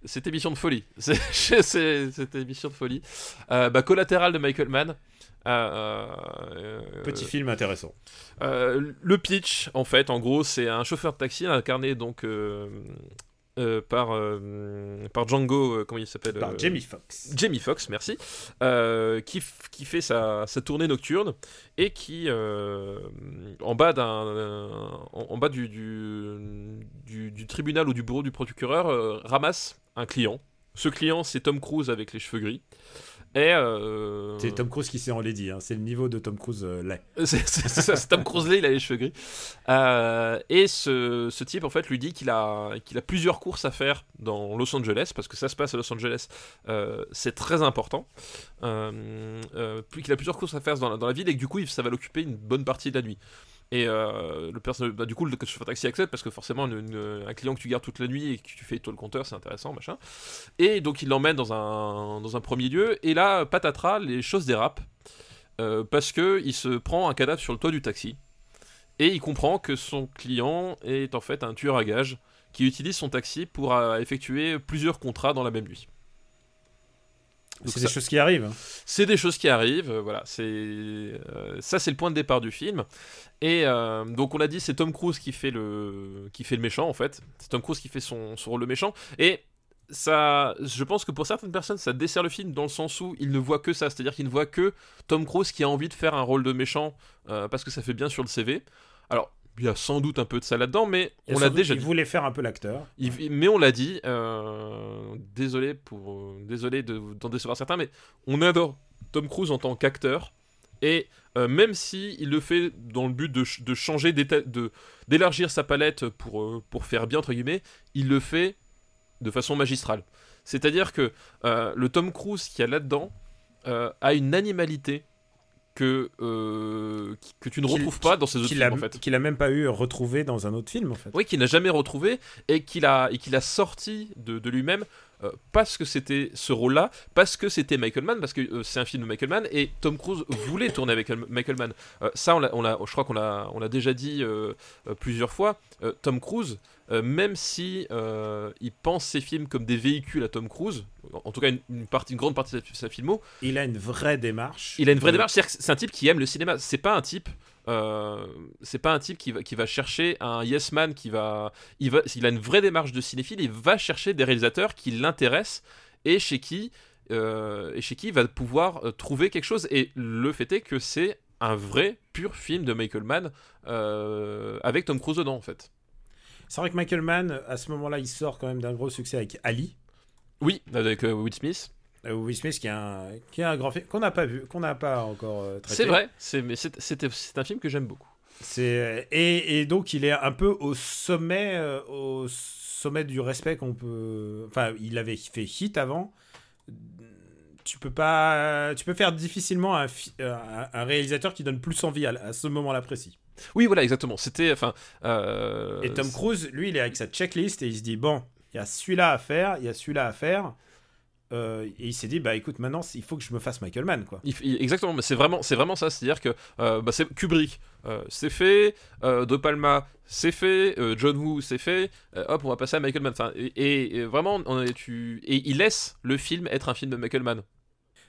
cette émission de folie, cette émission de folie. Euh, bah, collatéral de Michael Mann. Euh, euh, Petit film intéressant. Euh, le pitch, en fait, en gros, c'est un chauffeur de taxi incarné donc euh, par, euh, par Django, euh, comment il s'appelle Par Jamie Foxx. Jamie Foxx, merci, qui, qui fait sa, sa tournée nocturne et qui, en bas, d'un, en, en bas du, du, du- du tribunal ou du bureau du procureur, ramasse un client. Ce client, c'est Tom Cruise avec les cheveux gris. Et euh, C'est Tom Cruise qui s'est enlaidi. Hein. C'est le niveau de Tom Cruise euh, laid. c'est Tom Cruise, il a les cheveux gris. Euh, et ce, ce type, en fait, lui dit qu'il a, qu'il a plusieurs courses à faire dans Los Angeles, parce que ça se passe à Los Angeles, euh, c'est très important. Qu'il a plusieurs courses à faire dans la, dans la ville, et que du coup, ça va l'occuper une bonne partie de la nuit. Et euh, le personnage, bah, du coup, le chauffeur taxi accepte parce que forcément, un client que tu gardes toute la nuit et que tu fais toi le compteur, c'est intéressant, machin. Et donc, il l'emmène dans un, dans un premier lieu. Et là, patatras, les choses dérapent euh, parce que il se prend un cadavre sur le toit du taxi. Et il comprend que son client est en fait un tueur à gages qui utilise son taxi pour euh, effectuer plusieurs contrats dans la même nuit. C'est des choses qui arrivent. c'est des choses qui arrivent, euh, voilà. C'est euh, ça, c'est le point de départ du film. Et euh, donc on l'a dit, c'est Tom Cruise qui fait le qui fait le méchant en fait. C'est Tom Cruise qui fait son, son rôle de méchant. Et ça, je pense que pour certaines personnes, ça dessert le film dans le sens où ils ne voient que ça, c'est-à-dire qu'ils ne voient que Tom Cruise qui a envie de faire un rôle de méchant euh, parce que ça fait bien sur le CV. Alors il y a sans doute un peu de ça là-dedans, mais on l'a déjà Il dit. voulait faire un peu l'acteur. Mais on l'a dit, euh, désolé pour, euh, désolé de- d'en décevoir certains, mais on adore Tom Cruise en tant qu'acteur. Et euh, même si il le fait dans le but de, de changer, de d'élargir sa palette pour, euh, pour faire bien entre guillemets, il le fait de façon magistrale. C'est-à-dire que le Tom Cruise qu'il y a là-dedans a une animalité que, euh, que tu ne retrouves pas dans ses autres films a, en fait. qu'il a même pas eu retrouvé dans un autre film en fait. Oui, qu'il n'a jamais retrouvé et qu'il a, et qu'il a sorti de, de lui-même parce que c'était ce rôle-là, parce que c'était Michael Mann, parce que euh, c'est un film de Michael Mann et Tom Cruise voulait tourner avec El- Michael Mann. Euh, ça, on je crois qu'on l'a, on l'a déjà dit euh, euh, plusieurs fois. Euh, Tom Cruise, euh, même si euh, il pense ses films comme des véhicules à Tom Cruise, en, tout cas une, une partie, une grande partie de sa, filmo, Il a une vraie démarche. il a une vraie Euh, démarche, c'est un type qui aime le cinéma. C'est pas un type, euh, c'est pas un type qui va, qui va chercher un yes man qui va, il va, il a une vraie démarche de cinéphile. Il va chercher des réalisateurs qui l'intéressent et chez qui, euh, et chez qui il va pouvoir euh, trouver quelque chose. Et le fait est que c'est un vrai pur film de Michael Mann euh, avec Tom Cruise dedans en fait. C'est vrai que Michael Mann, à ce moment-là, il sort quand même d'un gros succès avec Ali. Oui, avec Will Smith. Euh, Will Smith qui est un, qui est un grand film qu'on n'a pas vu, qu'on n'a pas encore euh, traité. C'est vrai, c'est, mais c'est, c'était- c'est un film que j'aime beaucoup. C'est et, et donc il est un peu au sommet, euh, au sommet du respect qu'on peut. Enfin, il avait fait hit avant. Tu peux pas, tu peux faire difficilement un, euh, un, un réalisateur qui donne plus envie à, à ce moment-là précis. Oui, voilà, exactement. C'était, enfin. euh, Et Tom Cruise, lui, il est avec sa checklist et il se dit bon, il y a celui-là à faire, il y a celui-là à faire. Euh, et il s'est dit bah écoute, maintenant il faut que je me fasse Michael Mann quoi. Exactement, mais c'est vraiment, c'est vraiment ça. C'est-à-dire que euh, bah, c'est Kubrick, euh, c'est fait, De Palma, c'est fait, John Woo, c'est fait. hop, on va passer à Michael Mann. Enfin, et, et- et vraiment, on est- tu, et il laisse le film être un film de Michael Mann.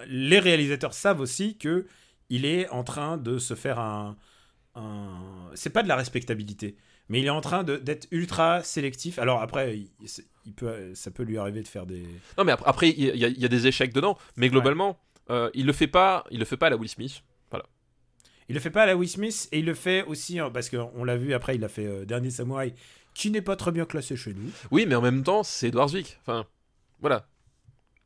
les réalisateurs savent aussi que il est en train de se faire un, un- c'est pas de la respectabilité mais il est en train d'être ultra sélectif alors après il, peut ça peut lui arriver de faire des Non, mais après, après, il y, a- il y a des échecs dedans, mais globalement, euh, il le fait pas, il le fait pas à la Will Smith. il le fait pas à la Will Smith et il le fait aussi hein, parce qu'on l'a vu après il a fait euh, Dernier Samouraï qui n'est pas très bien classé chez nous Oui, mais en même temps, c'est Edward Zwick. Enfin, voilà.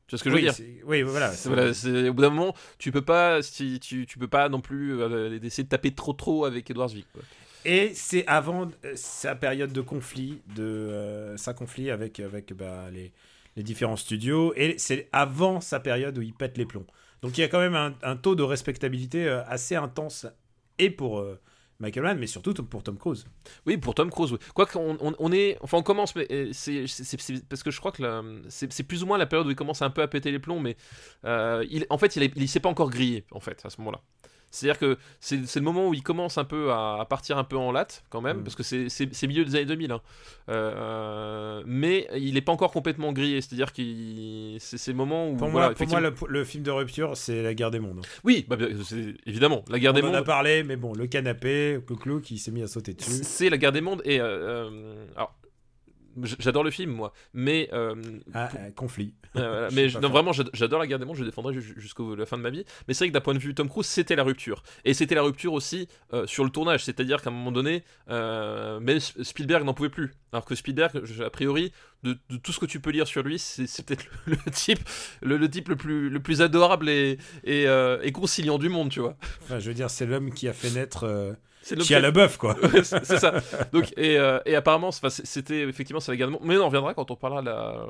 Tu vois ce que je oui, veux dire oui voilà, voilà, au bout d'un moment, tu peux pas, si, tu, tu peux pas non plus euh, essayer de taper trop trop avec Edward Zwick. quoi. Et c'est avant euh, sa période de conflit, de euh, sa conflit avec, avec bah, les, les différents studios, et c'est avant sa période où il pète les plombs. Donc il y a quand même un, taux de respectabilité euh, assez intense, et pour Michael Mann, mais surtout pour Tom Cruise. Oui, pour Tom Cruise. Oui. Quoi qu'on on, est, enfin on commence, mais c'est parce que je crois que c'est plus ou moins la période où il commence un peu à péter les plombs, mais en fait, il, est- il s'est pas encore grillé en fait à ce moment-là. C'est-à-dire que c'est c'est le moment où il commence un peu à, à partir un peu en latte quand même, Mm. parce que c'est- c'est c'est milieu des années 2000. hein. Euh, mais il n'est pas encore complètement grillé, c'est-à-dire que c'est c'est le moment où Pour voilà, moi, pour moi le, le film de rupture, c'est La guerre des mondes. oui, bah, c'est- évidemment, la guerre On des en a mondes. parlé, mais bon, le canapé, Clou qui s'est mis à sauter dessus. C'est la guerre des mondes et euh, euh, alors j'adore le film moi, mais euh, Ah, conflit. euh, voilà, Je mais non vraiment j'ad- j'adore la guerre des mondes, je défendrai ju- jusqu'à la fin de ma vie. Mais c'est vrai que d'un point de vue Tom Cruise, c'était la rupture et c'était la rupture aussi euh, sur le tournage, c'est-à-dire qu'à un moment donné, même Spielberg n'en pouvait plus. Alors que Spielberg, a priori, de, de tout ce que tu peux lire sur lui, c'est peut-être le, le type, le, le type le plus le plus adorable et et, et conciliant du monde, tu vois. Enfin, je veux dire, c'est l'homme qui a fait naître Chia qui a- LaBeouf, quoi. C'est c'est ça. Donc, et, euh, et apparemment, c'est- enfin, c'est- c'était effectivement c'est la guerre des mondes. Mais on en reviendra quand on parlera de la,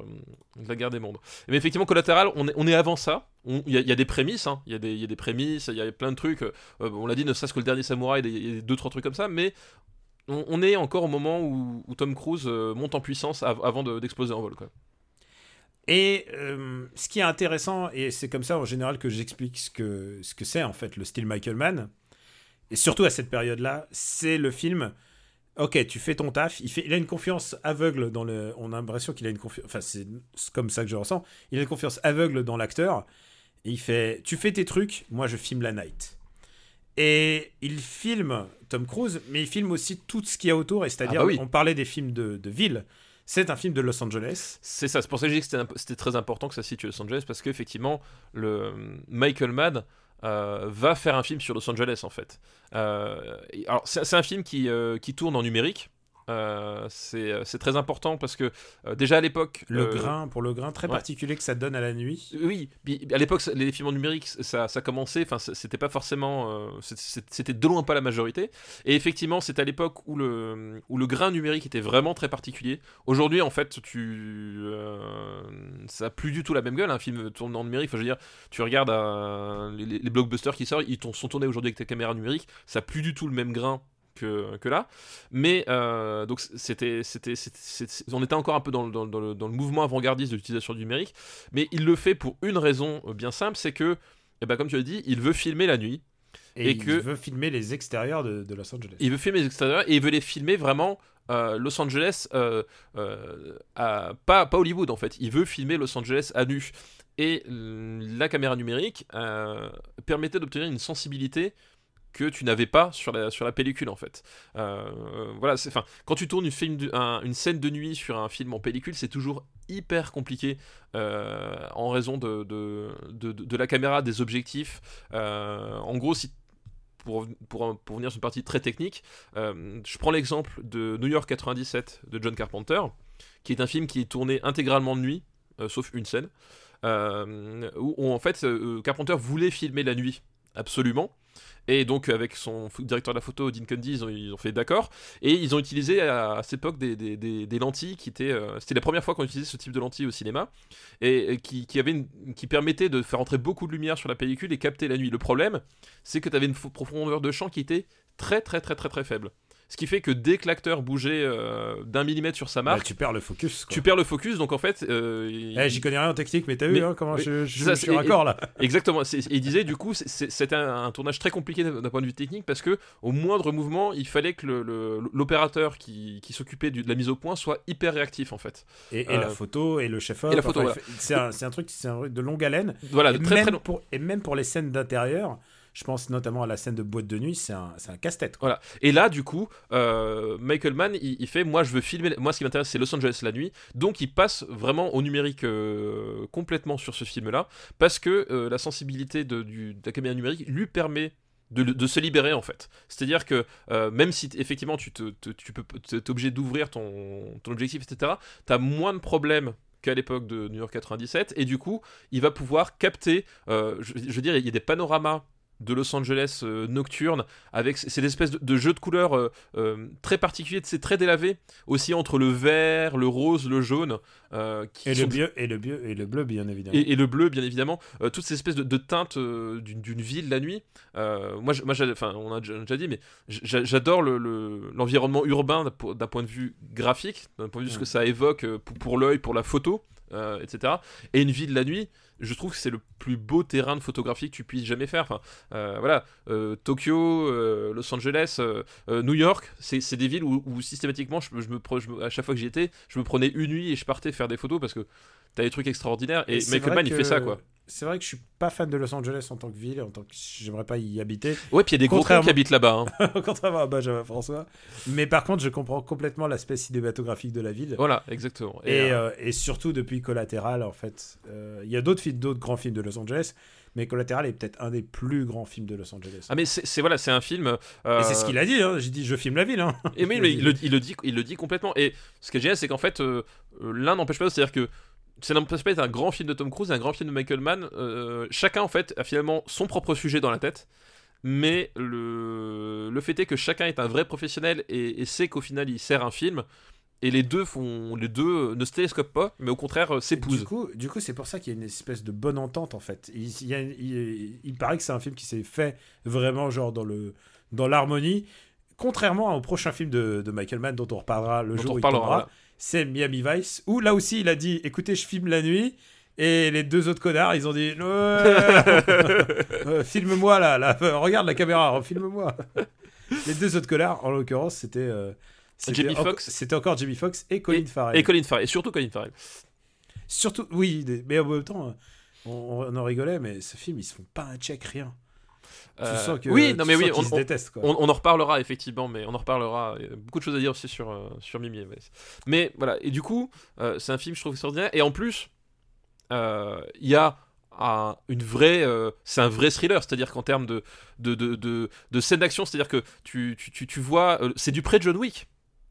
de la guerre des mondes. Mais effectivement, collatéral, on est, on est avant ça. Il y, a- y des prémices, hein. il y, a des- il y a des prémices, il y a plein de trucs. Euh, on l'a dit, ne serait-ce que le dernier samouraï, il y a y deux, trois trucs comme ça. Mais on, on est encore au moment où, où Tom Cruise euh, monte en puissance av- avant de- d'exploser en vol. Quoi. Et euh, ce qui est intéressant, et c'est comme ça en général que j'explique ce que ce que c'est en fait le style Michael Mann, et surtout à cette période-là, c'est le film. Ok, tu fais ton taf. Il, fait, il a une confiance aveugle dans le. On a l'impression qu'il a une confiance. Enfin, c'est comme ça que je ressens. Il a une confiance aveugle dans l'acteur. Et il fait Tu fais tes trucs, moi je filme la night. Et il filme Tom Cruise, mais il filme aussi tout ce qu'il y a autour. Et c'est-à-dire, Ah bah oui. on parlait des films de, de ville. C'est un film de Los Angeles. C'est ça, c'est pour ça que j'ai dit que c'était, très important que ça situe Los Angeles parce qu'effectivement, le Michael Mann euh, va faire un film sur Los Angeles en fait. Euh, alors, c'est, c'est un film qui, euh, qui tourne en numérique. Euh, c'est, c'est très important parce que euh, déjà à l'époque. Le euh, grain, pour le grain très ouais. particulier que ça donne à la nuit. Oui, à l'époque, les films en numérique, ça, ça commençait, enfin, c'était pas forcément. euh, c'était de loin pas la majorité. Et effectivement, c'est à l'époque où le, où le grain numérique était vraiment très particulier. Aujourd'hui, en fait, tu. euh, ça a plus du tout la même gueule, un film tourné en numérique. Enfin, je veux dire, tu regardes les, les blockbusters qui sortent, ils sont tournés aujourd'hui avec ta caméra numérique, ça a plus du tout le même grain. Que, que là, mais euh, donc c'était, c'était, on était encore un peu dans le, dans le- dans le- dans le mouvement avant-gardiste de l'utilisation du numérique, mais il le fait pour une raison euh, bien simple, c'est que, eh ben, comme tu as dit, il veut filmer la nuit, Et, Et il que- veut filmer les extérieurs de, de Los Angeles. il veut filmer les extérieurs et il veut les filmer vraiment euh, Los Angeles, euh, à- pas, pas Hollywood en fait, il veut filmer Los Angeles à nu. Et la caméra numérique permettait d'obtenir une sensibilité que tu n'avais pas sur la, sur la pellicule en fait. Euh, voilà, c'est, enfin, quand tu tournes une, scène de nuit sur un film en pellicule, c'est toujours hyper compliqué euh, en raison de, de, de- la caméra, des objectifs. Euh, en gros, si pour, pour, pour venir sur une partie très technique, je prends l'exemple de New York 97 de John Carpenter, qui est un film qui est tourné intégralement de nuit, sauf une scène, où, en fait Carpenter voulait filmer la nuit, absolument. Et donc avec son directeur de la photo, Dean Cundy, ils ont, fait d'accord. Et ils ont utilisé à, cette époque des, lentilles qui étaient... euh, C'était la première fois qu'on utilisait ce type de lentilles au cinéma. Et, qui, qui, permettait de faire entrer beaucoup de lumière sur la pellicule et capter la nuit. Le problème, c'est que tu avais une fo- profondeur de champ qui était très très très très très faible. Ce qui fait que dès que l'acteur bougeait euh, d'un millimètre sur sa Bah, marque, tu perds le focus. quoi. tu perds le focus. Donc en fait, euh, il- Eh, J'y connais rien en technique, mais t'as vu hein, comment mais- je, je, ça, je suis raccord là. Exactement. il disait du coup, c'était un, un tournage très compliqué d'un point de vue technique parce que au moindre mouvement, il fallait que le- le- l'opérateur qui, qui s'occupait de la mise au point soit hyper réactif en fait. Et, et Euh, la photo et le chef et la photo, voilà. C'est un, un truc, c'est un truc de longue haleine. Voilà, et, très même très long. pour, et même pour les scènes d'intérieur, je pense notamment à la scène de boîte de nuit, c'est un, casse-tête. Voilà. Et là, du coup, euh, Michael Mann, il, fait, moi, je veux filmer. Moi, ce qui m'intéresse, c'est Los Angeles la nuit. Donc, il passe vraiment au numérique euh, complètement sur ce film-là, parce que euh, la sensibilité de, la caméra numérique lui permet. De, se libérer en fait. C'est-à-dire que même si effectivement tu, peux t'es obligé d'ouvrir ton, objectif, etc., tu as moins de problèmes qu'à l'époque de New York 97, et du coup, il va pouvoir capter, je veux dire, il y a des panoramas de Los Angeles euh, nocturne avec cette espèce de, de jeu de couleurs euh, euh, très particulier, c'est très délavé, aussi entre le vert, le rose, le jaune, qui Et sont- le, bleu, et, le bleu, et le bleu, bien évidemment. et, et le bleu, bien évidemment, toutes ces espèces de, de teintes d'une ville la nuit. Moi, je- moi enfin, on a déjà, dit, mais j'a- j'adore le- le- l'environnement urbain d'un po- d'un point de vue graphique, d'un point de vue de ce que ça évoque pour, pour l'œil, pour la photo, euh, etc. Et une ville la nuit, je trouve que c'est le plus beau terrain de photographie que tu puisses jamais faire. Enfin, euh, voilà, euh, Tokyo, Los Angeles, New York, c'est des villes où, systématiquement, à chaque fois que j'y étais, je me prenais une nuit et je partais faire des photos parce que t'as des trucs extraordinaires. Et, c'est Michael Mann, il que- fait ça, quoi. C'est vrai que je suis pas fan de Los Angeles en tant que ville, en tant que j'aimerais pas y habiter. Ouais, puis il y a des gros Contrairement- qui habitent là-bas. hein. Contrairement à Benjamin François. Mais par contre, je comprends complètement l'aspect cinématographique de la ville. Voilà, exactement. Et, euh, euh, et surtout depuis Collateral, en fait. Euh, Il y a d'autres films, d'autres grands films de Los Angeles, mais Collateral est peut-être un des plus grands films de Los Angeles. Ah mais c'est voilà, c'est un film. euh, Et c'est ce qu'il a dit, hein. j'ai dit je filme la ville. Hein. Et oui, mais il le, il le dit, il le dit complètement. Et ce qui est génial, c'est qu'en fait, euh, l'un n'empêche pas l'autre. C'est-à-dire que pas d'être un grand film de Tom Cruise et un grand film de Michael Mann. euh, chacun, en fait, a finalement son propre sujet dans la tête. mais le, le fait est que chacun est un vrai professionnel et, et sait qu'au final il sert un film. Et les deux font, les deux ne se télescopent pas, mais au contraire euh, Du s'épousent. coup, du coup c'est pour ça qu'il y a une espèce de bonne entente en fait. Il, il y a- il- il paraît que c'est un film qui s'est fait vraiment genre dans le dans l'harmonie. Contrairement au prochain film de, de Michael Mann dont on reparlera le Dont jour où il reparlera, tombera. C'est Miami Vice où là aussi il a dit écoutez je filme la nuit et les deux autres connards ils ont dit euh, filme-moi là, là euh, regarde la caméra filme-moi. les deux autres connards en l'occurrence c'était euh, c'était encore Jamie Foxx et Colin Farrell. Et Colin Farrell, et surtout Colin Farrell. Surtout, oui, mais en même temps, on, on en rigolait, mais ce film, ils se font pas un check, rien. Tu Euh, sens que, oui, non mais oui, on, se on- détestent, quoi. on- on en reparlera effectivement, mais on en reparlera. Il y a beaucoup de choses à dire aussi sur, euh, sur Mimi. Mais, mais voilà, et du coup, euh, c'est un film, je trouve, extraordinaire. Et en plus, il y a un- une vraie. euh, c'est un vrai thriller, c'est-à-dire qu'en termes de, de, de, de, de scène d'action, c'est-à-dire que tu, tu, tu, tu vois. euh, c'est du pré-John Wick.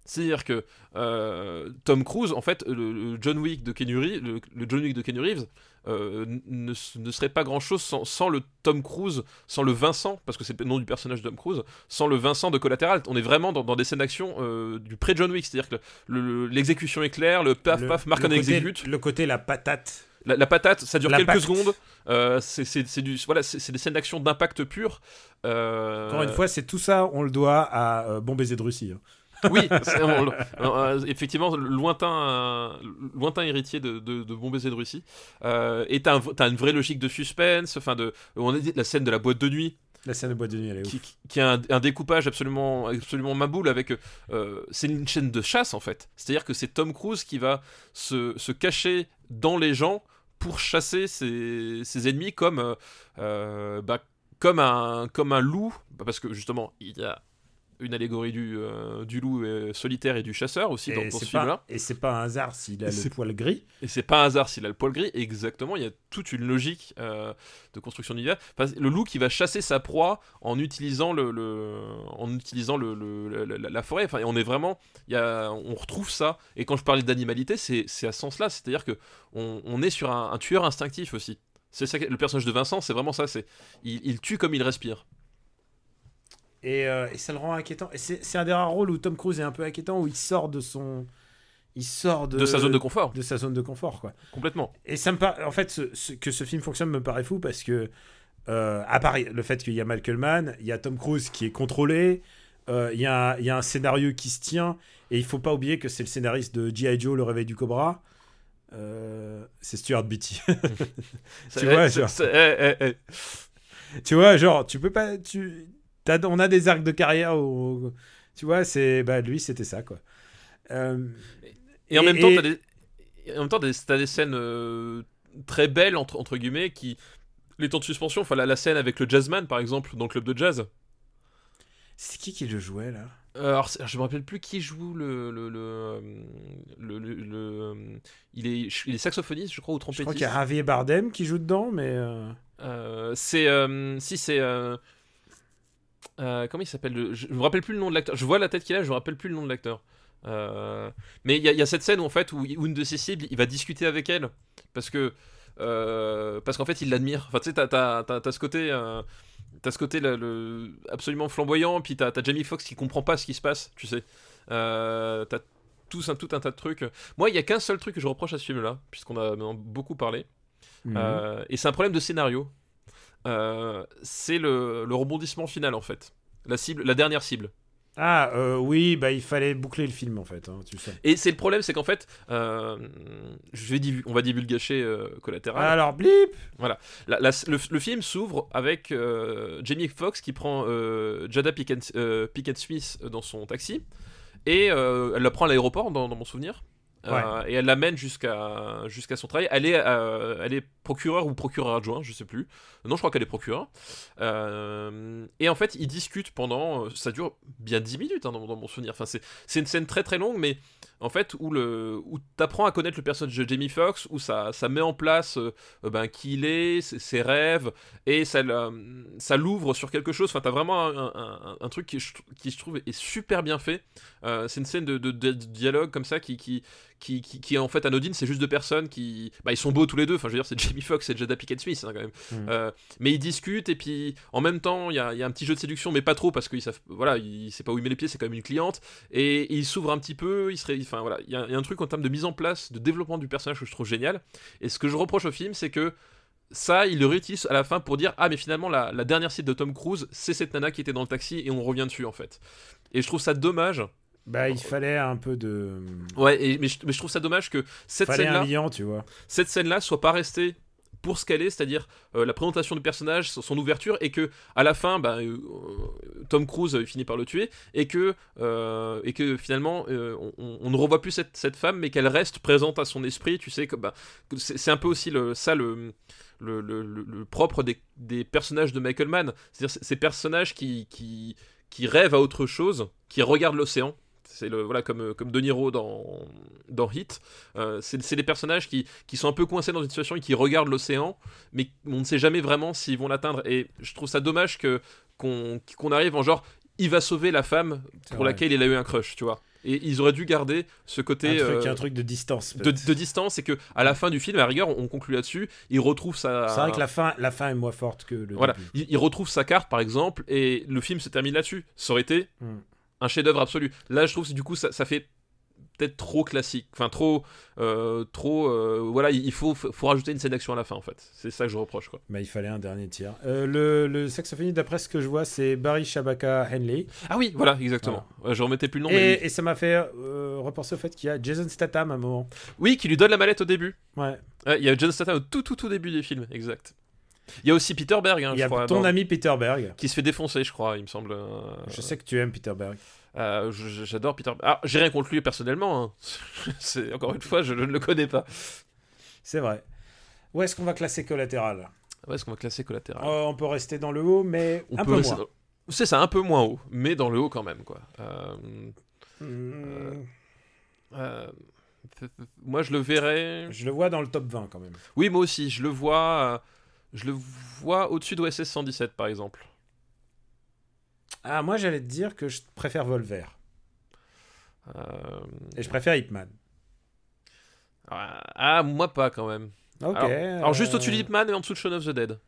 C'est-à-dire que euh, Tom Cruise, en fait, le, le John Wick de Keanu Reeves, le, le John Wick de Keanu Reeves, euh, ne, ne serait pas grand-chose sans, sans le Tom Cruise, sans le Vincent, parce que c'est le nom du personnage de Tom Cruise, sans le Vincent de Collateral. On est vraiment dans, dans des scènes d'action euh, du pré-John Wick, c'est-à-dire que le- le- l'exécution est claire, le paf paf, on côté- exécute. Le côté la patate. La, la patate, ça dure quelques secondes. euh, c'est du voilà, c'est des scènes d'action d'impact pur. Euh, Encore une fois, c'est tout ça, on le doit à euh, Bon baiser de Russie. hein. oui, on- euh, effectivement, lointain, euh, lointain héritier de, de, de Bon Baiser de Russie. Euh, et t'as un- une vraie logique de suspense, enfin de, on a dit la scène de la boîte de nuit, La scène de boîte de nuit, elle est qui, ouf. qui a un, un découpage absolument, absolument maboule avec, euh, c'est une chaîne de chasse en fait. C'est-à-dire que c'est Tom Cruise qui va se, se cacher dans les gens pour chasser ses, ses ennemis comme, euh, bah, comme un, comme un loup, bah, parce que justement il y a une allégorie du, euh, du loup euh, solitaire et du chasseur aussi dans, Et dans ce film-là. pas, et c'est pas un hasard s'il a le poil gris. Et c'est pas un hasard s'il a le poil gris, exactement, il y a toute une logique euh, de construction d'univers. Enfin, le loup qui va chasser sa proie en utilisant, le, le- en utilisant le, le- la, forêt. Enfin, on est vraiment, il y a, on retrouve ça. Et quand je parlais d'animalité, c'est à ce sens-là, c'est-à-dire que on, on est sur un, un tueur instinctif aussi. C'est le personnage de Vincent, c'est vraiment ça. C'est il, il tue comme il respire. Et, euh, et ça le rend inquiétant. C'est un des rares rôles où Tom Cruise est un peu inquiétant, où il sort de son. Il sort de, De sa zone de confort, de sa zone de confort, quoi. complètement. Et ça me paraît, en fait, ce- ce- que ce film fonctionne me paraît fou parce que, euh, à part le fait qu'il y a Michael Mann, il y a Tom Cruise qui est contrôlé, euh, il y, a un- il y a un scénario qui se tient, et il faut pas oublier que c'est le scénariste de G.I. Joe, Le Réveil du Cobra. Euh, c'est Stuart Beatty. Ça- vois, genre. tu vois, genre, tu peux pas. Tu, on a des arcs de carrière où. Tu vois, c'est. Bah, lui, c'était ça, quoi. Euh, Et en Et- même temps, t'as des, en même temps, t'as des, scènes euh, très belles entre, entre guillemets qui les temps de suspension. Enfin, la, la scène avec le jazzman, par exemple, dans le club de jazz. c'est qui qui le jouait, là? Euh, alors, je me rappelle plus qui joue le le le, euh, le, le- le, il est il est saxophoniste, je crois, ou Je crois trompettiste. qu'il y a Javier Bardem qui joue dedans, mais. c'est si c'est euh, comment il s'appelle le- Je me rappelle plus le nom de l'acteur. Je vois la tête qu'il a, je me rappelle plus le nom de l'acteur. Euh, mais il y, a- il y a cette scène où en fait où, où une de ses cibles, il va discuter avec elle parce que euh, parce qu'en fait il l'admire. Enfin tu sais t'as t'as- t'as- t'as ce côté t'as ce côté le, le- absolument flamboyant puis t'as t'as Jamie Foxx qui comprend pas ce qui se passe tu sais. T'as tout un tout un tas de trucs. Moi il y a qu'un seul truc que je reproche à ce film là puisqu'on a beaucoup parlé. Euh, et c'est un problème de scénario. Euh, c'est le, le rebondissement final en fait. La cible, la dernière cible. Ah, euh, oui, bah il fallait boucler le film en fait, hein, tu sais. Et c'est le problème, c'est qu'en fait, euh, je vais on va divulgacher euh, collatéral. Alors, blip La- la- le, le film s'ouvre avec Jamie Foxx qui prend Jada Pickett, Pickett Smith dans son taxi et elle la prend à l'aéroport dans, dans mon souvenir. Euh, et elle l'amène jusqu'à jusqu'à son travail. Elle est, euh, elle est procureur ou procureur adjoint, je sais plus. Non, je crois qu'elle est procureur. Euh, et en fait, ils discutent pendant. euh, Ça dure bien 10 minutes hein, dans, dans mon souvenir. Enfin, c'est c'est une scène très très longue, mais en fait, où, le, où t'apprends à connaître le personnage de Jamie Foxx, où ça, ça met en place euh, ben, qui il est, ses, rêves, et ça, ça l'ouvre sur quelque chose. Enfin, t'as vraiment un, truc qui, qui, je trouve, est super bien fait. Euh, c'est une scène de, de- de dialogue comme ça qui, qui, qui, qui, qui est en fait anodine, c'est juste deux personnes qui. Bah, ils sont beaux tous les deux, enfin, je veux dire, c'est Jamie Foxx et Jada Pinkett Smith, hein, quand même. Mm. Euh, mais ils discutent, et puis en même temps, il y a, il y a un petit jeu de séduction, mais pas trop, parce qu'il savent. Voilà, il sait pas où il met les pieds, c'est quand même une cliente, et il s'ouvre un petit peu, il serait. Enfin, voilà, il y, a, il y a un truc en termes de mise en place, de développement du personnage que je trouve génial. Et ce que je reproche au film, c'est que ça, il le réutilise à la fin pour dire Ah, mais finalement, la, la dernière cible de Tom Cruise, c'est cette nana qui était dans le taxi et on revient dessus en fait. Et je trouve ça dommage. Bah, il fallait un peu de. Ouais, et, mais, je, mais je trouve ça dommage que cette scène-là cette scène-là soit pas restée pour ce qu'elle est, c'est-à-dire euh, la présentation du personnage, son, ouverture, et que à la fin, bah, euh, Tom Cruise euh, finit par le tuer, et que, euh, et que finalement, euh, on, on ne revoit plus cette, cette femme, mais qu'elle reste présente à son esprit. Tu sais que bah, c'est un peu aussi le, ça le, le, le- le- propre des, des personnages de Michael Mann, c'est-à-dire ces- ces personnages qui, qui, qui rêvent à autre chose, qui regardent l'océan. C'est le voilà comme comme De Niro dans dans Hit. Euh, c'est des personnages qui, qui sont un peu coincés dans une situation et qui regardent l'océan, mais on ne sait jamais vraiment s'ils vont l'atteindre. Et je trouve ça dommage que qu'on qu'on arrive en genre il va sauver la femme pour vrai. laquelle il a eu un crush, tu vois. Et ils auraient dû garder ce côté un, truc, euh, un truc de distance. de, de distance et que à la fin du film, à rigueur, on conclut là-dessus. Il retrouve sa. C'est vrai que la fin, la fin est moins forte que le Voilà, début. il, il retrouve sa carte par exemple et le film se termine là-dessus. Ça aurait été Mm. Un chef-d'œuvre absolu. Là, je trouve que du coup ça, ça fait peut-être trop classique, enfin trop, euh, trop. euh, voilà, il faut, faut rajouter une scène d'action à la fin en fait. C'est ça que je reproche quoi. Bah, il fallait un dernier tir. Euh, le, le saxophoniste, d'après ce que je vois, c'est Barry Shabaka Henley. Ah oui, voilà, exactement. Ouais, je remettais plus le nom. mais Et, et ça m'a fait repenser au fait qu'il y a Jason Statham à un moment. oui. Qui lui donne la mallette au début. Ouais. Il y a John Statham au tout, tout, tout début des films, exact. Il y a aussi Peter Berg, hein, il y je a crois, ton dans- ami Peter Berg. qui se fait défoncer, je crois, il me semble. euh, Je sais que tu aimes Peter Berg. Euh, je- je- J'adore Peter. Ah, j'ai rien contre lui personnellement. hein. C'est encore une fois, je ne le connais pas. C'est vrai. Où est-ce qu'on va classer collatéral? Où est-ce qu'on va classer collatéral? Euh, On peut rester dans le haut, mais On un peut peu rester moins. dans- C'est ça, un peu moins haut, mais dans le haut quand même, quoi. Euh, Hmm, euh, moi, je le verrais. Je le vois dans le top 20 quand même. Oui, moi aussi, je le vois. euh, Je le vois au-dessus d'OSS 117, par exemple. Ah, moi j'allais te dire que je préfère Volver. Euh, Et je préfère Hitman. ah, ah, moi pas quand même. Ok. alors, alors, juste euh, au-dessus d'Hitman et en dessous de Shaun of the Dead.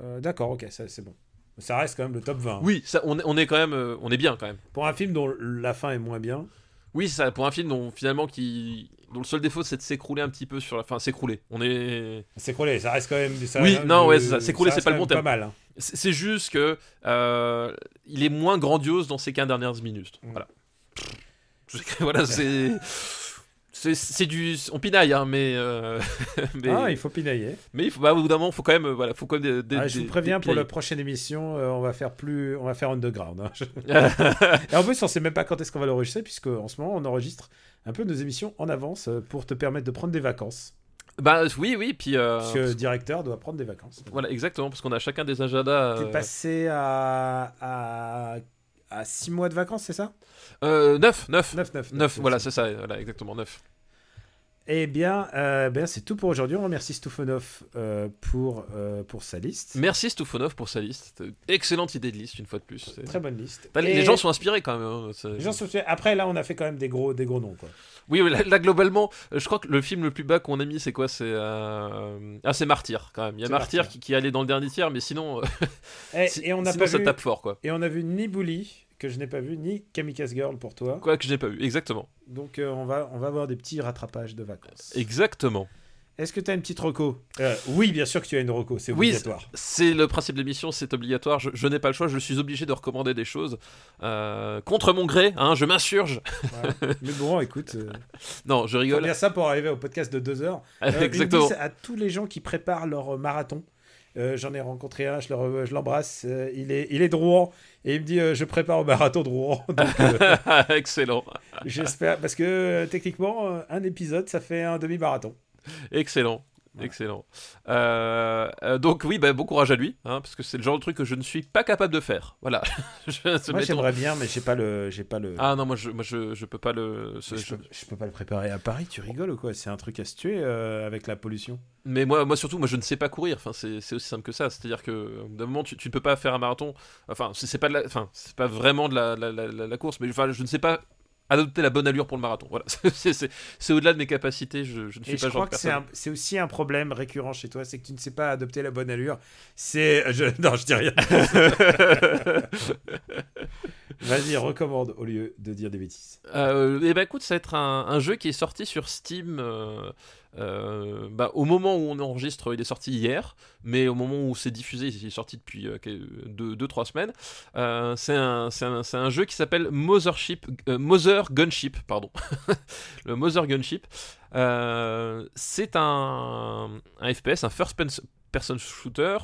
euh, D'accord, ok, c'est bon. Ça reste quand même le top 20. Oui, ça, on, est, on est quand même, euh, on est bien quand même. Pour un film dont la fin est moins bien. Oui, c'est ça, pour un film dont finalement qui, dont le seul défaut c'est de s'écrouler un petit peu sur la fin, s'écrouler. On est, S'écrouler, ça reste quand même. Ça, Oui, non, ouais, c'est ça. S'écrouler, c'est pas le bon terme. Pas mal. hein. c'est c'est juste que euh, il est moins grandiose dans ces 15 dernières minutes. Mm. Voilà. voilà, c'est. C'est c'est du. On pinaille, hein, mais. euh, mais, Ah, il faut pinailler. mais il faut, bah, au bout d'un moment, faut quand même. euh, Voilà, faut quand même des, des- Ah, je vous préviens des pour la prochaine émission, euh, on va faire plus, on va faire underground. hein. Et en plus, on sait même pas quand est-ce qu'on va l'enregistrer, puisque en ce moment, on enregistre un peu nos émissions en avance pour te permettre de prendre des vacances. bah oui, oui, puis. euh, Puisque le directeur doit prendre des vacances. Voilà, exactement, parce qu'on a chacun des agendas. T'es passé à, à, à 6 mois de vacances, c'est ça? Euh, 9, 9. 9, 9. 9, voilà, c'est ça, voilà, exactement, 9. Eh bien, euh, ben, c'est tout pour aujourd'hui. On remercie Stoufanov euh, pour, euh, pour sa liste. Merci Stoufonov pour sa liste. Excellente idée de liste, une fois de plus. Très bonne liste. Les gens sont inspirés quand même. hein, les gens sont- Après, là, on a fait quand même des gros, des gros noms. Quoi. Oui, là, là, globalement, je crois que le film le plus bas qu'on a mis, c'est quoi? C'est euh... ah, c'est Martyr quand même. Il y a Martyr, Martyr. Qui, qui allé dans le dernier tiers, mais sinon, euh, Et, on sinon pas ça vu, tape fort quoi. et on a vu ni Bully que je n'ai pas vu, ni Kamikaze Girl pour toi. Quoi que je n'ai pas vu, exactement, Donc, euh, on va, on va avoir des petits rattrapages de vacances. exactement. Est-ce que tu as une petite reco? Euh, Oui, bien sûr que tu as une reco. C'est Oui, obligatoire. C'est le principe de l'émission, c'est obligatoire. Je, je n'ai pas le choix, je suis obligé de recommander des choses euh, contre mon gré. Hein, je m'insurge. Mais bon, écoute, euh, Non, je rigole. dire ça pour arriver au podcast de deux heures. Une à tous les gens qui préparent leur marathon. Euh, J'en ai rencontré un, je le l'embrasse. euh, il, est, il est de Rouen et il me dit euh, Je prépare au marathon de Rouen. Donc, Excellent, j'espère. Parce que techniquement, un épisode, ça fait un demi-marathon. excellent. Excellent. Euh, euh, donc oui, bah, bon courage à lui, hein, parce que c'est le genre de truc que je ne suis pas capable de faire. Voilà. Je- Moi, j'aimerais bien, mais j'ai pas le. J'ai pas le... Ah non, moi je, moi je, je peux pas le. ce- je, peux, je peux pas le préparer à Paris, tu rigoles ou quoi? C'est un truc à se tuer euh, avec la pollution. Mais moi, moi surtout, moi je ne sais pas courir. Enfin, c'est aussi simple que ça. C'est-à-dire que d'un moment, tu, tu ne peux pas faire un marathon. Enfin, c'est pas, de la- enfin, c'est pas vraiment de la- la- la course, mais enfin, je ne sais pas adopter la bonne allure pour le marathon. Voilà, c'est- au-delà de mes capacités. Je, je ne suis Et pas je genre crois que c'est aussi un problème récurrent chez toi, c'est que tu ne sais pas adopter la bonne allure. C'est. je- Non, je dis rien. Vas-y, recommande au lieu de dire des bêtises. Euh, et ben écoute, ça va être un, un jeu qui est sorti sur Steam. euh, euh, bah, au moment où on enregistre, il est sorti hier, mais au moment où c'est diffusé, il est sorti depuis 2-3 semaines. Euh, c'est un, jeu qui s'appelle euh, Mother Gunship, pardon. le Mother Gunship. Euh, c'est un, FPS, un first person shooter,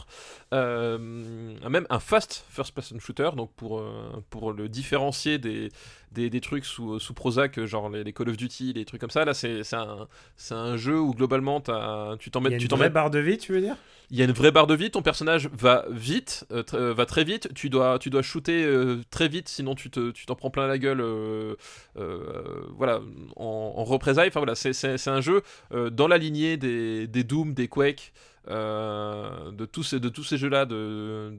euh, même un fast first person shooter, donc pour, euh, pour le différencier des, des, des trucs sous, sous Prozac, genre les, les Call of Duty, les trucs comme ça. Là, c'est un, un jeu où globalement t'as- tu t'en Il y mets, a une vraie mets barre de vie, tu veux dire? Il y a une vraie barre de vie, ton personnage va vite, euh, tr- va très vite, tu dois, tu dois shooter euh, très vite, sinon tu te- tu t'en prends plein la gueule, euh, voilà, en, en représailles. Enfin voilà, c'est- un jeu dans la lignée des, des Doom, des Quake, de tous ces, de tous ces jeux-là. De,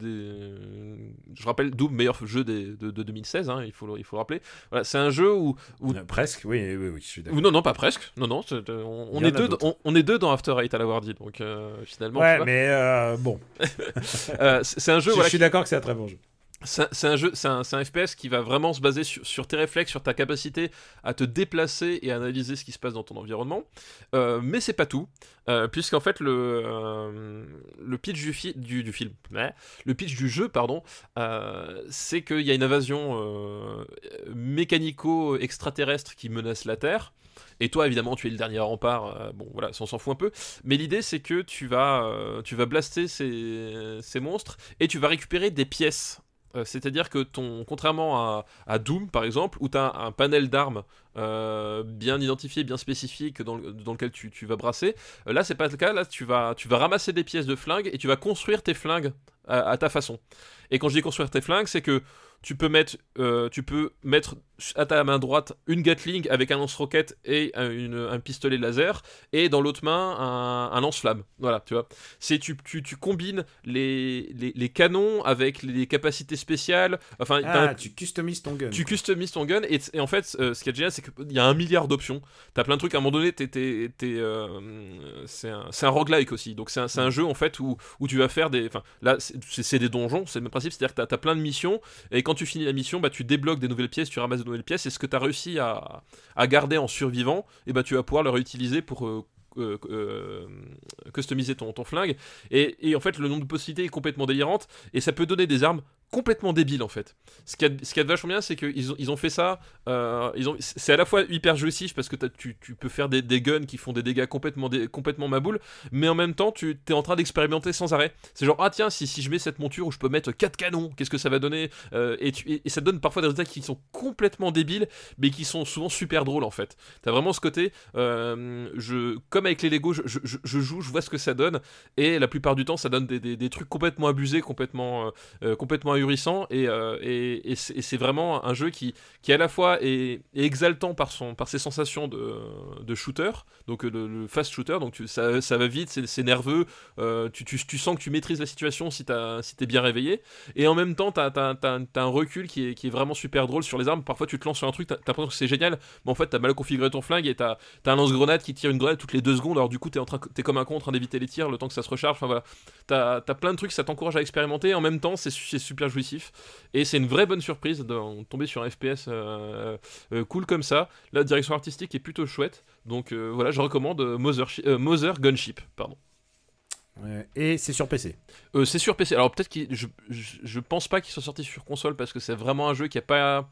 je rappelle, Doom, meilleur jeu des- de, de 2016, hein, il, faut, le- il faut le rappeler. Voilà, c'est un jeu où, où Euh, Presque, oui, oui, oui, je suis d'accord. non, non, pas presque. Non, non, euh, on, est deux, on, on est deux dans After Eight à l'avoir dit, donc euh, finalement. Ouais, mais euh, bon, Euh, c'est c'est un jeu je, voilà, suis d'accord que c'est un très bon jeu. C'est un- jeu, FPS qui va vraiment se baser sur, tes réflexes, sur ta capacité à te déplacer et à analyser ce qui se passe dans ton environnement. Euh, mais c'est pas tout, euh, puisqu'en fait le, euh, pitch du, fi- du, du film, jeu, pardon, c'est qu'il y a une invasion mécanico-extraterrestre qui menace la Terre. Et toi, évidemment, tu es le dernier rempart. bon, voilà, on s'en fout un peu. Mais l'idée, c'est que tu vas, blaster ces monstres et tu vas récupérer des pièces. Euh, C'est-à-dire que ton, contrairement à, à Doom par exemple, où tu as un panel d'armes euh, bien identifié, bien spécifique dans, le- dans lequel tu, tu vas brasser, euh, là c'est pas le cas. Là tu vas, tu vas ramasser des pièces de flingue et tu vas construire tes flingues à, à ta façon. Et quand je dis construire tes flingues, c'est que tu peux mettre, tu peux mettre à ta main droite une Gatling avec un lance-roquette et un, une- un pistolet laser, et dans l'autre main un, un lance-flamme. Voilà, tu vois. C'est tu, tu, tu combines les, les, les canons avec les capacités spéciales. Enfin, Ah, tu customises ton gun. tu customises ton gun et, et en fait euh, ce qui est génial c'est qu'il y a un milliard d'options t'as plein de trucs à un moment donné euh, c'est, un, un roguelike aussi donc c'est un, jeu en fait où, où tu vas faire des enfin là c'est, des donjons c'est le même principe c'est à dire que t'as, t'as plein de missions et quand tu finis la mission bah tu débloques des nouvelles pièces tu ramasses de nouvelles pièces et ce que t'as réussi à, garder en survivant et bah tu vas pouvoir le réutiliser pour euh, euh, euh, customiser ton, flingue. Et en fait le nombre de possibilités est complètement délirante et ça peut donner des armes complètement débiles en fait. Ce qui est ce qui est vachement bien c'est qu'ils ont, fait ça euh, c'est à la fois hyper jouissif parce que tu, peux faire des, des guns qui font des dégâts complètement dé- complètement maboules mais en même temps tu es en train d'expérimenter sans arrêt. C'est genre ah tiens si, je mets cette monture où je peux mettre 4 canons qu'est-ce que ça va donner Euh, et, ça donne parfois des résultats qui sont complètement débiles mais qui sont souvent super drôles en fait. T'as vraiment ce côté euh, je comme avec les Lego je, joue je vois ce que ça donne et la plupart du temps ça donne des, des- des trucs complètement abusés complètement complètement ahurissant et, euh, et, c'est vraiment un jeu qui, qui à la fois est, exaltant par, son, par ses sensations de, shooter, donc euh, le, le fast shooter, donc ça, ça va vite, c'est nerveux, euh, tu, tu, sens que tu maîtrises la situation si t'es bien réveillé, et en même temps t'as as, un recul qui est, qui est vraiment super drôle sur les armes, parfois tu te lances sur un truc, t'as l'impression que c'est génial, mais en fait t'as mal configuré ton flingue et t'as as un lance-grenade qui tire une grenade toutes les deux secondes, alors du coup t'es t'es comme un con en train d'éviter les tirs le temps que ça se recharge, enfin voilà, t'as as plein de trucs, ça t'encourage à expérimenter, en même temps c'est super jouissif, et c'est une vraie bonne surprise de tomber sur un FPS euh, euh, cool comme ça. La direction artistique est plutôt chouette. Donc euh, voilà, je recommande euh, Mother, Shi- euh, Mother Gunship. Pardon. Et c'est sur PC. Euh, c'est sur PC. Alors peut-être qu'il, je, je, je pense pas qu'il soit sorti sur console parce que c'est vraiment un jeu qui a pas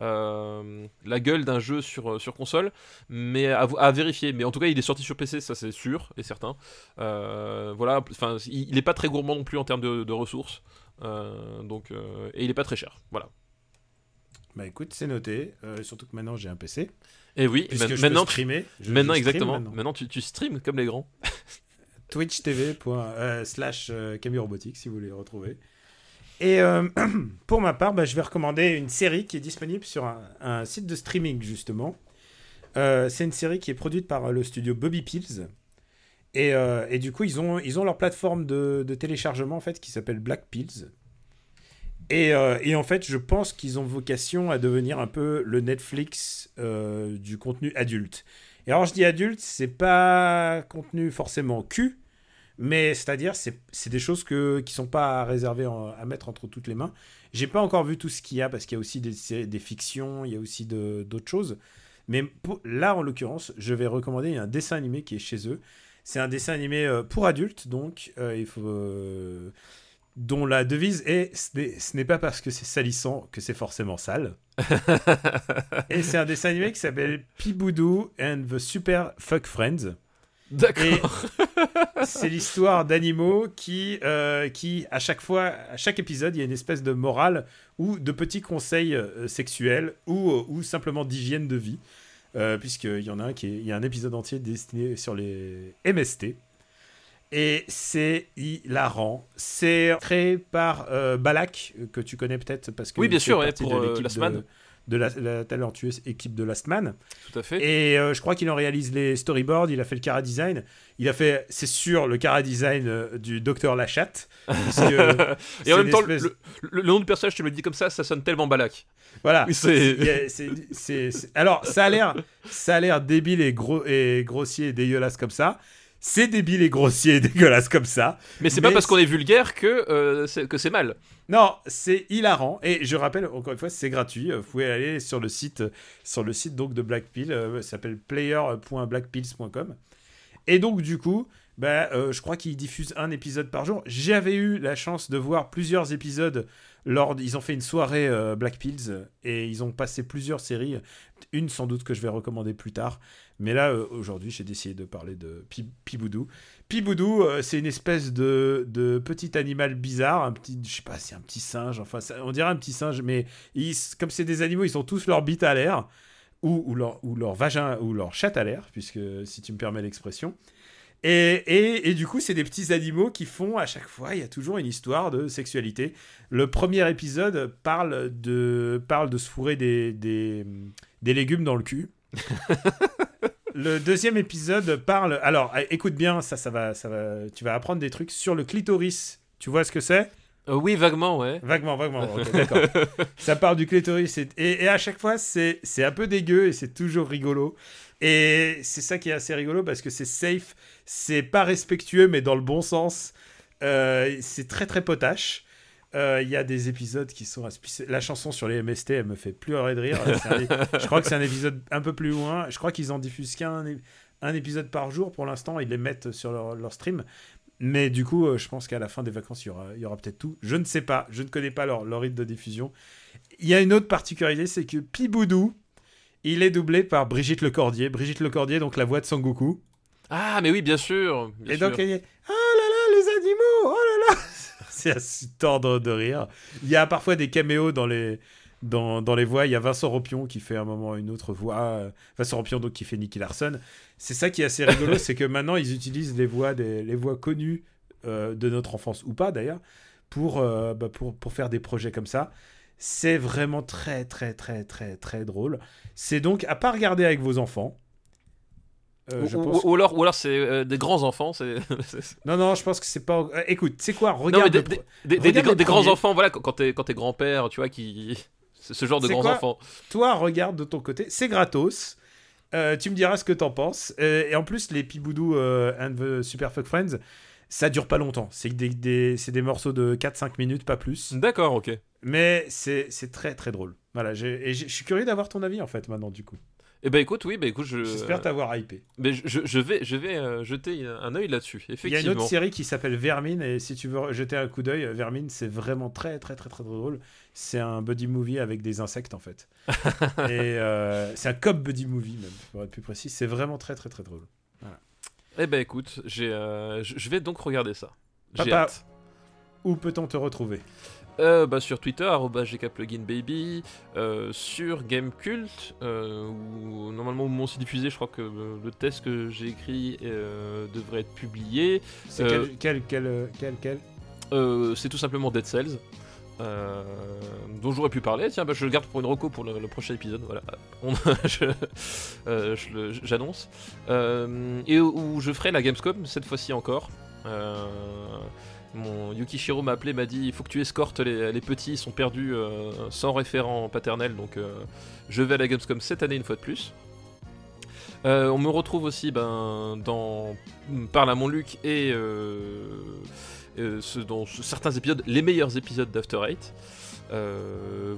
euh, la gueule d'un jeu sur, euh, sur console, mais à, à vérifier. Mais en tout cas, il est sorti sur PC, ça c'est sûr et certain. Euh, voilà, enfin, il, il est pas très gourmand non plus en termes de, de ressources. Euh, donc, euh, et il est pas très cher. Voilà. Bah écoute, c'est noté. Euh, surtout que maintenant j'ai un PC. Et oui, Puisque ma- je maintenant, peux streamer. Je- maintenant je stream exactement. maintenant. Maintenant, tu, tu streams comme les grands. Twitch TV. euh, slash euh, Camille Robotique si vous voulez retrouver. Et pour ma part, bah, je vais recommander une série qui est disponible sur un, un site de streaming justement. C'est une série qui est produite par le studio Bobby Pills. Et, euh, et du coup, ils ont, ils ont leur plateforme de, téléchargement en fait qui s'appelle Black Pills. Et, euh, et en fait, je pense qu'ils ont vocation à devenir un peu le Netflix euh, du contenu adulte. Et alors, je dis adulte, c'est pas contenu forcément cul, mais c'est-à-dire, c'est des choses que, qui sont pas réservées à mettre entre toutes les mains. J'ai pas encore vu tout ce qu'il y a, parce qu'il y a aussi des, des fictions, il y a aussi d'autres choses. Mais là, en l'occurrence, je vais recommander un dessin animé qui est chez eux. C'est un dessin animé euh, pour adultes, donc euh, il faut, euh, dont la devise est ce n'est- pas parce que c'est salissant que c'est forcément sale. Et c'est un dessin animé qui s'appelle Piboudou and the Super Fuck Friends. D'accord. C'est l'histoire d'animaux qui, euh, qui, à chaque fois, à chaque épisode, il y a une espèce de morale ou de petits conseils euh, sexuels ou, ou simplement d'hygiène de vie. Euh, Puisqu'il y en a un qui est, il y a un épisode entier destiné sur les MST. Et c'est hilarant. C'est créé par euh, Balak, que tu connais peut-être parce que Oui, bien sûr, ouais, pour, euh, l'équipe Last de, Man. De la, la talentueuse équipe de Last Man. Tout à fait. Et euh, je crois qu'il en réalise les storyboards, il a fait le cara design. Il a fait, c'est sûr, le cara design euh, du docteur Lachatte. puisque Et en même temps, espèce- le, le- le nom du personnage, tu me le dis comme ça, ça sonne tellement balac. Voilà. C'est- Alors, ça a l'air, ça a l'air débile et, gros, et grossier et dégueulasse comme ça. C'est débile et grossier et dégueulasse comme ça. Mais c'est pas parce qu'on est vulgaire que, euh, c'est- que c'est mal. Non, c'est hilarant. Et je rappelle, encore une fois, c'est gratuit. Vous pouvez aller sur le site, sur le site donc de Blackpill. euh, ça s'appelle player.blackpills.com. Et donc, du coup, bah, euh, je crois qu'ils diffusent un épisode par jour. J'avais eu la chance de voir plusieurs épisodes. Lors, ils ont fait une soirée euh, Black Pills et ils ont passé plusieurs séries. Une sans doute que je vais recommander plus tard. Mais là, euh, aujourd'hui, j'ai décidé de parler de Pi- Piboudou. Piboudou, euh, c'est une espèce de, de petit animal bizarre, un petit, je sais pas, c'est un petit singe, enfin, on dirait un petit singe, mais ils, comme c'est des animaux, ils ont tous leur bite à l'air, ou, leur, ou leur vagin, ou leur chatte à l'air, puisque si tu me permets l'expression. Et, et, et du coup, c'est des petits animaux qui font, à chaque fois, il y a toujours une histoire de sexualité. Le premier épisode parle de, parle de se fourrer des, des légumes dans le cul. Le deuxième épisode parle. Alors, euh, écoute bien, ça, ça va, ça va. Tu vas apprendre des trucs sur le clitoris. Tu vois ce que c'est? Euh, oui, vaguement, ouais. Vaguement, vaguement. d'accord. ça parle du clitoris et, et, et à chaque fois, c'est c'est un peu dégueu et c'est toujours rigolo. Et c'est ça qui est assez rigolo parce que c'est safe, c'est pas respectueux, mais dans le bon sens. Euh, c'est très très potache. Euh, Il y a des épisodes qui sont. La chanson sur les MST, elle me fait pleurer de rire. Un je crois que c'est un épisode un peu plus loin. Je crois qu'ils en diffusent qu'un un épisode par jour pour l'instant. Ils les mettent sur leur, leur stream. Mais du coup, euh, je pense qu'à la fin des vacances, il y aura, peut-être tout. Je ne sais pas. Je ne connais pas leur, leur rythme de diffusion. Il y a une autre particularité, c'est que Piboudou, il est doublé par Brigitte Lecordier. Brigitte Lecordier, donc la voix de Sangoku. Ah, mais oui, bien sûr. bien Et donc, sûr. il y a Oh là là, les animaux Oh là là À se tordre de rire. Il y a parfois des caméos dans les, dans, dans les voix. Il y a Vincent Ropion qui fait à un moment une autre voix. Vincent Ropion, donc, qui fait Nicky Larson. C'est ça qui est assez rigolo, c'est que maintenant, ils utilisent les voix, des, les voix connues euh, de notre enfance, ou pas d'ailleurs, pour, euh, bah, pour, pour faire des projets comme ça. C'est vraiment très, très, très, très, très drôle. C'est donc à pas regarder avec vos enfants. Euh, Ou, je ou- pense ou alors, ou alors c'est euh, des grands enfants. C'est non, non, je pense que c'est pas. euh, écoute, c'est quoi Regarde. des, grands enfants, voilà, quand t'es quand t'es grand-père, tu vois, qui. C'est ce genre de grands quoi enfants. Toi, regarde de ton côté. C'est gratos. Euh, tu me diras ce que t'en penses. Et en plus, les Piboudou and the Super Fuck Friends, ça dure pas longtemps. C'est des, des, c'est des morceaux de 4-5 minutes, pas plus. D'accord, ok. Mais c'est c'est très très drôle. Voilà, et je suis curieux d'avoir ton avis en fait maintenant, du coup. Eh ben écoute, oui, bah écoute, je. J'espère t'avoir hypé. Mais je, je- je vais, je vais euh, jeter un œil là-dessus, Il y a effectivement. une autre série qui s'appelle Vermine, et si tu veux jeter un coup d'œil, Vermine, c'est vraiment très, très, très, très drôle. C'est un buddy movie avec des insectes, en fait. et euh, c'est un cop buddy movie, même, pour être plus précis. C'est vraiment très, très, très drôle. Eh ben écoute, j'ai, euh, je vais donc regarder ça. J'ai hâte. Où peut-on te retrouver Euh, bah, sur Twitter, gkpluginbaby, euh, sur Gamecult, euh, où normalement où c'est diffusé, je crois que euh, le test que j'ai écrit devrait être publié. C'est quel, quel, quel, quel, quel? c'est tout simplement Dead Cells. euh, dont j'aurais pu parler, tiens, bah, je le garde pour une reco pour le, le prochain épisode, voilà, On- je- euh, j'annonce. Euh, et où je ferai la Gamescom cette fois-ci encore. Mon Yukishiro m'a appelé, m'a dit il faut que tu escortes les, petits, ils sont perdus euh, sans référent paternel, donc euh, je vais à la Gamescom cette année une fois de plus. Euh, on me retrouve aussi ben, dans Parle à mon Luc et dans ce- certains épisodes, les meilleurs épisodes d'After Eight.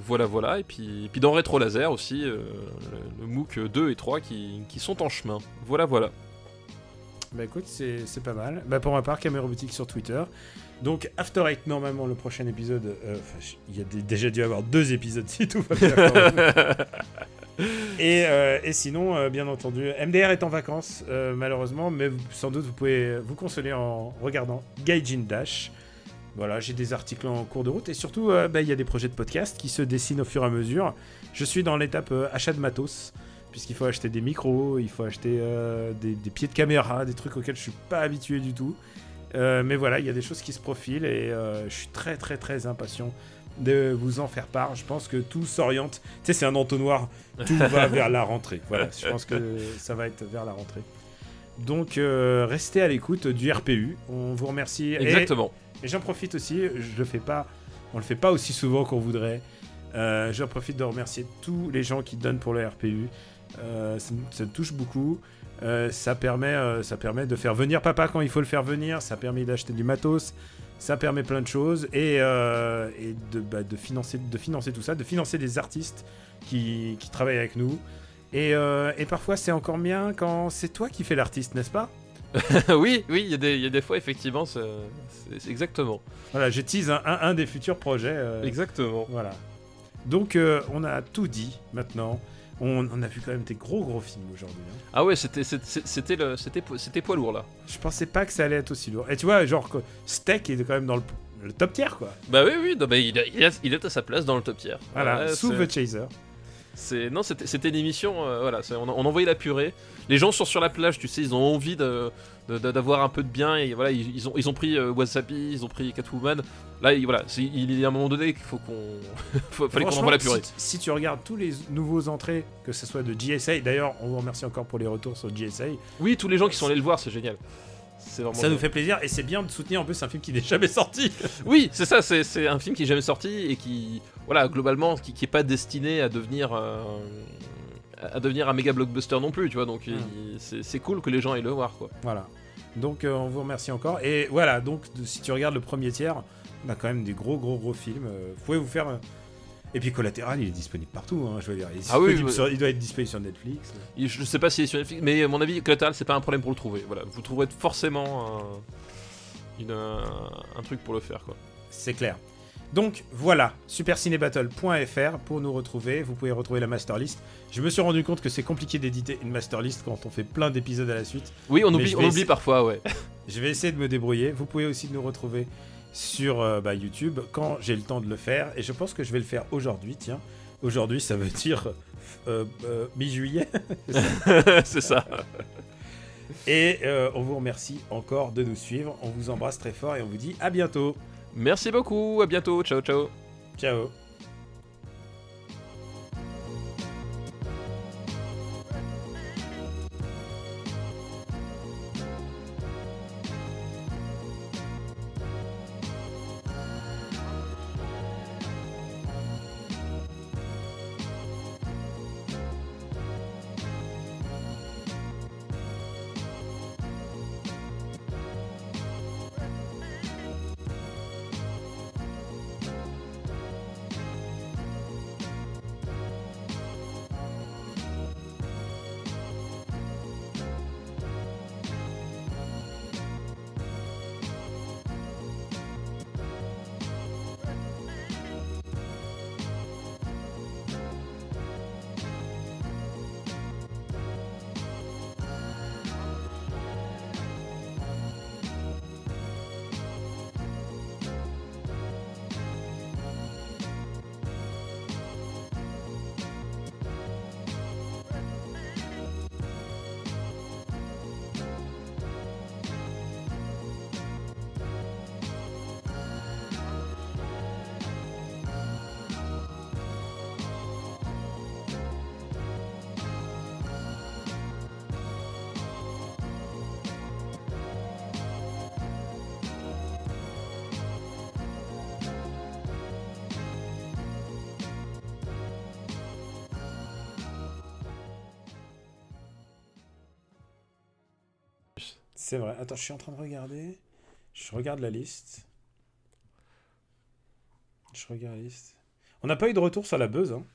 Voilà, voilà. Et puis, dans Retro Laser aussi, le, MOOC 2 et 3 qui, qui sont en chemin. Voilà, voilà. Bah écoute, c'est pas mal. Bah pour ma part, Caméra Boutique sur Twitter. Donc After Eight, normalement, le prochain épisode, euh, il y a déjà dû avoir deux épisodes si tout va bien. et, euh, et sinon, euh, bien entendu, MDR est en vacances, malheureusement, mais vous- sans doute vous pouvez vous consoler en regardant Gaijin Dash. Voilà, j'ai des articles en cours de route et surtout, bah, il y a des projets de podcast qui se dessinent au fur et à mesure. Je suis dans l'étape achat de matos puisqu'il faut acheter des micros, il faut acheter euh, des, des pieds de caméra, des trucs auxquels je suis pas habitué du tout. Euh, mais voilà, il y a des choses qui se profilent et euh, je suis très très très impatient de vous en faire part. Je pense que tout s'oriente. Tu sais, c'est un entonnoir, tout va vers la rentrée. Voilà, je pense que ça va être vers la rentrée. Donc, euh, restez à l'écoute du RPU. On vous remercie. Exactement. et j'en profite aussi, je le fais pas, on le fait pas aussi souvent qu'on voudrait. J'en profite de remercier tous les gens qui donnent pour le RPU. Ça, ça me touche beaucoup. Euh, ça, permet, euh, ça permet de faire venir papa quand il faut le faire venir. Ça permet d'acheter du matos. Ça permet plein de choses. Et, euh, et de, bah, de, financer, de financer tout ça, de financer des artistes qui, qui travaillent avec nous. Et, et parfois, c'est encore bien quand c'est toi qui fais l'artiste, n'est-ce pas? Oui, oui, il y, a des- il y a des fois, effectivement, c'est exactement. Voilà, je tease un, un- un des futurs projets. Exactement. Voilà. Donc, on a tout dit maintenant. On, on a vu quand même des gros gros films aujourd'hui. hein. Ah ouais, c'était c'était- c'était le- c'était po- c'était poids lourd là. Je pensais pas que ça allait être aussi lourd. Et tu vois, genre, que Steak est quand même dans le, le top tier, quoi. Bah oui, oui, non, bah, il, a- il, a- il est à sa place dans le top tier. Voilà, Ouais, sous The Chaser. C'est non, c'était c'était une émission. euh, voilà, on, on envoyait la purée. Les gens sont sur la plage, tu sais, ils ont envie de- d'avoir un peu de bien et voilà, ils, ils ont ils ont pris euh, Wasabi, ils ont pris Catwoman. Là, il, voilà, il y a un moment donné qu'il faut qu'on fallait qu'on envoie la purée. Si, si tu regardes tous les nouveaux entrées, que ce soit de GSA, d'ailleurs, on vous remercie encore pour les retours sur GSA. Oui, tous les gens qui sont allés le voir, c'est génial. Ça nous fait plaisir et c'est bien de soutenir en plus un film qui n'est jamais sorti. Oui, c'est ça, c'est un film qui est jamais sorti et qui, voilà, globalement, qui, qui est pas destiné à devenir, euh, à devenir un méga blockbuster non plus, tu vois. Donc Hmm. c'est cool que les gens aillent le voir, quoi. Voilà. Donc euh, on vous remercie encore. Et voilà, donc si tu regardes le premier tiers, on a quand même des gros gros gros films. Euh, vous pouvez vous faire... euh, Et puis Collatéral, il est disponible partout, hein, je veux dire. Il, est Ah oui, sur- il doit être disponible sur Netflix. Et Je sais pas si c'est sur Netflix, mais à mon avis, Collateral, c'est pas un problème pour le trouver. Voilà, vous trouverez forcément un, une- un, un truc pour le faire, quoi. C'est clair. Donc voilà, supercinébattle.fr pour nous retrouver. Vous pouvez retrouver la masterlist. Je me suis rendu compte que c'est compliqué d'éditer une masterlist quand on fait plein d'épisodes à la suite. Oui, on oublie, on oublie parfois, ouais. Je vais essayer de me débrouiller. Vous pouvez aussi nous retrouver sur euh, bah, YouTube quand j'ai le temps de le faire. Et je pense que je vais le faire aujourd'hui. Tiens, aujourd'hui, ça veut dire euh, euh, mi-juillet. c'est ça. Et on vous remercie encore de nous suivre. On vous embrasse très fort et on vous dit à bientôt. Merci beaucoup, à bientôt, ciao, ciao. Ciao. Attends, je suis en train de regarder. Je regarde la liste. Je regarde la liste. On n'a pas eu de retour sur la buzz. Hein.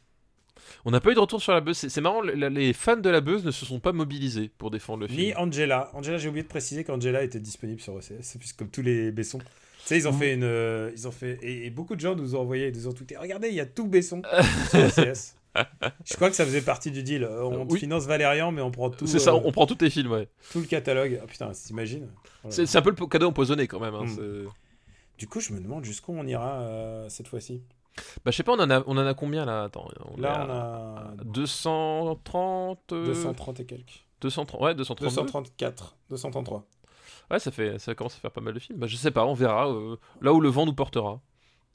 On n'a pas eu de retour sur la buzz. C'est marrant, les fans de la buzz ne se sont pas mobilisés pour défendre le film. Ni Angela. Angela, j'ai oublié de préciser qu'Angela était disponible sur OCS, puisque comme tous les Bessons. Tu sais, ils ont fait une. euh, ils ont fait. Et, et beaucoup de gens nous ont envoyé, nous ont tweeté Regardez, il y a tout Besson sur OCS. Je crois que ça faisait partie du deal. Euh, On Oui. finance Valérian, mais on prend tout, C'est ça, euh, on prend tous tes films, ouais. tout le catalogue. Ah putain, t'imagines Voilà. C'est un peu le cadeau empoisonné quand même. hein, Mm. c'est- Du coup, je me demande jusqu'où on ira euh, cette fois-ci. Bah, je sais pas, on en a, on en a combien là? Attends, on Là, on a 230. euh, 230 et quelques. 230, ouais, 232. 234, 233. Ouais, ça fait, ça commence à faire pas mal de films. Bah, je sais pas, on verra. euh, là où le vent nous portera.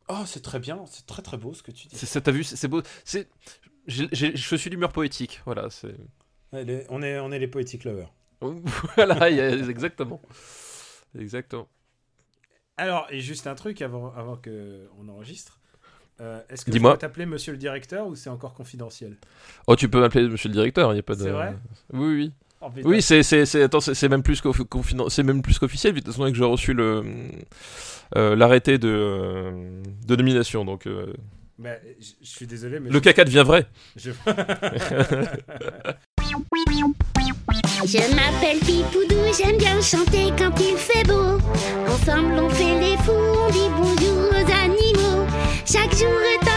Oh, c'est très bien, c'est très très beau ce que tu dis. C'est ça, t'as vu, c'est beau. C'est, j'ai- j'ai- je suis d'humeur poétique. Voilà, c'est. Ouais, les- on, est, on est les poétiques lovers. voilà, il y a- exactement. Exactement. Alors, et juste un truc avant, avant qu'on enregistre. Euh, Est-ce que Dis-moi. je peux t'appeler monsieur le directeur ou c'est encore confidentiel? Oh, tu peux m'appeler monsieur le directeur, il y a pas de. C'est vrai? Oui, oui. Oui, c'est c'est même plus c'est même plus qu'officiel. De toute façon, que j'ai reçu le euh, l'arrêté de euh, de nomination, donc. Euh... Bah, je suis désolé, mais le caca devient vrai. Je, je m'appelle Pipoudou, j'aime bien chanter quand il fait beau. Ensemble, on fait les fous, on dit bonjour aux animaux. Chaque jour est